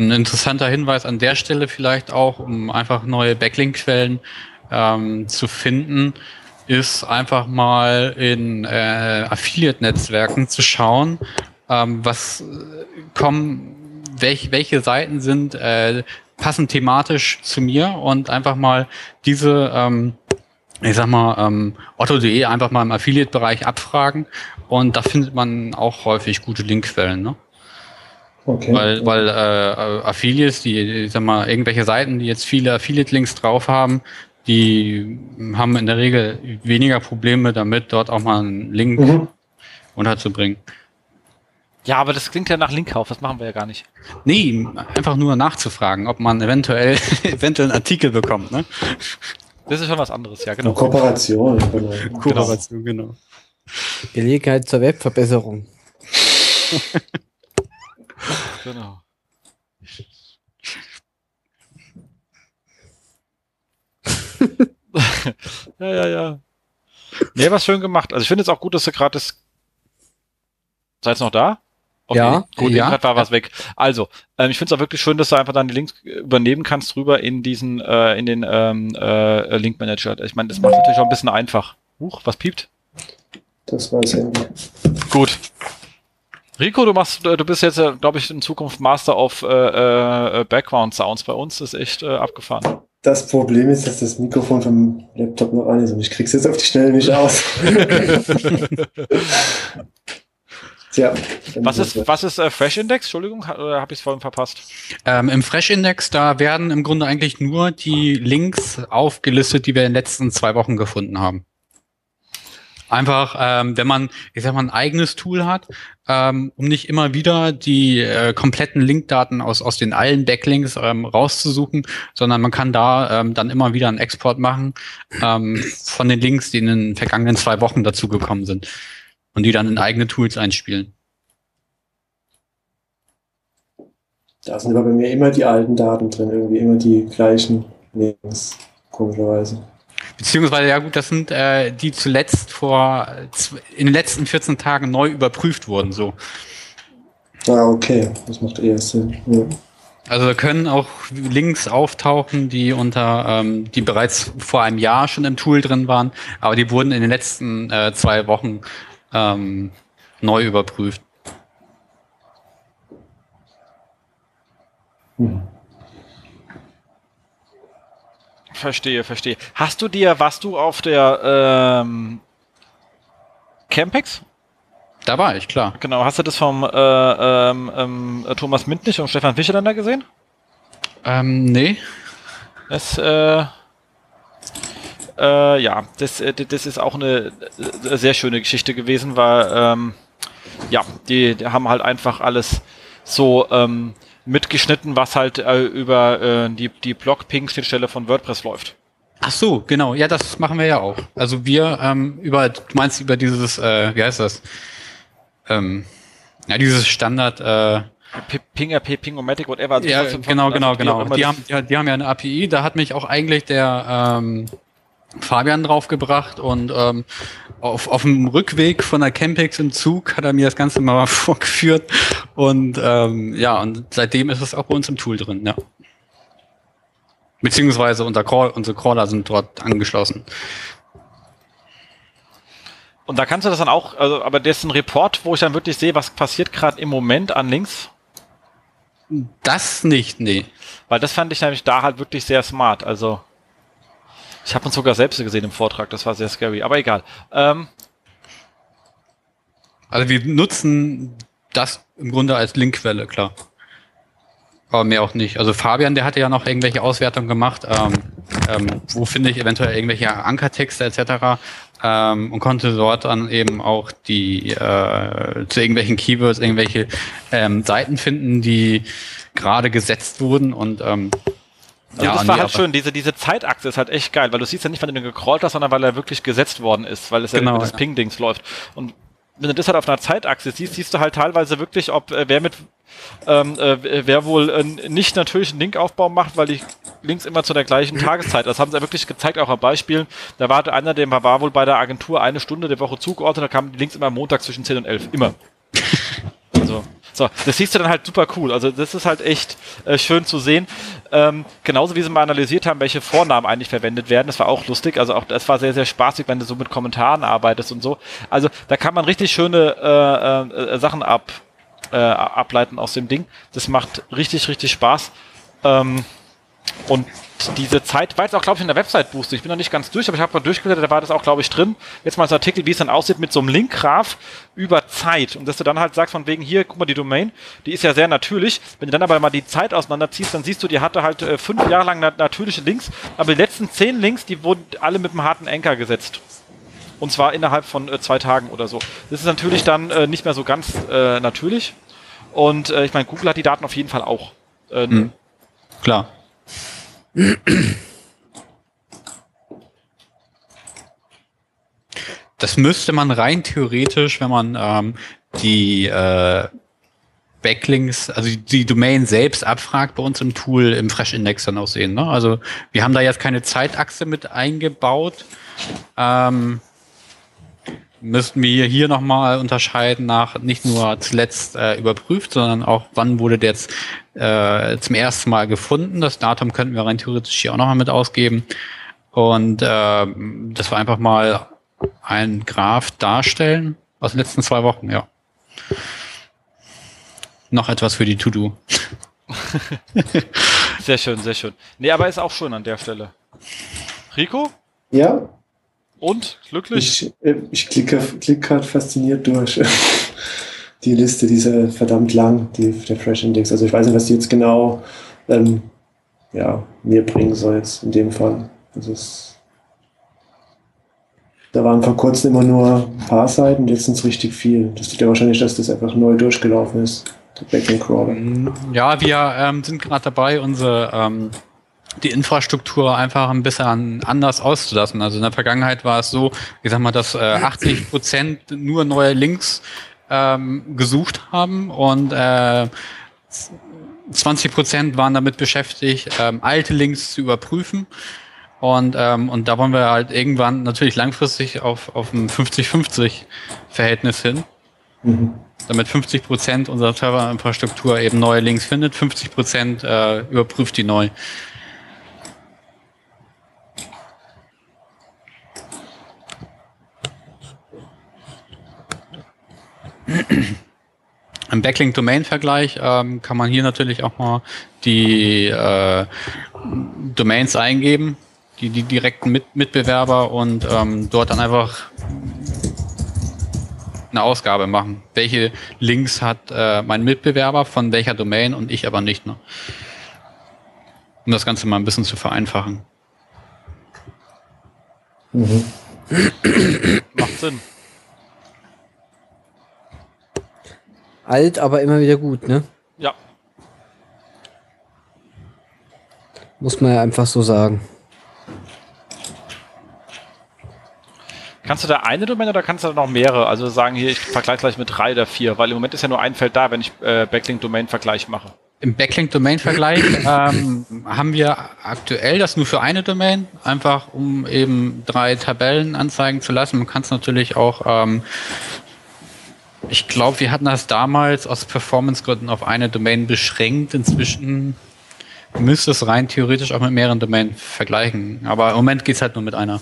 Ein interessanter Hinweis an der Stelle vielleicht auch, um einfach neue Backlink-Quellen ähm, zu finden, ist einfach mal in äh, Affiliate-Netzwerken zu schauen, ähm, was äh, kommen, welch, welche Seiten sind äh, passen thematisch zu mir und einfach mal diese ähm, ich sag mal, ähm, Otto.de einfach mal im Affiliate-Bereich abfragen und da findet man auch häufig gute Linkquellen. Ne? Okay. Weil, weil äh, Affiliates, die, ich sag mal, irgendwelche Seiten, die jetzt viele Affiliate-Links drauf haben, die haben in der Regel weniger Probleme damit, dort auch mal einen Link mhm. unterzubringen.
Ja, aber das klingt ja nach Linkkauf, das machen wir ja gar nicht.
Nee, einfach nur nachzufragen, ob man eventuell, [LAUGHS] eventuell einen Artikel bekommt, ne?
Das ist schon was anderes, ja, genau.
Kooperation, genau.
Kooperation, genau.
Gelegenheit zur Webverbesserung. [LAUGHS]
Genau. ja, ja, ja. Nee, was schön gemacht. Also ich finde es auch gut, dass du gerade das. Seid ihr noch da?
Okay. Ja.
Gut,
ja.
gerade war was weg. Also, ähm, ich finde es auch wirklich schön, dass du einfach dann die Links übernehmen kannst rüber in diesen, äh, in den ähm, äh, Link Manager. Ich meine, das macht natürlich auch ein bisschen einfach. Huch, was piept?
Das war das Handy.
Gut. Rico, du machst, du bist jetzt, glaube ich, in Zukunft Master of äh, äh, Background Sounds bei uns. Das ist echt äh, abgefahren.
Das Problem ist, dass das Mikrofon vom Laptop noch an ist und ich krieg's jetzt auf die Schnelle nicht aus. [LAUGHS]
Tja, was ist, was ist äh, Fresh Index? Entschuldigung, oder habe ich es vorhin verpasst?
Ähm, Im Fresh Index, da werden im Grunde eigentlich nur die Links aufgelistet, die wir in den letzten zwei Wochen gefunden haben. Einfach, ähm, wenn man, ich sag mal, ein eigenes Tool hat, ähm, um nicht immer wieder die äh, kompletten Linkdaten aus, aus den allen Backlinks ähm, rauszusuchen, sondern man kann da ähm, dann immer wieder einen Export machen ähm, von den Links, die in den vergangenen zwei Wochen dazugekommen sind und die dann in eigene Tools einspielen.
Da sind aber bei mir immer die alten Daten drin, irgendwie immer die gleichen Links, komischerweise.
Beziehungsweise, ja gut, das sind äh, die zuletzt vor, in den letzten 14 Tagen neu überprüft wurden, so.
Ah, okay, das macht eher Sinn. Ja.
Also da können auch Links auftauchen, die unter, ähm, die bereits vor einem Jahr schon im Tool drin waren, aber die wurden in den letzten äh, zwei Wochen ähm, neu überprüft.
Hm. Verstehe, verstehe. Hast du dir, warst du auf der ähm, Campex?
Da war ich, klar.
Genau, hast du das vom äh, ähm, ähm, Thomas Mintnich und Stefan Fischelander gesehen?
Ähm, nee.
Das, äh, äh, ja, das, äh, das ist auch eine äh, sehr schöne Geschichte gewesen, weil, ähm, ja, die, die haben halt einfach alles so, ähm, mitgeschnitten, was halt äh, über äh, die, die Blog-Ping-Schnittstelle von WordPress läuft.
Ach so, genau. Ja, das machen wir ja auch. Also wir ähm, über, du meinst über dieses, äh, wie heißt das? Ähm, ja, dieses Standard. Äh,
Ping RP, Pingomatic, whatever. Also
ja, genau, genau, genau. Die haben, die, die haben ja eine API. Da hat mich auch eigentlich der ähm, Fabian draufgebracht und ähm, auf, auf dem Rückweg von der Campix im Zug hat er mir das Ganze mal [LAUGHS] vorgeführt und ähm, ja, und seitdem ist es auch bei uns im Tool drin, ja. Beziehungsweise unser Crawl, unsere Crawler sind dort angeschlossen.
Und da kannst du das dann auch, also, aber das ist ein Report, wo ich dann wirklich sehe, was passiert gerade im Moment an Links.
Das nicht, nee.
Weil das fand ich nämlich da halt wirklich sehr smart. Also ich habe uns sogar selbst gesehen im Vortrag, das war sehr scary, aber egal. Ähm,
also wir nutzen das im Grunde als Linkquelle, klar. Aber mehr auch nicht. Also Fabian, der hatte ja noch irgendwelche Auswertungen gemacht, ähm, ähm, wo finde ich eventuell irgendwelche Ankertexte etc. Ähm, und konnte dort dann eben auch die äh, zu irgendwelchen Keywords irgendwelche ähm, Seiten finden, die gerade gesetzt wurden und ähm,
also ja, das war nee, halt schön, diese, diese Zeitachse ist halt echt geil, weil du siehst ja nicht, wann du den gecrawlt hast, sondern weil er wirklich gesetzt worden ist, weil es genau, ja über das ja. Ping-Dings läuft. Und wenn du das halt auf einer Zeitachse siehst, siehst du halt teilweise wirklich, ob äh, wer mit ähm, äh, wer wohl äh, nicht natürlich einen Linkaufbau macht, weil die Links immer zu der gleichen [LAUGHS] Tageszeit. Das haben sie ja wirklich gezeigt, auch an Beispielen. Da war einer, der war wohl bei der Agentur eine Stunde der Woche zugeordnet, da kamen die Links immer Montag zwischen 10 und 11. Immer. [LAUGHS] Also, so, das siehst du dann halt super cool. Also das ist halt echt äh, schön zu sehen. Ähm, genauso wie sie mal analysiert haben, welche Vornamen eigentlich verwendet werden. Das war auch lustig. Also auch das war sehr, sehr spaßig, wenn du so mit Kommentaren arbeitest und so. Also da kann man richtig schöne äh, äh, Sachen ab, äh, ableiten aus dem Ding. Das macht richtig, richtig Spaß. Ähm, und diese Zeit war jetzt auch, glaube ich, in der Website-Booster. Ich bin noch nicht ganz durch, aber ich habe mal durchgeblättert, da war das auch, glaube ich, drin. Jetzt mal so ein Artikel, wie es dann aussieht mit so einem Linkgraph über Zeit. Und dass du dann halt sagst, von wegen hier, guck mal, die Domain, die ist ja sehr natürlich. Wenn du dann aber mal die Zeit auseinanderziehst, dann siehst du, die hatte halt äh, fünf Jahre lang nat natürliche Links, aber die letzten zehn Links, die wurden alle mit einem harten Anker gesetzt. Und zwar innerhalb von äh, zwei Tagen oder so. Das ist natürlich dann äh, nicht mehr so ganz äh, natürlich. Und äh, ich meine, Google hat die Daten auf jeden Fall auch.
Mhm. Klar. Das müsste man rein theoretisch, wenn man ähm, die äh, Backlinks, also die Domain selbst abfragt bei uns im Tool im Fresh Index dann auch sehen. Ne? Also wir haben da jetzt keine Zeitachse mit eingebaut. Ähm, müssten wir hier nochmal unterscheiden nach nicht nur zuletzt äh, überprüft, sondern auch wann wurde der jetzt äh, zum ersten Mal gefunden. Das Datum könnten wir rein theoretisch hier auch nochmal mit ausgeben. Und äh, das war einfach mal ein Graph darstellen aus den letzten zwei Wochen, ja. Noch etwas für die To-Do. [LAUGHS]
sehr schön, sehr schön. Nee, aber ist auch schön an der Stelle. Rico?
Ja,
und? Glücklich?
Ich, äh, ich klicke klick gerade fasziniert durch. [LAUGHS] die Liste, die ist ja verdammt lang, die, der Fresh Index. Also ich weiß nicht, was die jetzt genau ähm, ja, mir bringen soll jetzt in dem Fall. Also es, da waren vor kurzem immer nur ein paar Seiten, jetzt sind es richtig viel. Das liegt ja wahrscheinlich, dass das einfach neu durchgelaufen ist. Der Backlink Crawler.
Ja, wir ähm, sind gerade dabei, unsere ähm, die Infrastruktur einfach ein bisschen anders auszulassen. Also in der Vergangenheit war es so, ich sag mal, dass äh, 80 Prozent nur neue Links ähm, gesucht haben und äh, 20 Prozent waren damit beschäftigt, ähm, alte Links zu überprüfen. Und, ähm, und da wollen wir halt irgendwann natürlich langfristig auf, auf ein 50-50-Verhältnis hin. Mhm. Damit 50 Prozent unserer Serverinfrastruktur eben neue Links findet, 50 Prozent äh, überprüft die neu. Im Backlink-Domain-Vergleich ähm, kann man hier natürlich auch mal die äh, Domains eingeben, die, die direkten Mit Mitbewerber und ähm, dort dann einfach eine Ausgabe machen. Welche Links hat äh, mein Mitbewerber von welcher Domain und ich aber nicht. Ne? Um das Ganze mal ein bisschen zu vereinfachen.
Mhm. Macht Sinn.
Alt, aber immer wieder gut, ne?
Ja.
Muss man ja einfach so sagen.
Kannst du da eine Domain oder kannst du da noch mehrere? Also sagen hier, ich vergleiche gleich mit drei oder vier, weil im Moment ist ja nur ein Feld da, wenn ich äh, Backlink-Domain-Vergleich mache.
Im Backlink-Domain-Vergleich [CLEARS THROAT] ähm, haben wir aktuell das nur für eine Domain, einfach um eben drei Tabellen anzeigen zu lassen. Man kann es natürlich auch, ähm, ich glaube, wir hatten das damals aus Performance-Gründen auf eine Domain beschränkt. Inzwischen müsste es rein theoretisch auch mit mehreren Domains vergleichen. Aber im Moment geht es halt nur mit einer.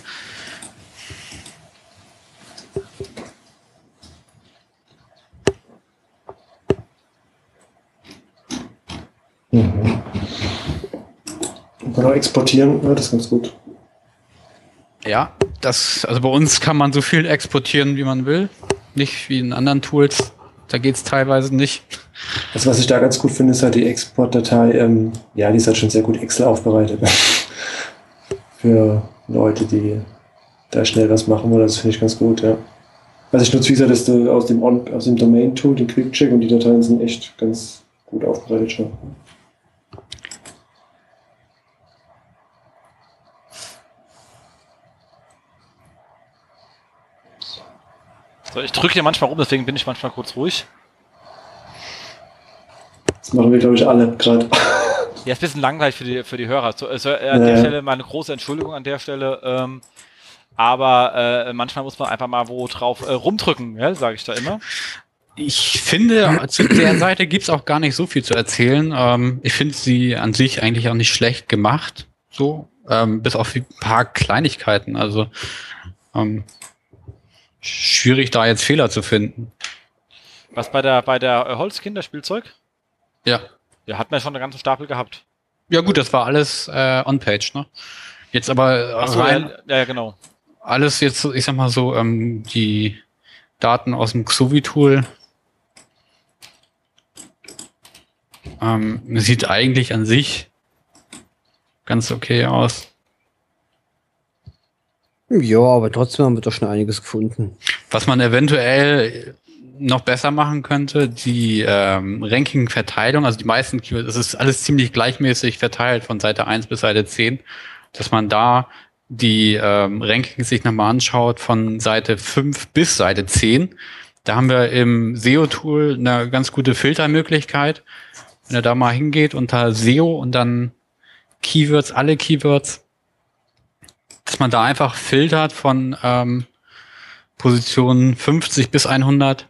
Mhm. Genau, exportieren, ja, das ist ganz gut.
Ja, das, also bei uns kann man so viel exportieren, wie man will. Nicht wie in anderen Tools. Da geht es teilweise nicht.
Also was ich da ganz gut finde, ist halt die Exportdatei. Ähm, ja, die ist halt schon sehr gut Excel aufbereitet. [LAUGHS] Für Leute, die da schnell was machen wollen. Das finde ich ganz gut, ja. Was ich nutze, wie gesagt, ist aus dem, aus dem Domain-Tool, den Quick-Check und die Dateien sind echt ganz gut aufbereitet schon.
So, ich drücke hier manchmal rum, deswegen bin ich manchmal kurz ruhig.
Das machen wir, glaube ich, alle gerade. [LAUGHS]
Ja, ist ein bisschen langweilig für die, für die Hörer. So, also, äh, an der Stelle mal eine große Entschuldigung an der Stelle. Ähm, aber äh, manchmal muss man einfach mal wo drauf äh, rumdrücken, ja, sage ich da immer.
Ich finde, zu der Seite gibt's auch gar nicht so viel zu erzählen. Ähm, ich finde sie an sich eigentlich auch nicht schlecht gemacht. So, ähm, bis auf ein paar Kleinigkeiten. Also ähm, schwierig, da jetzt Fehler zu finden.
Was bei der bei der äh, Holzkinderspielzeug?
Ja.
Ja, hat man schon eine ganze Stapel gehabt.
Ja gut, das war alles äh, on-page, ne? Jetzt aber
Ach so, rein, ja, ja, genau.
Alles jetzt, ich sag mal so, ähm, die Daten aus dem Xovi-Tool. Ähm, sieht eigentlich an sich ganz okay aus.
Ja, aber trotzdem haben wir doch schon einiges gefunden.
Was man eventuell noch besser machen könnte, die ähm, Ranking-Verteilung, also die meisten Keywords, es ist alles ziemlich gleichmäßig verteilt von Seite 1 bis Seite 10, dass man da die ähm, Rankings sich nochmal anschaut von Seite 5 bis Seite 10. Da haben wir im SEO-Tool eine ganz gute Filtermöglichkeit. Wenn er da mal hingeht unter SEO und dann Keywords, alle Keywords, dass man da einfach filtert von ähm, Positionen 50 bis 100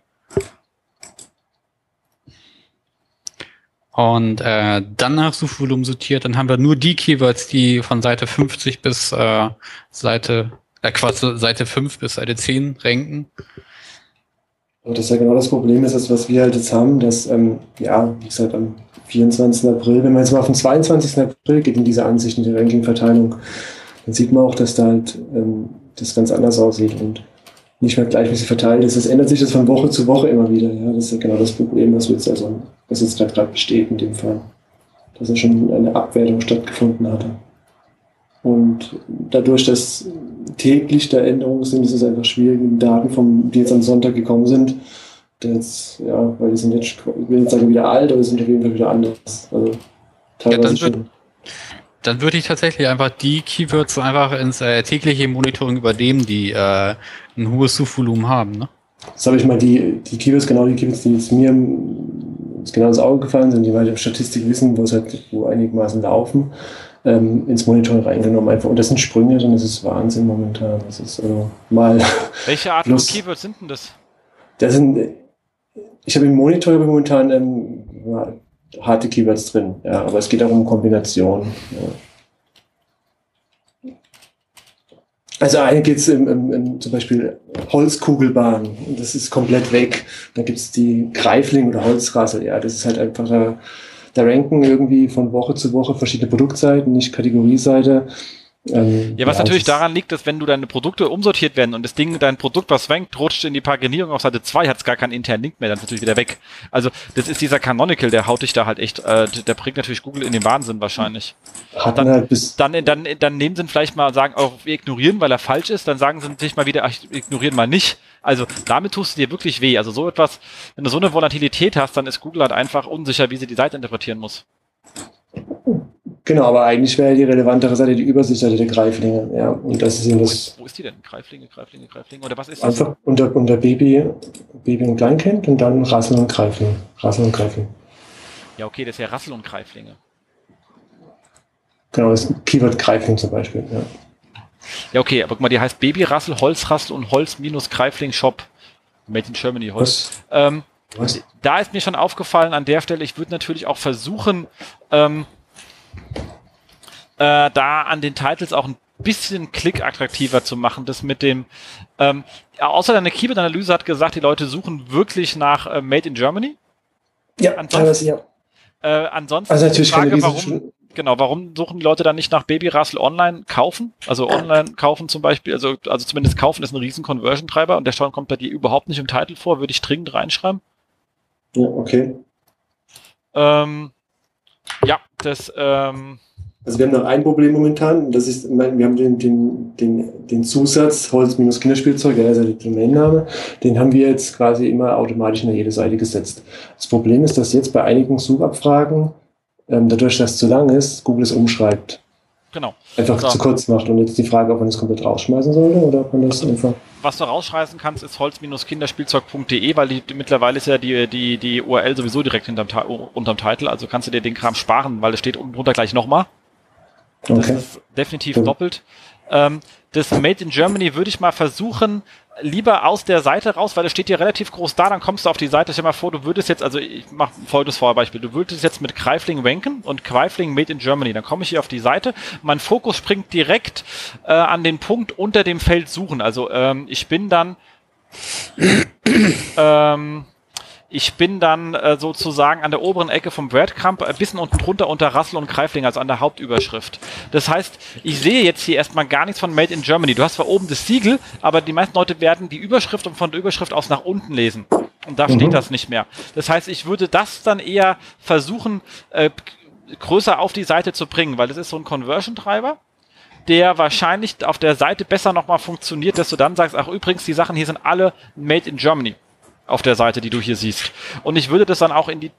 und äh, dann nach Suchvolumen sortiert, dann haben wir nur die Keywords, die von Seite 50 bis äh, Seite, äh, Quatsch, Seite 5 bis Seite 10 ranken.
Und das ist ja genau das Problem, ist das, was wir halt jetzt haben, dass, ähm, ja, wie gesagt, am 24. April, wenn man jetzt mal auf den 22. April geht in diese Ansicht, in die Ranking-Verteilung, dann sieht man auch, dass da halt ähm, das ganz anders aussieht und nicht mehr gleichmäßig verteilt ist. Es ändert sich das von Woche zu Woche immer wieder. Ja, das ist ja genau das Problem, was jetzt also, was jetzt da gerade besteht in dem Fall. Dass ja schon eine Abwertung stattgefunden hatte. Und dadurch, dass täglich da Änderungen sind, ist es einfach schwierig, die Daten, vom, die jetzt am Sonntag gekommen sind, jetzt, ja, weil die sind jetzt, ich will nicht sagen wieder alt, aber die sind auf jeden Fall wieder anders. Also
teilweise ja, schon dann würde ich tatsächlich einfach die Keywords einfach ins äh, tägliche Monitoring übernehmen, die äh, ein hohes Suchvolumen haben. Ne?
Das habe ich mal die, die Keywords, genau die Keywords, die jetzt mir genau ins Auge gefallen sind, die wir halt Statistik wissen, wo es halt wo einigermaßen laufen, ähm, ins Monitoring reingenommen. Einfach. Und das sind Sprünge, und das ist Wahnsinn momentan. Das ist also mal. [LAUGHS]
Welche Art von Keywords sind denn das?
Das sind, ich habe im Monitor momentan ähm, harte Keywords drin, ja, aber es geht auch um Kombination. Ja. Also eine geht es zum Beispiel Holzkugelbahn, das ist komplett weg. Dann gibt es die Greifling oder Holzrassel, ja, das ist halt einfach da, da ranken irgendwie von Woche zu Woche verschiedene Produktseiten, nicht Kategorieseite.
Ähm, ja, was ja, natürlich daran liegt, dass wenn du deine Produkte umsortiert werden und das Ding, dein Produkt, was rankt, rutscht in die Paginierung auf Seite 2, hat es gar keinen internen Link mehr, dann ist natürlich wieder weg. Also das ist dieser Canonical, der haut dich da halt echt, äh, der bringt natürlich Google in den Wahnsinn wahrscheinlich.
Hat dann, halt bis
dann, dann, dann nehmen sie ihn vielleicht mal sagen, auch wir ignorieren, weil er falsch ist, dann sagen sie sich mal wieder, ach, ignorieren mal nicht. Also damit tust du dir wirklich weh. Also so etwas, wenn du so eine Volatilität hast, dann ist Google halt einfach unsicher, wie sie die Seite interpretieren muss.
Genau, aber eigentlich wäre die relevantere Seite die Übersichtsseite der Greiflinge. Ja, und das ist eben das.
Wo ist die denn? Greiflinge, Greiflinge, Greiflinge? Oder was ist
das? Einfach unter, unter Baby, Baby und Kleinkind und dann Rassel und Greifling. Rassel und Greifling.
Ja, okay, das ist ja Rassel und Greiflinge.
Genau, das Keyword Greifling zum Beispiel, ja.
Ja, okay, aber guck mal, die heißt Babyrassel, Holzrassel und Holz-Greifling Shop. Made in Germany Holz. Ähm? Da ist mir schon aufgefallen an der Stelle, ich würde natürlich auch versuchen, ähm, äh, da an den Titles auch ein bisschen Klick attraktiver zu machen. Das mit dem, ähm, außer deine Keyword-Analyse hat gesagt, die Leute suchen wirklich nach äh, Made in Germany.
Ja, teilweise ja.
Äh, ansonsten
also natürlich
die Frage, warum, genau, warum suchen die Leute dann nicht nach Baby Russell online kaufen? Also online kaufen zum Beispiel, also, also zumindest kaufen ist ein riesen Conversion-Treiber und der Steuern kommt bei dir überhaupt nicht im Titel vor, würde ich dringend reinschreiben.
Ja, okay.
Ähm, ja, das, ähm,
also wir haben noch ein Problem momentan, das ist, wir haben den, den, den, den Zusatz Holz-Kinderspielzeug, der ist ja der Domainname, den haben wir jetzt quasi immer automatisch in jede Seite gesetzt. Das Problem ist, dass jetzt bei einigen Suchabfragen, ähm, dadurch, dass es zu lang ist, Google es umschreibt.
Genau.
Einfach so. zu kurz macht. Und jetzt die Frage, ob man das komplett rausschmeißen sollte oder ob man das also, einfach.
Was du rausschmeißen kannst, ist holz-kinderspielzeug.de, weil die, mittlerweile ist ja die, die, die URL sowieso direkt hinterm, unterm Titel. Also kannst du dir den Kram sparen, weil es steht unten drunter gleich nochmal. Das okay. ist definitiv cool. doppelt. Ähm, das Made in Germany würde ich mal versuchen, lieber aus der Seite raus, weil es steht hier relativ groß da, dann kommst du auf die Seite, stell dir mal vor, du würdest jetzt, also ich mache folgendes Vorbeispiel, du würdest jetzt mit Kreifling ranken und Kreifling Made in Germany, dann komme ich hier auf die Seite, mein Fokus springt direkt äh, an den Punkt unter dem Feld suchen, also ähm, ich bin dann [CLEARS THROAT] ähm, ich bin dann äh, sozusagen an der oberen Ecke vom Breadcrumb ein bisschen unten drunter unter Rassel und Kreifling, also an der Hauptüberschrift. Das heißt, ich sehe jetzt hier erstmal gar nichts von Made in Germany. Du hast zwar oben das Siegel, aber die meisten Leute werden die Überschrift und von der Überschrift aus nach unten lesen. Und da mhm. steht das nicht mehr. Das heißt, ich würde das dann eher versuchen, äh, größer auf die Seite zu bringen, weil das ist so ein Conversion-Treiber der wahrscheinlich auf der Seite besser nochmal funktioniert, dass du dann sagst, ach übrigens, die Sachen hier sind alle made in Germany auf der Seite, die du hier siehst. Und ich würde das dann auch in die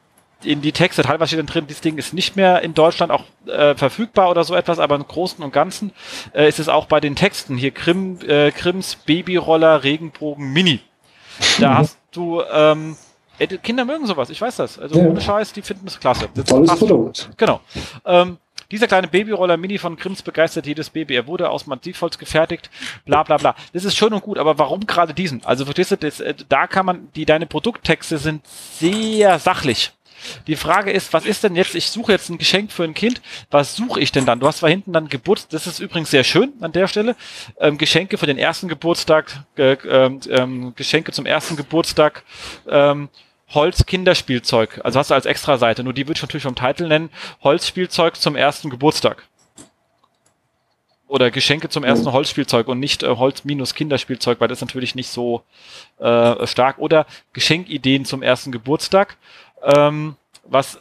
in die Texte, teilweise steht dann drin, dieses Ding ist nicht mehr in Deutschland auch äh, verfügbar oder so etwas, aber im Großen und Ganzen äh, ist es auch bei den Texten hier Krim, äh, Krims Babyroller Regenbogen Mini. Da mhm. [LAUGHS] hast du ähm, Kinder mögen sowas, ich weiß das. Also ja. ohne Scheiß, die finden das klasse. Das
Tolles Produkt.
Genau. Ähm, dieser kleine Babyroller Mini von Krims begeistert jedes Baby. Er wurde aus Massivholz gefertigt, bla bla bla. Das ist schön und gut, aber warum gerade diesen? Also verstehst du, das, äh, da kann man, die deine Produkttexte sind sehr sachlich. Die Frage ist, was ist denn jetzt, ich suche jetzt ein Geschenk für ein Kind, was suche ich denn dann? Du hast zwar hinten dann Geburtstag, das ist übrigens sehr schön an der Stelle, ähm, Geschenke für den ersten Geburtstag, äh, ähm, Geschenke zum ersten Geburtstag, ähm, Holz-Kinderspielzeug. Also hast du als Extra-Seite. Nur die würde ich natürlich vom Titel nennen. Holzspielzeug zum ersten Geburtstag. Oder Geschenke zum ersten Holzspielzeug und nicht äh, Holz minus Kinderspielzeug, weil das ist natürlich nicht so äh, stark. Oder Geschenkideen zum ersten Geburtstag. Ähm, was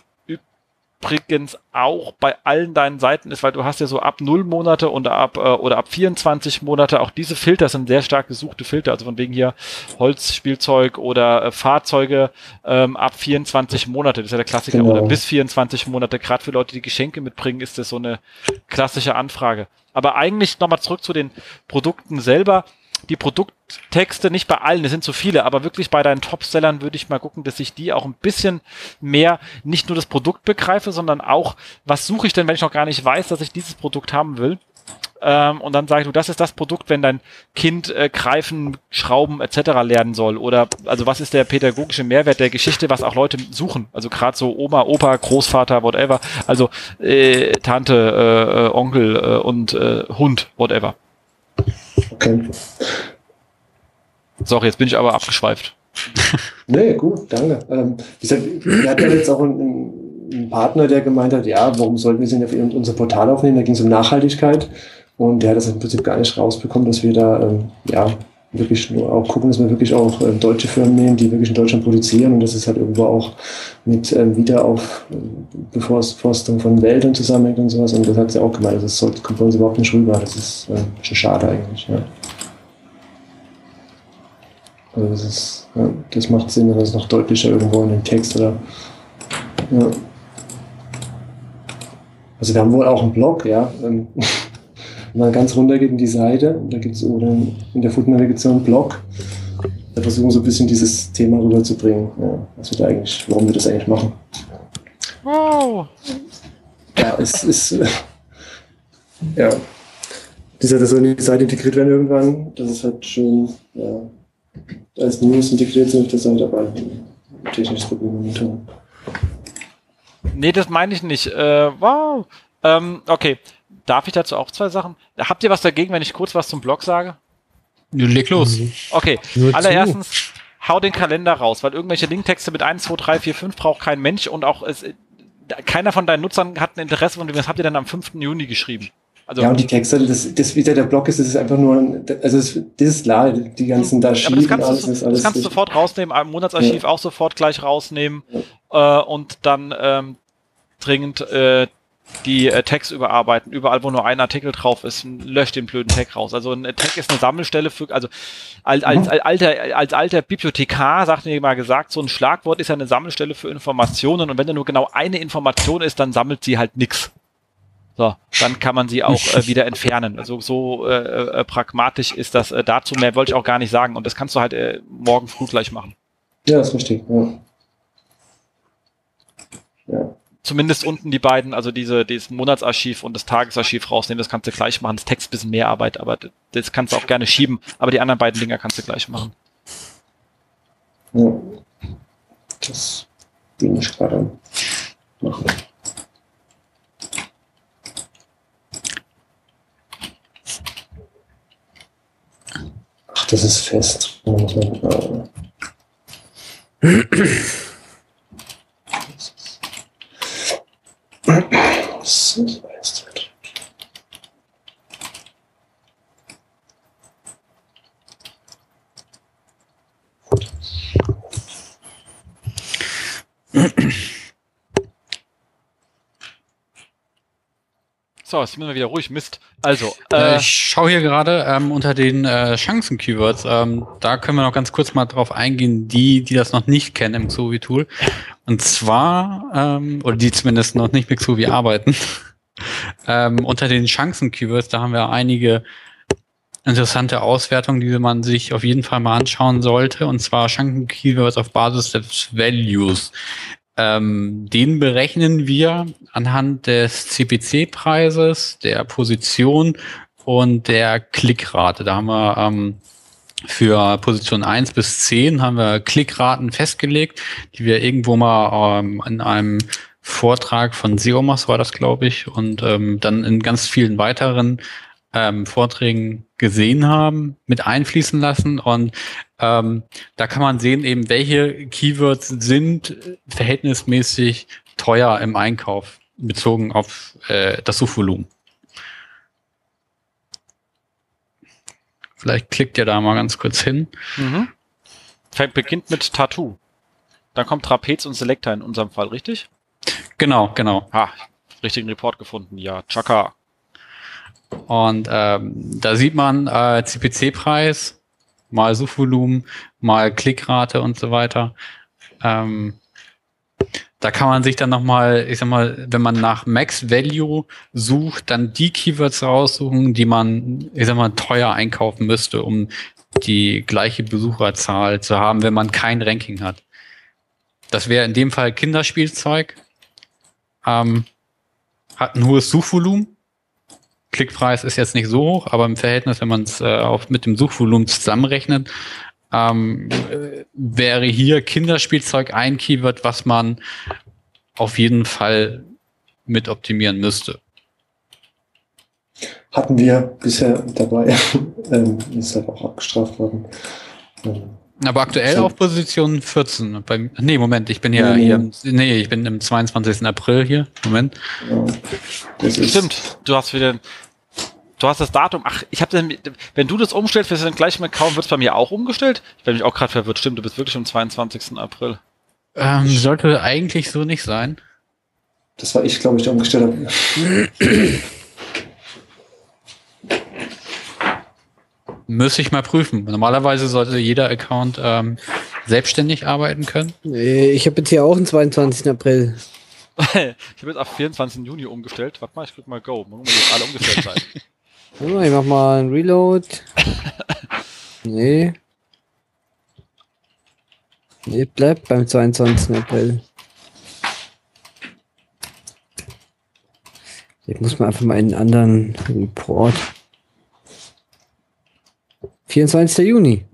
übrigens auch bei allen deinen Seiten ist, weil du hast ja so ab 0 Monate und ab äh, oder ab 24 Monate, auch diese Filter sind sehr stark gesuchte Filter, also von wegen hier Holzspielzeug oder äh, Fahrzeuge ähm, ab 24 Monate, das ist ja der Klassiker, genau. oder bis 24 Monate, gerade für Leute, die Geschenke mitbringen, ist das so eine klassische Anfrage. Aber eigentlich nochmal zurück zu den Produkten selber die Produkttexte, nicht bei allen, es sind zu viele, aber wirklich bei deinen Topsellern würde ich mal gucken, dass ich die auch ein bisschen mehr nicht nur das Produkt begreife, sondern auch, was suche ich denn, wenn ich noch gar nicht weiß, dass ich dieses Produkt haben will. Ähm, und dann sage ich, du, das ist das Produkt, wenn dein Kind äh, greifen, schrauben etc. lernen soll. Oder also was ist der pädagogische Mehrwert der Geschichte, was auch Leute suchen. Also gerade so Oma, Opa, Großvater, whatever. Also äh, Tante, äh, äh Onkel äh, und äh, Hund, whatever.
Okay.
Sorry, jetzt bin ich aber abgeschweift. [LAUGHS]
nee, gut, danke. Ähm, wir hatten ja jetzt auch einen, einen, Partner, der gemeint hat, ja, warum sollten wir sie auf unser Portal aufnehmen? Da ging es um Nachhaltigkeit. Und der hat das im Prinzip gar nicht rausbekommen, dass wir da, ähm, ja, wirklich nur auch gucken, dass wir wirklich auch äh, deutsche Firmen nehmen, die wirklich in Deutschland produzieren und das ist halt irgendwo auch mit ähm, Wiederaufbeforstung äh, von Wäldern zusammenhängt und sowas und das hat sie auch gemeint, das sollte, kommt bei uns überhaupt nicht rüber, das ist äh, schon schade eigentlich, ja. Also das ist, ja, das macht Sinn, wenn das noch deutlicher irgendwo in dem Text oder, ja. Also wir haben wohl auch einen Blog, ja, ähm, [LAUGHS] Wenn man ganz runter geht in die Seite, da gibt es oder in der Food-Navigation einen Blog, da versuchen so ein bisschen dieses Thema rüberzubringen, ja, was wir da eigentlich, warum wir das eigentlich machen.
Wow.
Ja, es ist. Äh, ja. Das hat so in die Seite integriert werden irgendwann. Das ist halt schön, ja, als News integriert sind auf der Seite, aber ein technisches Problem momentan.
Nee, das meine ich nicht. Äh, wow. Ähm, okay. Darf ich dazu auch zwei Sachen? Habt ihr was dagegen, wenn ich kurz was zum Blog sage?
Leg los.
Okay.
Nur
Allererstens, hau den Kalender raus, weil irgendwelche Linktexte mit 1, 2, 3, 4, 5 braucht kein Mensch und auch es, keiner von deinen Nutzern hat ein Interesse von dem, was habt ihr denn am 5. Juni geschrieben? Also,
ja, und die Texte, das, das wieder der Blog ist, das ist einfach nur, ein, also das, das ist klar, die ganzen da
aber das
schieben,
kannst,
alles
du,
ist alles.
das kannst du sofort rausnehmen, im Monatsarchiv auch sofort gleich rausnehmen äh, und dann ähm, dringend äh, die äh, Tags überarbeiten. Überall, wo nur ein Artikel drauf ist, löscht den blöden Tag raus. Also ein Tag ist eine Sammelstelle für, also als, als,
Mhm.
als, alter, als alter Bibliothekar, sagt mir mal gesagt, so ein Schlagwort ist ja eine Sammelstelle für Informationen und wenn da nur genau eine Information ist, dann sammelt sie halt nix. So, dann kann man sie auch äh, wieder entfernen. Also so äh, äh, pragmatisch ist das äh, dazu. Mehr wollte ich auch gar nicht sagen. Und das kannst du halt äh, morgen früh gleich machen.
Ja, ist richtig, ja. Ja.
Zumindest unten die beiden, also diese, dieses Monatsarchiv und das Tagesarchiv rausnehmen, das kannst du gleich machen. Das Text ist ein bisschen mehr Arbeit, aber das kannst du auch gerne schieben. Aber die anderen beiden Dinger kannst du gleich machen.
ja. Das bin ich gerade machen. Ach, das ist fest. Da muss man, äh, [CLEARS THROAT] [CLEARS THROAT] Ist fest.
So, jetzt sind wir wieder ruhig. Mist. Also,
Äh,
äh,
ich schaue hier gerade ähm, unter den äh, Chancen-Keywords. Ähm, da können wir noch ganz kurz mal drauf eingehen, die, die das noch nicht kennen im Xovi-Tool. Und zwar, ähm, oder die zumindest noch nicht mit Xovi arbeiten. [LAUGHS] ähm, unter den Chancen-Keywords, da haben wir einige interessante Auswertungen, die man sich auf jeden Fall mal anschauen sollte. Und zwar Chancen-Keywords auf Basis des Values. Ähm, den berechnen wir anhand des CPC-Preises, der Position und der Klickrate. Da haben wir ähm, für Position 1 bis 10 haben wir Klickraten festgelegt, die wir irgendwo mal ähm, in einem Vortrag von Seomas war das, glaube ich, und ähm, dann in ganz vielen weiteren ähm, Vorträgen gesehen haben, mit einfließen lassen. Und ähm, da kann man sehen, eben welche Keywords sind verhältnismäßig teuer im Einkauf, bezogen auf äh, das Suchvolumen. Vielleicht klickt ihr da mal ganz kurz hin.
mhm. Beginnt mit Tattoo. Dann kommt Trapez und Selector in unserem Fall, richtig?
Genau, genau.
Ha, richtigen Report gefunden. Ja, Chaka.
Und ähm, da sieht man äh, CPC-Preis, mal Suchvolumen, mal Klickrate und so weiter. Ähm, da kann man sich dann nochmal, ich sag mal, wenn man nach Max Value sucht, dann die Keywords raussuchen, die man, ich sag mal, teuer einkaufen müsste, um die gleiche Besucherzahl zu haben, wenn man kein Ranking hat. Das wäre in dem Fall Kinderspielzeug, ähm, hat ein hohes Suchvolumen, Klickpreis ist jetzt nicht so hoch, aber im Verhältnis, wenn man es äh, mit dem Suchvolumen zusammenrechnet, ähm, äh, wäre hier Kinderspielzeug ein Keyword, was man auf jeden Fall mit optimieren müsste.
Hatten wir bisher dabei, [LAUGHS] ähm, ist halt auch abgestraft worden. Ähm,
Aber aktuell
So.
auf Position 14. Beim, nee, Moment, ich bin hier,
Nee,
hier
nee.
ich bin im 22. April hier. Moment.
ja, das ist,
Stimmt, du hast wieder, du hast das Datum. Ach, ich habe dann, wenn du das umstellst, wirst du dann gleich mit kaum, wird es bei mir auch umgestellt? Ich bin mich auch gerade verwirrt. Stimmt, du bist wirklich am 22. April.
Ähm, sollte eigentlich so nicht sein.
Das war ich, glaube ich, der umgestellt habe. [CLEARS THROAT]
Müsste ich mal prüfen. Normalerweise sollte jeder Account ähm, selbstständig arbeiten können.
Äh, Ich habe jetzt hier auch den 22. April. [LAUGHS]
ich habe jetzt auf 24. Juni umgestellt. Warte mal, ich drück mal Go. Mal jetzt alle umgestellt sein. [LAUGHS]
Mal, Ich mach mal einen Reload. [LAUGHS] Nee. Nee, bleibt beim 22. April. Ich muss mal einfach mal einen anderen Report. 24. Juni.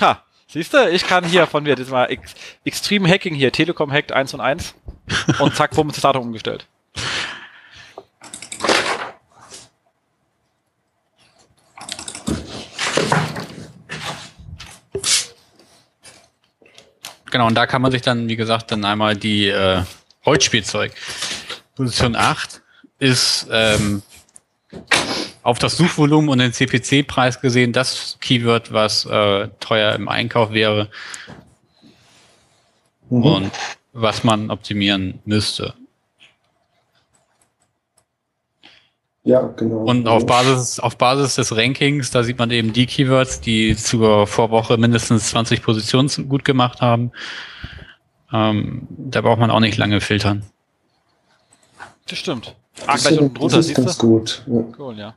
Ha, siehst du, ich kann hier von mir das mal Ex Extreme Hacking hier, Telekom hackt 1 und 1 und zack, bumm, das Datum umgestellt.
Genau, und da kann man sich dann, wie gesagt, dann einmal die äh, Holzspielzeug. Position 8 ist ähm, auf das Suchvolumen und den CPC-Preis gesehen das Keyword, was äh, teuer im Einkauf wäre mhm. und was man optimieren müsste.
Ja, genau.
Und auf Basis, auf Basis des Rankings, da sieht man eben die Keywords, die zur Vorwoche mindestens 20 Positionen gut gemacht haben. Ähm, da braucht man auch nicht lange filtern.
Das stimmt.
Ah, gleich unten drunter, das ist ganz du? gut. Ja. Cool, ja.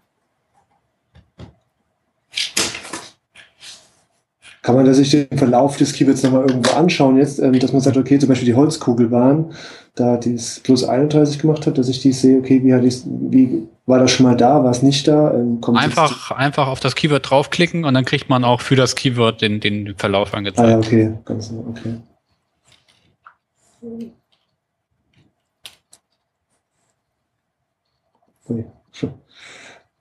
Kann man sich den Verlauf des Keywords nochmal irgendwo anschauen jetzt, ähm, dass man sagt, okay, zum Beispiel die Holzkugelbahn, da die es plus 31 gemacht hat, dass ich die sehe, okay, wie, hat wie war das schon mal da, war es nicht da? Ähm,
einfach, einfach auf das Keyword draufklicken und dann kriegt man auch für das Keyword den, den Verlauf angezeigt. Ah,
ja, okay, ganz okay.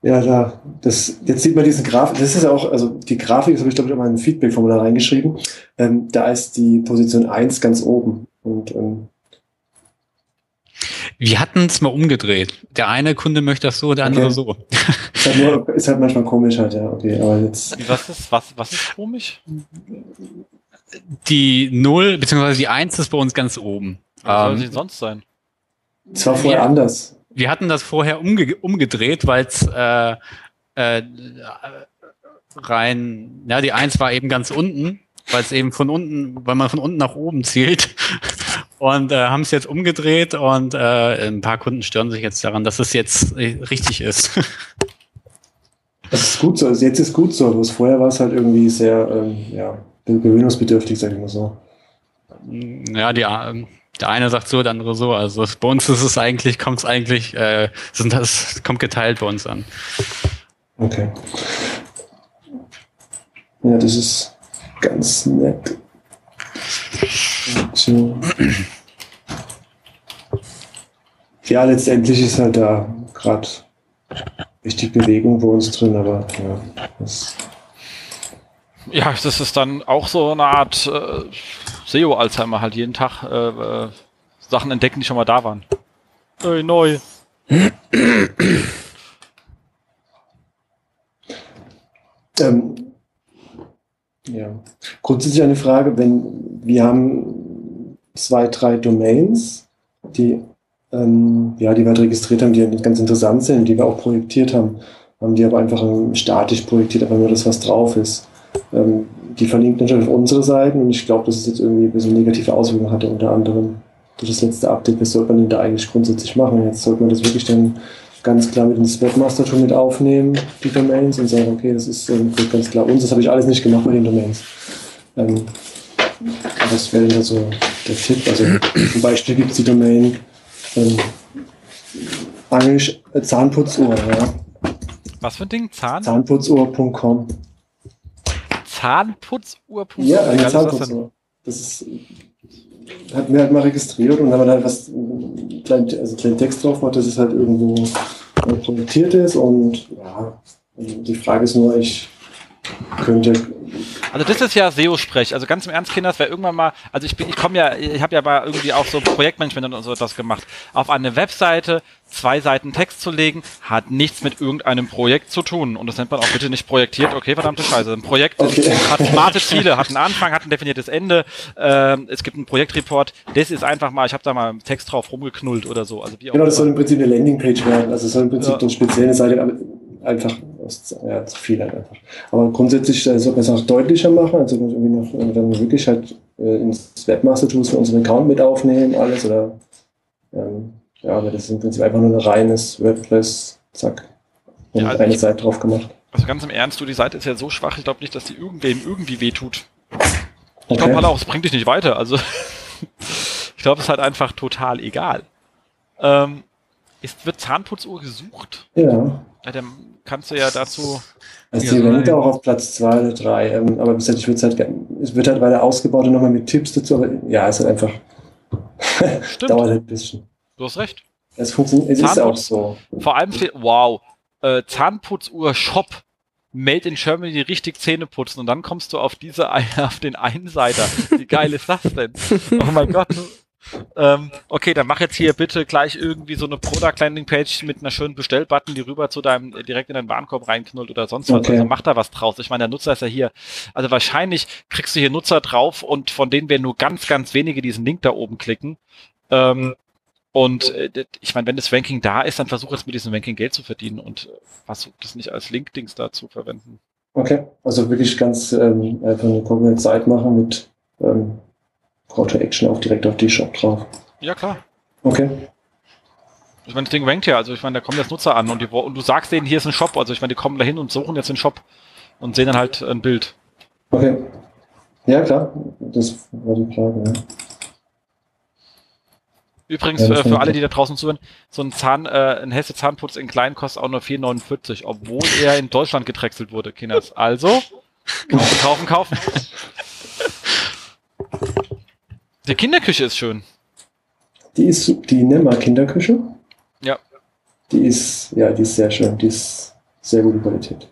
Ja, da, das, jetzt sieht man diesen Grafik, das ist ja auch, also die Grafik, das habe ich glaube ich auch mal in ein Feedback-Formular reingeschrieben, ähm, da ist die Position 1 ganz oben und ähm,
wir hatten es mal umgedreht. Der eine Kunde möchte das so, der andere okay. so.
Ist halt, nur, ist halt manchmal komisch halt, ja, okay, aber jetzt.
Was ist, was, was ist komisch?
Die 0, beziehungsweise die 1 ist bei uns ganz oben.
Was soll sie ähm, sonst sein?
Es war vorher wir, anders.
Wir hatten das vorher umge umgedreht, weil es äh, äh, rein, ja, die 1 war eben ganz unten, weil es eben von unten, weil man von unten nach oben zielt [LAUGHS] und äh, haben es jetzt umgedreht und äh, ein paar Kunden stören sich jetzt daran, dass es jetzt richtig ist. [LAUGHS]
Das ist gut so, also jetzt ist gut so, bloß vorher war es halt irgendwie sehr ähm, ja, gewöhnungsbedürftig, sag ich mal so.
Ja, die, der eine sagt so, der andere so. Also bei uns ist es eigentlich, kommt es eigentlich, äh, sind das kommt geteilt bei uns an.
Okay. Ja, das ist ganz nett. So. Ja, letztendlich ist halt da gerade richtig Bewegung bei uns drin, aber ja. Das
ja, das ist dann auch so eine Art äh, SEO-Alzheimer, halt jeden Tag äh, äh, Sachen entdecken, die schon mal da waren. Ey, neu.
ähm, ja. Grundsätzlich eine Frage, wenn wir haben zwei, drei Domains, die, ähm, ja, die wir halt registriert haben, die ganz interessant sind, die wir auch projektiert haben, haben die aber einfach statisch projektiert, einfach nur das, was drauf ist. Ähm, die verlinkt natürlich auf unsere Seiten und ich glaube, dass es jetzt irgendwie ein bisschen negative Auswirkungen hatte, unter anderem durch das letzte Update. Was sollte man denn da eigentlich grundsätzlich machen? Jetzt sollte man das wirklich dann ganz klar mit ins Webmaster-Tool mit aufnehmen, die Domains, und sagen, okay, das ist ähm, ganz klar uns. Das habe ich alles nicht gemacht bei den Domains. Ähm, das wäre dann so der Tipp. Also zum Beispiel gibt es die Domain ähm, äh, Zahnputzuhr. Ja.
Was für ein Ding?
Zahn? Zahnputzuhr.com.
Zahnputzuhr.com?
Ja, eine Zahnputzuhr. Das ist hat mir halt mal registriert und wenn man halt was, kleinen, also kleinen Text drauf macht, dass es halt irgendwo projektiert ist und ja, die Frage ist nur, ich könnte
also das ist ja SEO-Sprech. Also ganz im Ernst, Kinder, das wäre irgendwann mal, also ich bin, ich komme ja, ich habe ja mal irgendwie auch so Projektmanagement und so etwas gemacht. Auf eine Webseite zwei Seiten Text zu legen, hat nichts mit irgendeinem Projekt zu tun. Und das nennt man auch bitte nicht projektiert. Okay, verdammte Scheiße. Ein Projekt okay. hat smarte Ziele, hat einen Anfang, hat ein definiertes Ende. Ähm, es gibt einen Projektreport. Das ist einfach mal, ich habe da mal Text drauf rumgeknullt oder so. Also
wie genau, das soll im Prinzip eine Landingpage werden. Also es soll im Prinzip ja. eine spezielle Seite, einfach ja, zu viel halt einfach. Aber grundsätzlich äh, sollte man es auch deutlicher machen, also irgendwie noch dann wirklich halt äh, ins Webmaster-Tools für unseren Account mit aufnehmen, alles oder ähm, ja, aber das ist im Prinzip einfach nur ein reines WordPress, zack, und ja, also eine ich, Seite drauf gemacht.
Also ganz im Ernst, du, die Seite ist ja so schwach, ich glaube nicht, dass die irgendwem irgendwie wehtut. Ich okay. glaube halt auch, es bringt dich nicht weiter. Also [LAUGHS] ich glaube, es ist halt einfach total egal. Ähm, Ist, wird Zahnputzuhr gesucht?
Ja.
ja dann kannst du ja dazu.
Also die rankt auch auf Platz 2 oder 3. Ähm, aber bis jetzt, ich würde halt, es wird halt weiter ausgebaut und nochmal mit Tipps dazu, aber ja, es ist halt einfach. [LAUGHS] dauert halt ein bisschen.
Du hast recht.
Es funktioniert, es ist auch so.
Vor allem steht, wow, äh, Zahnputzuhr Shop Made in Germany richtig Zähne putzen und dann kommst du auf diese [LAUGHS] auf den Einseiter. Wie geil ist das denn? [LAUGHS] Oh mein Gott. Ähm, okay, dann mach jetzt hier bitte gleich irgendwie so eine Product Landing Page mit einer schönen Bestellbutton, die rüber zu deinem direkt in deinen Warenkorb reinknullt oder sonst was. Okay. Also mach da was draus. Ich meine, der Nutzer ist ja hier. Also wahrscheinlich kriegst du hier Nutzer drauf und von denen werden nur ganz, ganz wenige diesen Link da oben klicken. Ähm, und äh, ich meine, wenn das Ranking da ist, dann versuche jetzt mit diesem Ranking Geld zu verdienen und äh, versuche das nicht als Link-Dings da zu verwenden.
Okay, also wirklich ganz ähm, einfach eine komplette Zeit machen mit ähm, Call to Action auch direkt auf die Shop drauf.
Ja, klar.
Okay.
Ich meine, das Ding rankt ja, also ich meine, da kommen jetzt Nutzer an und, die, und du sagst denen, hier ist ein Shop, also ich meine, die kommen da hin und suchen jetzt den Shop und sehen dann halt ein Bild.
Okay. Ja, klar, das war die Frage, ja.
Übrigens, ja, äh, für alle, die da draußen zuhören, so ein Zahn, äh, ein Hesse Zahnputz in klein kostet auch nur 4,49, obwohl er in Deutschland gedrechselt wurde, Kinders. Also, kaufen, kaufen, kaufen. [LAUGHS] Die Kinderküche ist schön.
Die ist die Nemmer Kinderküche?
Ja.
Die ist, ja, die ist sehr schön. Die ist sehr gute Qualität.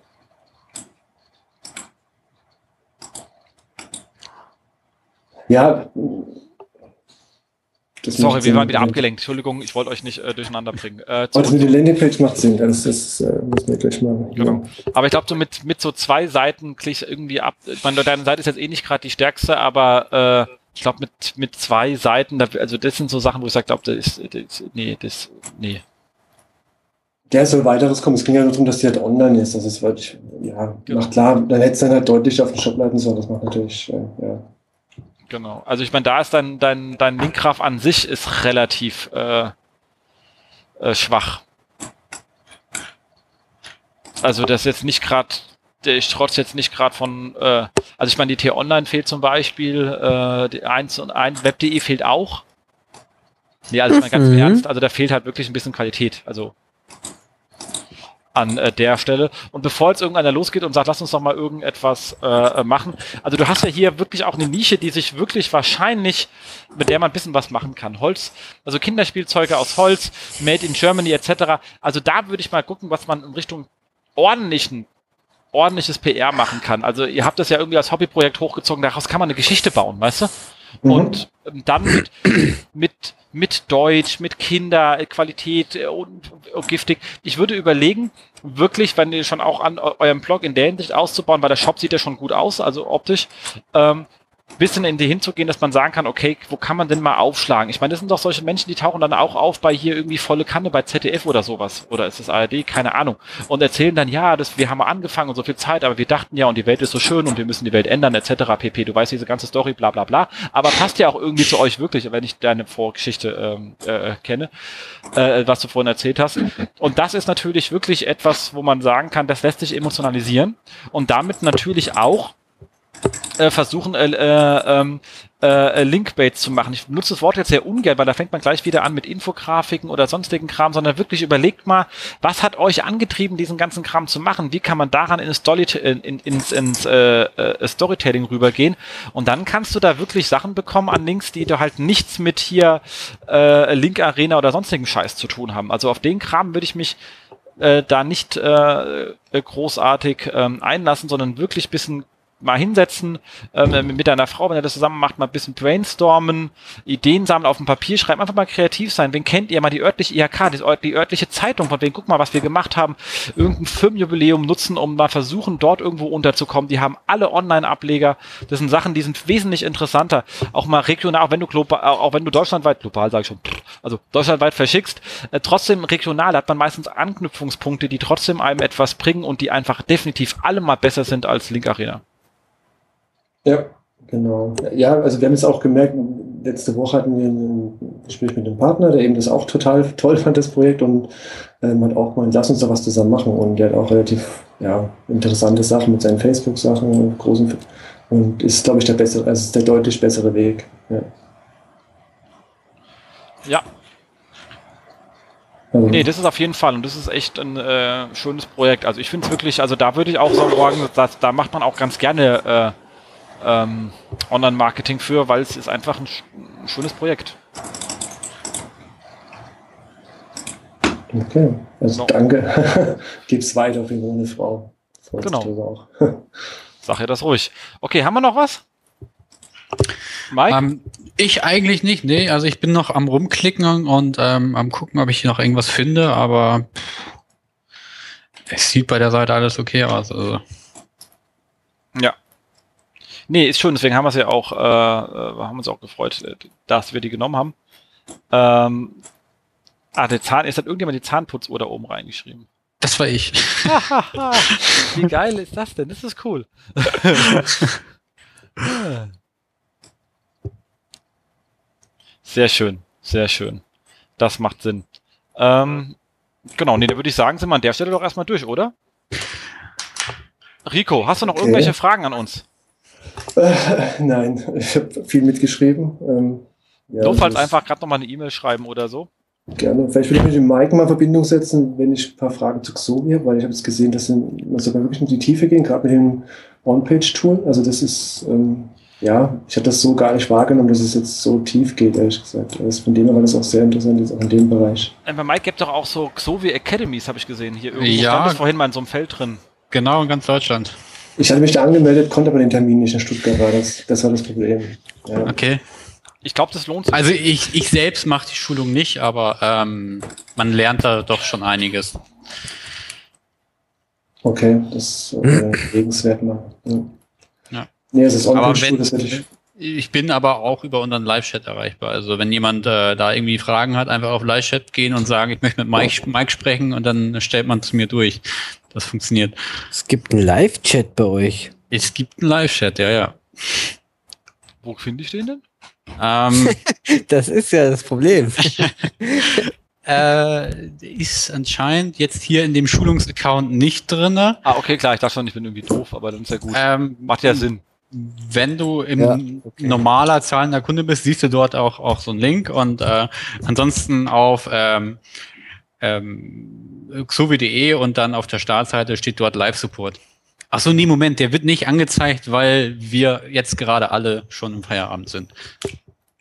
Ja,
das Sorry, wir waren wieder abgelenkt. Entschuldigung, ich wollte euch nicht äh, durcheinander bringen. Äh,
also die Landingpage macht Sinn, das, das äh, müssen wir gleich machen.
Genau. Aber ich glaube, so mit, mit so zwei Seiten klickst irgendwie ab. Ich meine, deine Seite ist jetzt eh nicht gerade die stärkste, aber äh, ich glaube, mit, mit zwei Seiten, also das sind so Sachen, wo ich sage, glaube, das ist, das, nee, das, nee.
Es soll weiteres kommen. Es ging ja nur darum, dass die halt online ist. Also es wird, ja, genau. macht klar, dann hätte es dann halt deutlich auf den Shop leiten sollen. Das macht natürlich, äh, ja.
Genau. Also ich meine, da ist dein, dein, dein Linkgraph an sich ist relativ äh, äh, schwach. Also das ist jetzt nicht gerade, ich trotz jetzt nicht gerade von, äh, also ich meine, die T-Online fehlt zum Beispiel, äh, die 1 und 1, Web.de fehlt auch. Nee, also ich meine ganz im mhm. Ernst, also da fehlt halt wirklich ein bisschen Qualität. Also an äh, der Stelle. Und bevor jetzt irgendeiner losgeht und sagt, lass uns doch mal irgendetwas äh, machen. Also du hast ja hier wirklich auch eine Nische, die sich wirklich wahrscheinlich, mit der man ein bisschen was machen kann. Holz, also Kinderspielzeuge aus Holz, Made in Germany etc. Also da würde ich mal gucken, was man in Richtung ordentlichen ordentliches PR machen kann. Also ihr habt das ja irgendwie als Hobbyprojekt hochgezogen, daraus kann man eine Geschichte bauen, weißt du? Mhm. Und ähm, dann mit, mit mit Deutsch, mit Kinder, Qualität äh, und, und giftig. Ich würde überlegen, wirklich, wenn ihr schon auch an eurem Blog in der Hinsicht auszubauen, weil der Shop sieht ja schon gut aus, also optisch, ähm, bisschen in die hinzugehen, dass man sagen kann, okay, wo kann man denn mal aufschlagen? Ich meine, das sind doch solche Menschen, die tauchen dann auch auf bei hier irgendwie volle Kanne bei ZDF oder sowas. Oder ist das ARD? Keine Ahnung. Und erzählen dann, ja, das, wir haben angefangen und so viel Zeit, aber wir dachten ja, und die Welt ist so schön und wir müssen die Welt ändern, etc. pp. Du weißt diese ganze Story, bla bla bla. Aber passt ja auch irgendwie zu euch wirklich, wenn ich deine Vorgeschichte ähm, äh, kenne, äh, was du vorhin erzählt hast. Und das ist natürlich wirklich etwas, wo man sagen kann, das lässt sich emotionalisieren und damit natürlich auch äh, versuchen, äh, äh, ähm, äh, Linkbait zu machen. Ich nutze das Wort jetzt sehr ungern, weil da fängt man gleich wieder an mit Infografiken oder sonstigen Kram, sondern wirklich überlegt mal, was hat euch angetrieben, diesen ganzen Kram zu machen? Wie kann man daran in Story, in, in, ins, ins äh, äh, Storytelling rübergehen? Und dann kannst du da wirklich Sachen bekommen an Links, die du halt nichts mit hier äh, Link Arena oder sonstigen Scheiß zu tun haben. Also auf den Kram würde ich mich äh, da nicht äh, großartig ähm, einlassen, sondern wirklich bisschen mal hinsetzen ähm, mit deiner Frau, wenn ihr das zusammen macht, mal ein bisschen brainstormen, Ideen sammeln, auf dem Papier schreiben, einfach mal kreativ sein. Wen kennt ihr mal die örtliche IHK, die, örtliche Zeitung, von wem guck mal, was wir gemacht haben, irgendein Firmenjubiläum nutzen, um mal versuchen, dort irgendwo unterzukommen. Die haben alle Online-Ableger. Das sind Sachen, die sind wesentlich interessanter. Auch mal regional, auch wenn du global, auch wenn du deutschlandweit, global sage ich schon, also deutschlandweit verschickst, äh, trotzdem regional hat man meistens Anknüpfungspunkte, die trotzdem einem etwas bringen und die einfach definitiv alle mal besser sind als Link Arena.
Ja, genau. Ja, also wir haben es auch gemerkt, letzte Woche hatten wir ein Gespräch mit dem Partner, der eben das auch total toll fand, das Projekt, und ähm, hat auch mal, lass uns da was zusammen machen. Und der hat auch relativ ja, interessante Sachen mit seinen Facebook-Sachen, großen und ist, glaube ich, der bessere, also ist der deutlich bessere Weg. Ja.
ja. Also nee, das ist auf jeden Fall und das ist echt ein äh, schönes Projekt. Also ich finde es wirklich, also da würde ich auch sagen, dass, da macht man auch ganz gerne äh, ähm, Online-Marketing für, weil es ist einfach ein, ein schönes Projekt.
Okay, also no. danke. [LAUGHS] Gib's weiter auf ohne Frau.
Freut genau. Auch. [LAUGHS] Sag ja das ruhig. Okay, haben wir noch was?
Mike? Ähm, ich eigentlich nicht, nee. Also ich bin noch am rumklicken und ähm, am gucken, ob ich hier noch irgendwas finde, aber es sieht bei der Seite alles okay aus. Also.
Ja. Nee, ist schön, deswegen haben wir es ja auch, äh, äh haben uns auch gefreut, äh, dass wir die genommen haben. Ähm, ah, der Zahn, ist hat irgendjemand die Zahnputzuhr da oben reingeschrieben?
Das war ich. [LAUGHS]
Wie geil ist das denn? Das ist cool. [LAUGHS] Sehr schön, sehr schön. Das macht Sinn. Ähm, genau, nee, da würde ich sagen, sind wir an der Stelle doch erstmal durch, oder? Rico, hast du noch okay. irgendwelche Fragen an uns?
Äh, nein, ich habe viel mitgeschrieben. Ähm,
ja, Notfalls einfach gerade nochmal eine E-Mail schreiben oder so.
Gerne. Vielleicht würde ich mich mit Mike mal in Verbindung setzen, wenn ich ein paar Fragen zu Xovi habe, weil ich habe jetzt gesehen, dass man sogar wirklich in die Tiefe gehen, gerade mit dem On-Page-Tool. Also das ist, ähm, ja, ich habe das so gar nicht wahrgenommen, dass es jetzt so tief geht, ehrlich gesagt. Also von dem her war das auch sehr interessant, jetzt auch in dem Bereich.
Äh, bei Mike gibt doch auch so Xovi Academies, habe ich gesehen. Hier irgendwo
ja, stand
das vorhin mal in so einem Feld drin.
Genau, in ganz Deutschland.
Ich hatte mich da angemeldet, konnte aber den Termin nicht in Stuttgart, war das, das war das Problem.
Ja. Okay.
Ich glaube, das lohnt sich.
Also ich, ich selbst mache die Schulung nicht, aber ähm, man lernt da doch schon einiges.
Okay, das äh, lebenswert mal. Ja. ja. Nee, es ist
online wenn, das hätte ich. Ich bin aber auch über unseren Live-Chat erreichbar. Also wenn jemand äh, da irgendwie Fragen hat, einfach auf Live-Chat gehen und sagen, ich möchte mit Mike, Mike sprechen und dann stellt man zu mir durch. Das funktioniert.
Es gibt einen Live-Chat bei euch.
Es gibt einen Live-Chat, ja, ja.
Wo finde ich den denn?
Ähm, [LAUGHS] das ist ja das Problem. [LAUGHS]
äh, ist anscheinend jetzt hier in dem Schulungsaccount nicht drinne.
Ah, okay, klar, ich dachte schon, ich bin irgendwie doof, aber dann ist ja gut. Ähm, Macht ja Sinn.
Wenn du im ja, okay. normaler zahlender Kunde bist, siehst du dort auch, auch so einen Link und äh, ansonsten auf ähm, ähm, xovi.de und dann auf der Startseite steht dort Live Support. Ach so, nee, Moment, der wird nicht angezeigt, weil wir jetzt gerade alle schon im Feierabend sind.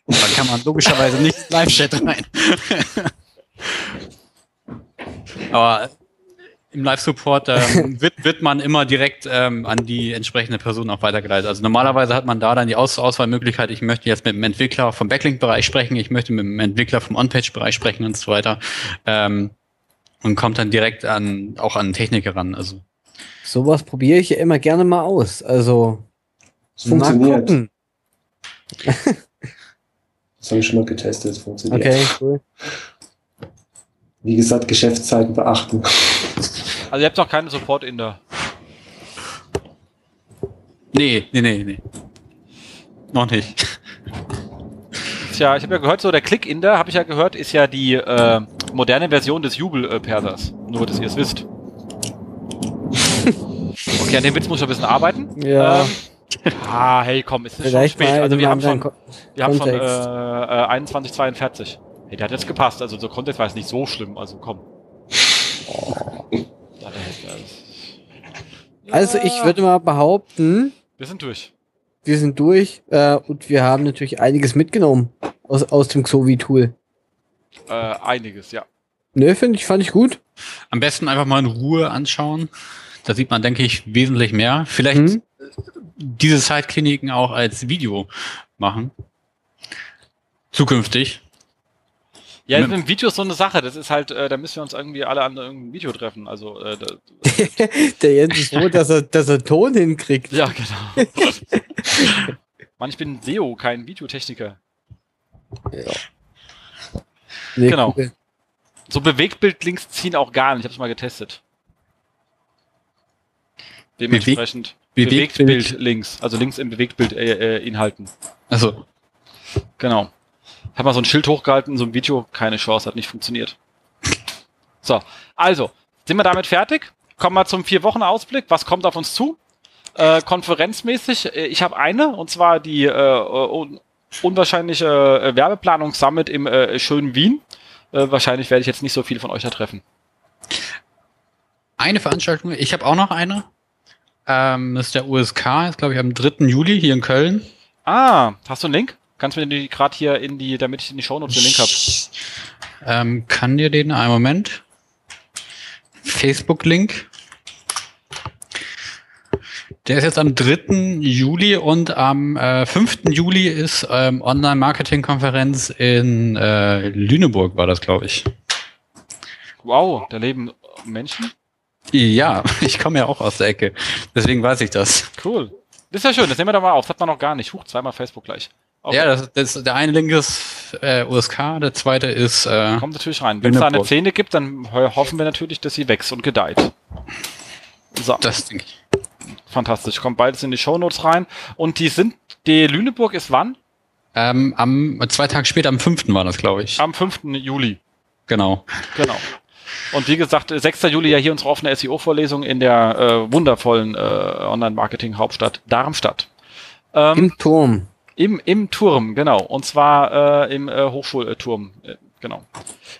Da kann man logischerweise nicht Live-Chat rein. [LAUGHS] Aber im Live-Support ähm, wird, wird man immer direkt ähm, an die entsprechende Person auch weitergeleitet. Also normalerweise hat man da dann die Aus Auswahlmöglichkeit, ich möchte jetzt mit dem Entwickler vom Backlink-Bereich sprechen, ich möchte mit dem Entwickler vom On-Page-Bereich sprechen und so weiter. Ähm, und kommt dann direkt an auch an Techniker ran. Also
Sowas probiere ich ja immer gerne mal aus. Also
es funktioniert. [LAUGHS] das habe ich schon mal getestet, es funktioniert. Okay, cool. Wie gesagt, Geschäftszeiten beachten.
Also ihr habt doch keinen Support in der.
Nee, nee, nee, nee. Noch nicht.
Tja, ich habe ja gehört, so der Click in der, habe ich ja gehört, ist ja die äh, moderne Version des Jubel-Persers. Nur, dass ihr es wisst. [LAUGHS] Okay, an dem Witz muss ich ein bisschen arbeiten.
Ja. Ähm, [LAUGHS]
ah, hey, komm, es ist Vielleicht schon spät. Also wir haben schon, wir haben schon äh, äh, 21,42. Hey, der hat jetzt gepasst. Also so Kontext war es nicht so schlimm. Also komm. Oh. [LAUGHS]
Also ich würde mal behaupten.
Wir sind durch.
Wir sind durch äh, und wir haben natürlich einiges mitgenommen aus, aus dem Xovi-Tool.
Äh, einiges, ja.
Ne, finde ich, fand ich gut.
Am besten einfach mal in Ruhe anschauen. Da sieht man, denke ich, wesentlich mehr. Vielleicht mhm. diese Zeitkliniken auch als Video machen. Zukünftig.
Ja, mit dem Video ist so eine Sache. Das ist halt, äh, da müssen wir uns irgendwie alle an irgendeinem Video treffen. Also äh, [LAUGHS]
der Jens ist froh, dass er, dass er Ton hinkriegt.
Ja, genau. Mann, ich bin SEO, kein Videotechniker. Ja. Nee, genau. Cool. So Bewegtbildlinks ziehen auch gar nicht. Ich habe es mal getestet. Dementsprechend Bewegt Bewegtbild links, also links im Bewegtbild äh, äh, Inhalten.
Also
genau. Hab mal so ein Schild hochgehalten, so ein Video, keine Chance, hat nicht funktioniert. So, also sind wir damit fertig? Kommen wir zum vier Wochen Ausblick. Was kommt auf uns zu? Äh, konferenzmäßig. Äh, ich habe eine und zwar die äh, un unwahrscheinliche äh, Werbeplanung Summit im äh, schönen Wien. Äh, wahrscheinlich werde ich jetzt nicht so viel von euch da treffen.
Eine Veranstaltung, ich habe auch noch eine. Ähm, das ist der USK, ist glaube ich am 3. Juli hier in Köln.
Ah, hast du einen Link? Kannst du mir die gerade hier in die, damit ich in die Shownotes den Link habe?
Ähm, kann dir den einen Moment? Facebook-Link. Der ist jetzt am 3. Juli und am äh, 5. Juli ist ähm, Online-Marketing-Konferenz in äh, Lüneburg, war das, glaube ich.
Wow, da leben Menschen?
Ja, [LAUGHS] ich komme ja auch aus der Ecke. Deswegen weiß ich das.
Cool. Das ist ja schön, das nehmen wir doch mal auf. Das hat man noch gar nicht. Huch, zweimal Facebook gleich.
Okay. Ja, das, das, der eine Link ist äh, USK, der zweite ist. Äh,
Kommt natürlich rein. Wenn es da eine Szene gibt, dann hoffen wir natürlich, dass sie wächst und gedeiht.
So. Das denke ich.
Fantastisch. Kommt beides in die Shownotes rein. Und die sind, die Lüneburg ist wann?
Ähm, am zwei Tage später, am 5. war das, glaube ich.
Am 5. Juli.
Genau.
Genau. Und wie gesagt, 6. Juli ja hier unsere offene SEO-Vorlesung in der äh, wundervollen äh, Online-Marketing-Hauptstadt Darmstadt.
Ähm, Im Turm.
Im, Im Turm, genau. Und zwar äh, im äh, Hochschulturm. Äh, genau.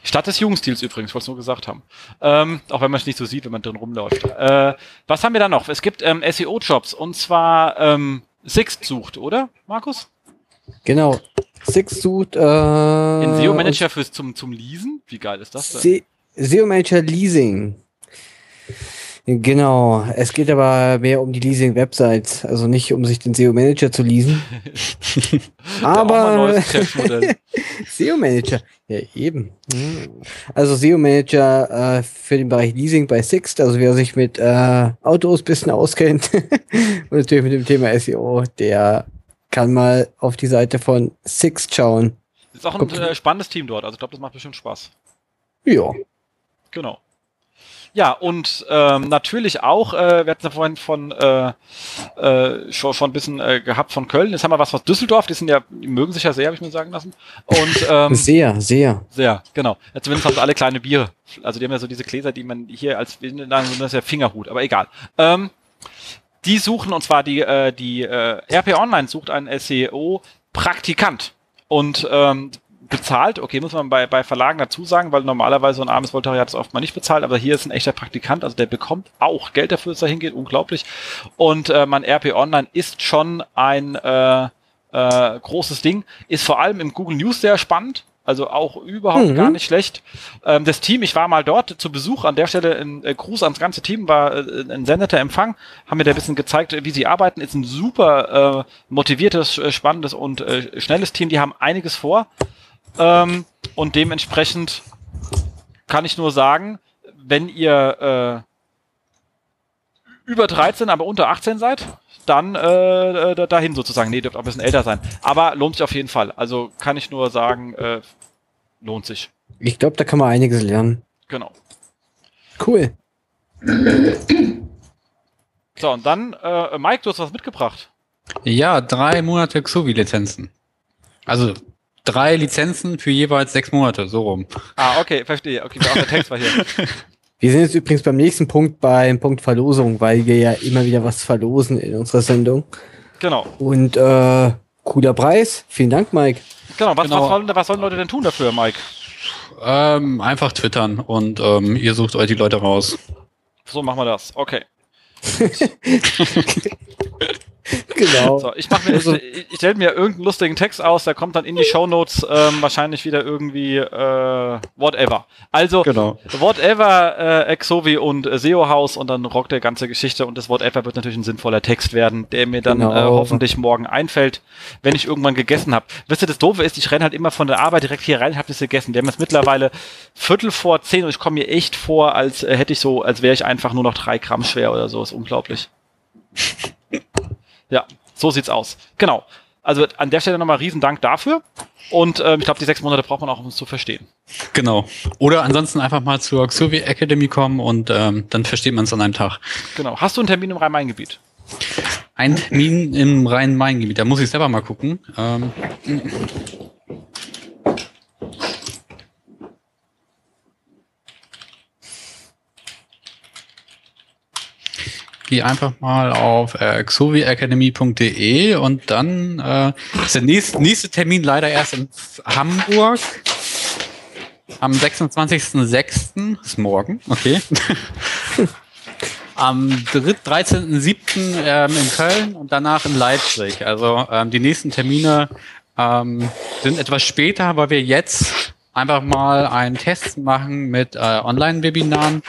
Stadt des Jugendstils übrigens, wollte ich nur gesagt haben. Ähm, auch wenn man es nicht so sieht, wenn man drin rumläuft. Äh, was haben wir da noch? Es gibt ähm, SEO-Jobs und zwar ähm, Sixt sucht, oder, Markus?
Genau. Sixt sucht äh,
in SEO Manager fürs zum zum Leasen. Wie geil ist das denn?
SEO Manager Leasing. Genau, es geht aber mehr um die Leasing-Websites, also nicht um sich den SEO-Manager zu leasen. [LAUGHS] aber SEO-Manager, [LAUGHS] ja eben. Also SEO-Manager äh, für den Bereich Leasing bei Sixt, also wer sich mit äh, Autos bisschen auskennt [LAUGHS] und natürlich mit dem Thema SEO, der kann mal auf die Seite von Sixt schauen.
Ist auch ein äh, spannendes Team dort, also ich glaube, das macht bestimmt Spaß.
Ja.
Genau. Ja, und ähm, natürlich auch, äh, wir hatten ja vorhin von äh, äh, schon, schon ein bisschen äh, gehabt von Köln. Jetzt haben wir was von Düsseldorf, die sind ja, die mögen sich ja sehr, habe ich mir sagen lassen. Und ähm,
sehr, sehr.
Sehr, genau. Ja, zumindest haben sie alle kleine Biere. Also die haben ja so diese Gläser, die man hier als das ist ja Fingerhut, aber egal. Ähm, die suchen, und zwar die, äh, die äh, RP Online sucht einen SEO-Praktikant. Und ähm, bezahlt. Okay, muss man bei, bei Verlagen dazu sagen, weil normalerweise so ein armes Volontariat ist oft mal nicht bezahlt, aber hier ist ein echter Praktikant, also der bekommt auch Geld dafür, dass er hingeht, unglaublich. Und äh, mein RP Online ist schon ein äh, äh, großes Ding, ist vor allem im Google News sehr spannend. Also auch überhaupt mhm. gar nicht schlecht. Ähm, das Team, ich war mal dort zu Besuch. An der Stelle ein äh, Gruß ans ganze Team, war äh, ein sendeter Empfang. Haben mir da ein bisschen gezeigt, wie sie arbeiten. Ist ein super äh, motiviertes, äh, spannendes und äh, schnelles Team. Die haben einiges vor. Ähm, und dementsprechend kann ich nur sagen, wenn ihr äh, über 13, aber unter 18 seid, dann äh, äh, dahin sozusagen. Nee, dürft auch ein bisschen älter sein. Aber lohnt sich auf jeden Fall. Also kann ich nur sagen, äh, lohnt sich.
Ich glaube, da kann man einiges lernen.
Genau.
Cool.
So, und dann, äh, Mike, du hast was mitgebracht.
Ja, drei Monate Xovi-Lizenzen. Also drei Lizenzen für jeweils sechs Monate, so rum.
Ah, okay, verstehe. Okay, auch der Text war hier. [LAUGHS]
Wir sind jetzt übrigens beim nächsten Punkt beim Punkt Verlosung, weil wir ja immer wieder was verlosen in unserer Sendung.
Genau.
Und äh, cooler Preis. Vielen Dank, Mike.
Genau, was, genau. was, sollen, was sollen Leute denn tun dafür, Mike?
Ähm, einfach twittern und ähm, ihr sucht euch die Leute raus.
So machen wir das. Okay. [LAUGHS] [LAUGHS] [LAUGHS]
genau.
So, ich mach mir, also, ich, ich stelle mir irgendeinen lustigen Text aus, der kommt dann in die Shownotes ähm, wahrscheinlich wieder irgendwie äh, whatever. Also
genau.
whatever äh, Exovi und äh, SEO House und dann rockt der ganze Geschichte und das whatever wird natürlich ein sinnvoller Text werden, der mir dann genau. äh, hoffentlich morgen einfällt, wenn ich irgendwann gegessen habe. Wisst ihr, das Doofe ist, ich renne halt immer von der Arbeit direkt hier rein, habe das gegessen. Wir haben jetzt mittlerweile Viertel vor zehn und ich komme mir echt vor, als äh, hätte ich so, als wäre ich einfach nur noch drei Gramm schwer oder so. Ist unglaublich. [LAUGHS] Ja, so sieht's aus. Genau. Also an der Stelle nochmal riesen Dank dafür. Und ähm, ich glaube, die sechs Monate braucht man auch, um es zu verstehen.
Genau. Oder ansonsten einfach mal zur Xuvi Academy kommen und ähm, dann versteht man es an einem Tag.
Genau. Hast du einen Termin im Rhein-Main-Gebiet?
Ein Termin im Rhein-Main-Gebiet. Da muss ich selber mal gucken. Ähm, geh einfach mal auf äh, xoviacademy.de und dann äh, ist der nächste, nächste Termin leider erst in Hamburg. am 26.06. ist morgen, okay. am 13.07. Ähm, in Köln und danach in Leipzig. Also ähm, die nächsten Termine ähm, sind etwas später, weil wir jetzt einfach mal einen Test machen mit äh, Online-Webinaren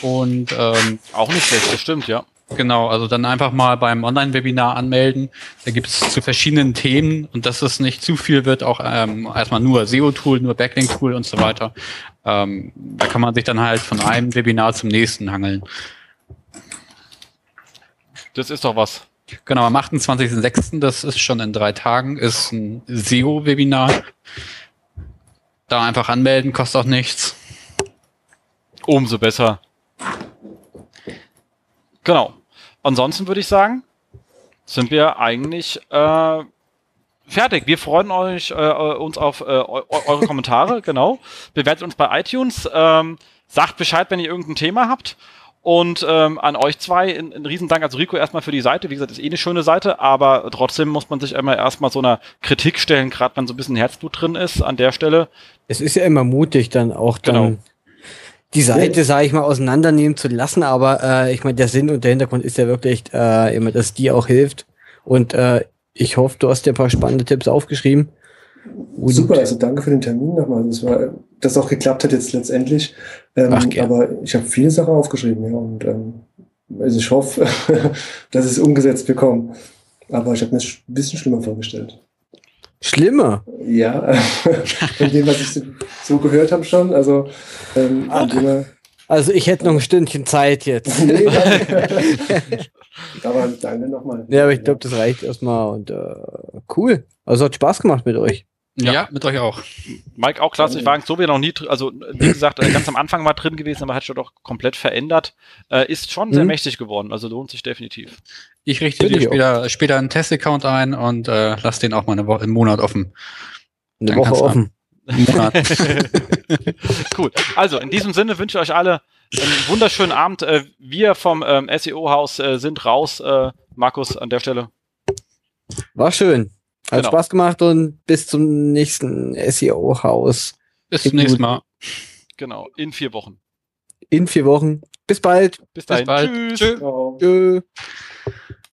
und ähm,
auch nicht schlecht, das stimmt, ja.
Genau, also dann einfach mal beim Online-Webinar anmelden. Da gibt es zu verschiedenen Themen und dass es nicht zu viel wird, auch ähm, erstmal nur SEO-Tool, nur Backlink-Tool und so weiter. Ähm, da kann man sich dann halt von einem Webinar zum nächsten hangeln.
Das ist doch was.
Genau, am 28.06., das ist schon in drei Tagen, ist ein SEO-Webinar. Da einfach anmelden, kostet auch nichts.
Umso besser. Genau. Ansonsten würde ich sagen, sind wir eigentlich äh, fertig. Wir freuen euch, äh, uns auf äh, eure Kommentare, [LAUGHS] genau. Bewertet uns bei iTunes. Ähm, sagt Bescheid, wenn ihr irgendein Thema habt. Und ähm, an euch zwei ein, ein Riesendank, also Rico erstmal für die Seite. Wie gesagt, ist eh eine schöne Seite, aber trotzdem muss man sich immer erstmal so einer Kritik stellen, gerade wenn so ein bisschen Herzblut drin ist an der Stelle.
Es ist ja immer mutig, dann auch dann genau. Die Seite, sage ich mal, auseinandernehmen zu lassen, aber äh, ich meine, der Sinn und der Hintergrund ist ja wirklich äh, immer, dass die auch hilft. Und äh, ich hoffe, du hast dir ein paar spannende Tipps aufgeschrieben.
Und Super, also danke für den Termin nochmal. Das war, das auch geklappt hat jetzt letztendlich. Ähm, Ach, aber ich habe viele Sachen aufgeschrieben, ja. Und ähm, also ich hoffe, [LAUGHS] dass ich es umgesetzt bekomme. Aber ich habe mir es ein bisschen schlimmer vorgestellt.
Schlimmer?
Ja, von dem, was ich so gehört habe schon. Also, ähm,
okay. also ich hätte noch ein Stündchen Zeit jetzt. [LAUGHS]
aber danke [LAUGHS] nochmal.
Ja, aber ich glaube, das reicht erstmal und äh, cool. Also hat Spaß gemacht mit euch.
Ja, ja, mit euch auch.
Mike auch klasse. Ich war so wie noch nie, also wie gesagt, äh, ganz am Anfang war drin gewesen, aber hat schon doch komplett verändert. Äh, ist schon mhm. sehr mächtig geworden, also lohnt sich definitiv.
Ich richte dir später, später einen Test-Account ein und äh, lass den auch mal eine Woche, einen Monat offen.
Eine Dann Woche offen. [LAUGHS]
cool. Also in diesem Sinne wünsche ich euch alle einen wunderschönen Abend. Äh, wir vom ähm, SEO-Haus äh, sind raus. Äh, Markus, an der Stelle.
War schön. Hat genau. Spaß gemacht und bis zum nächsten SEO-Haus.
Bis zum nächsten Mal.
Genau, in vier Wochen.
In vier Wochen. Bis bald.
Bis dahin. Bis bald.
Tschüss. Tschüss.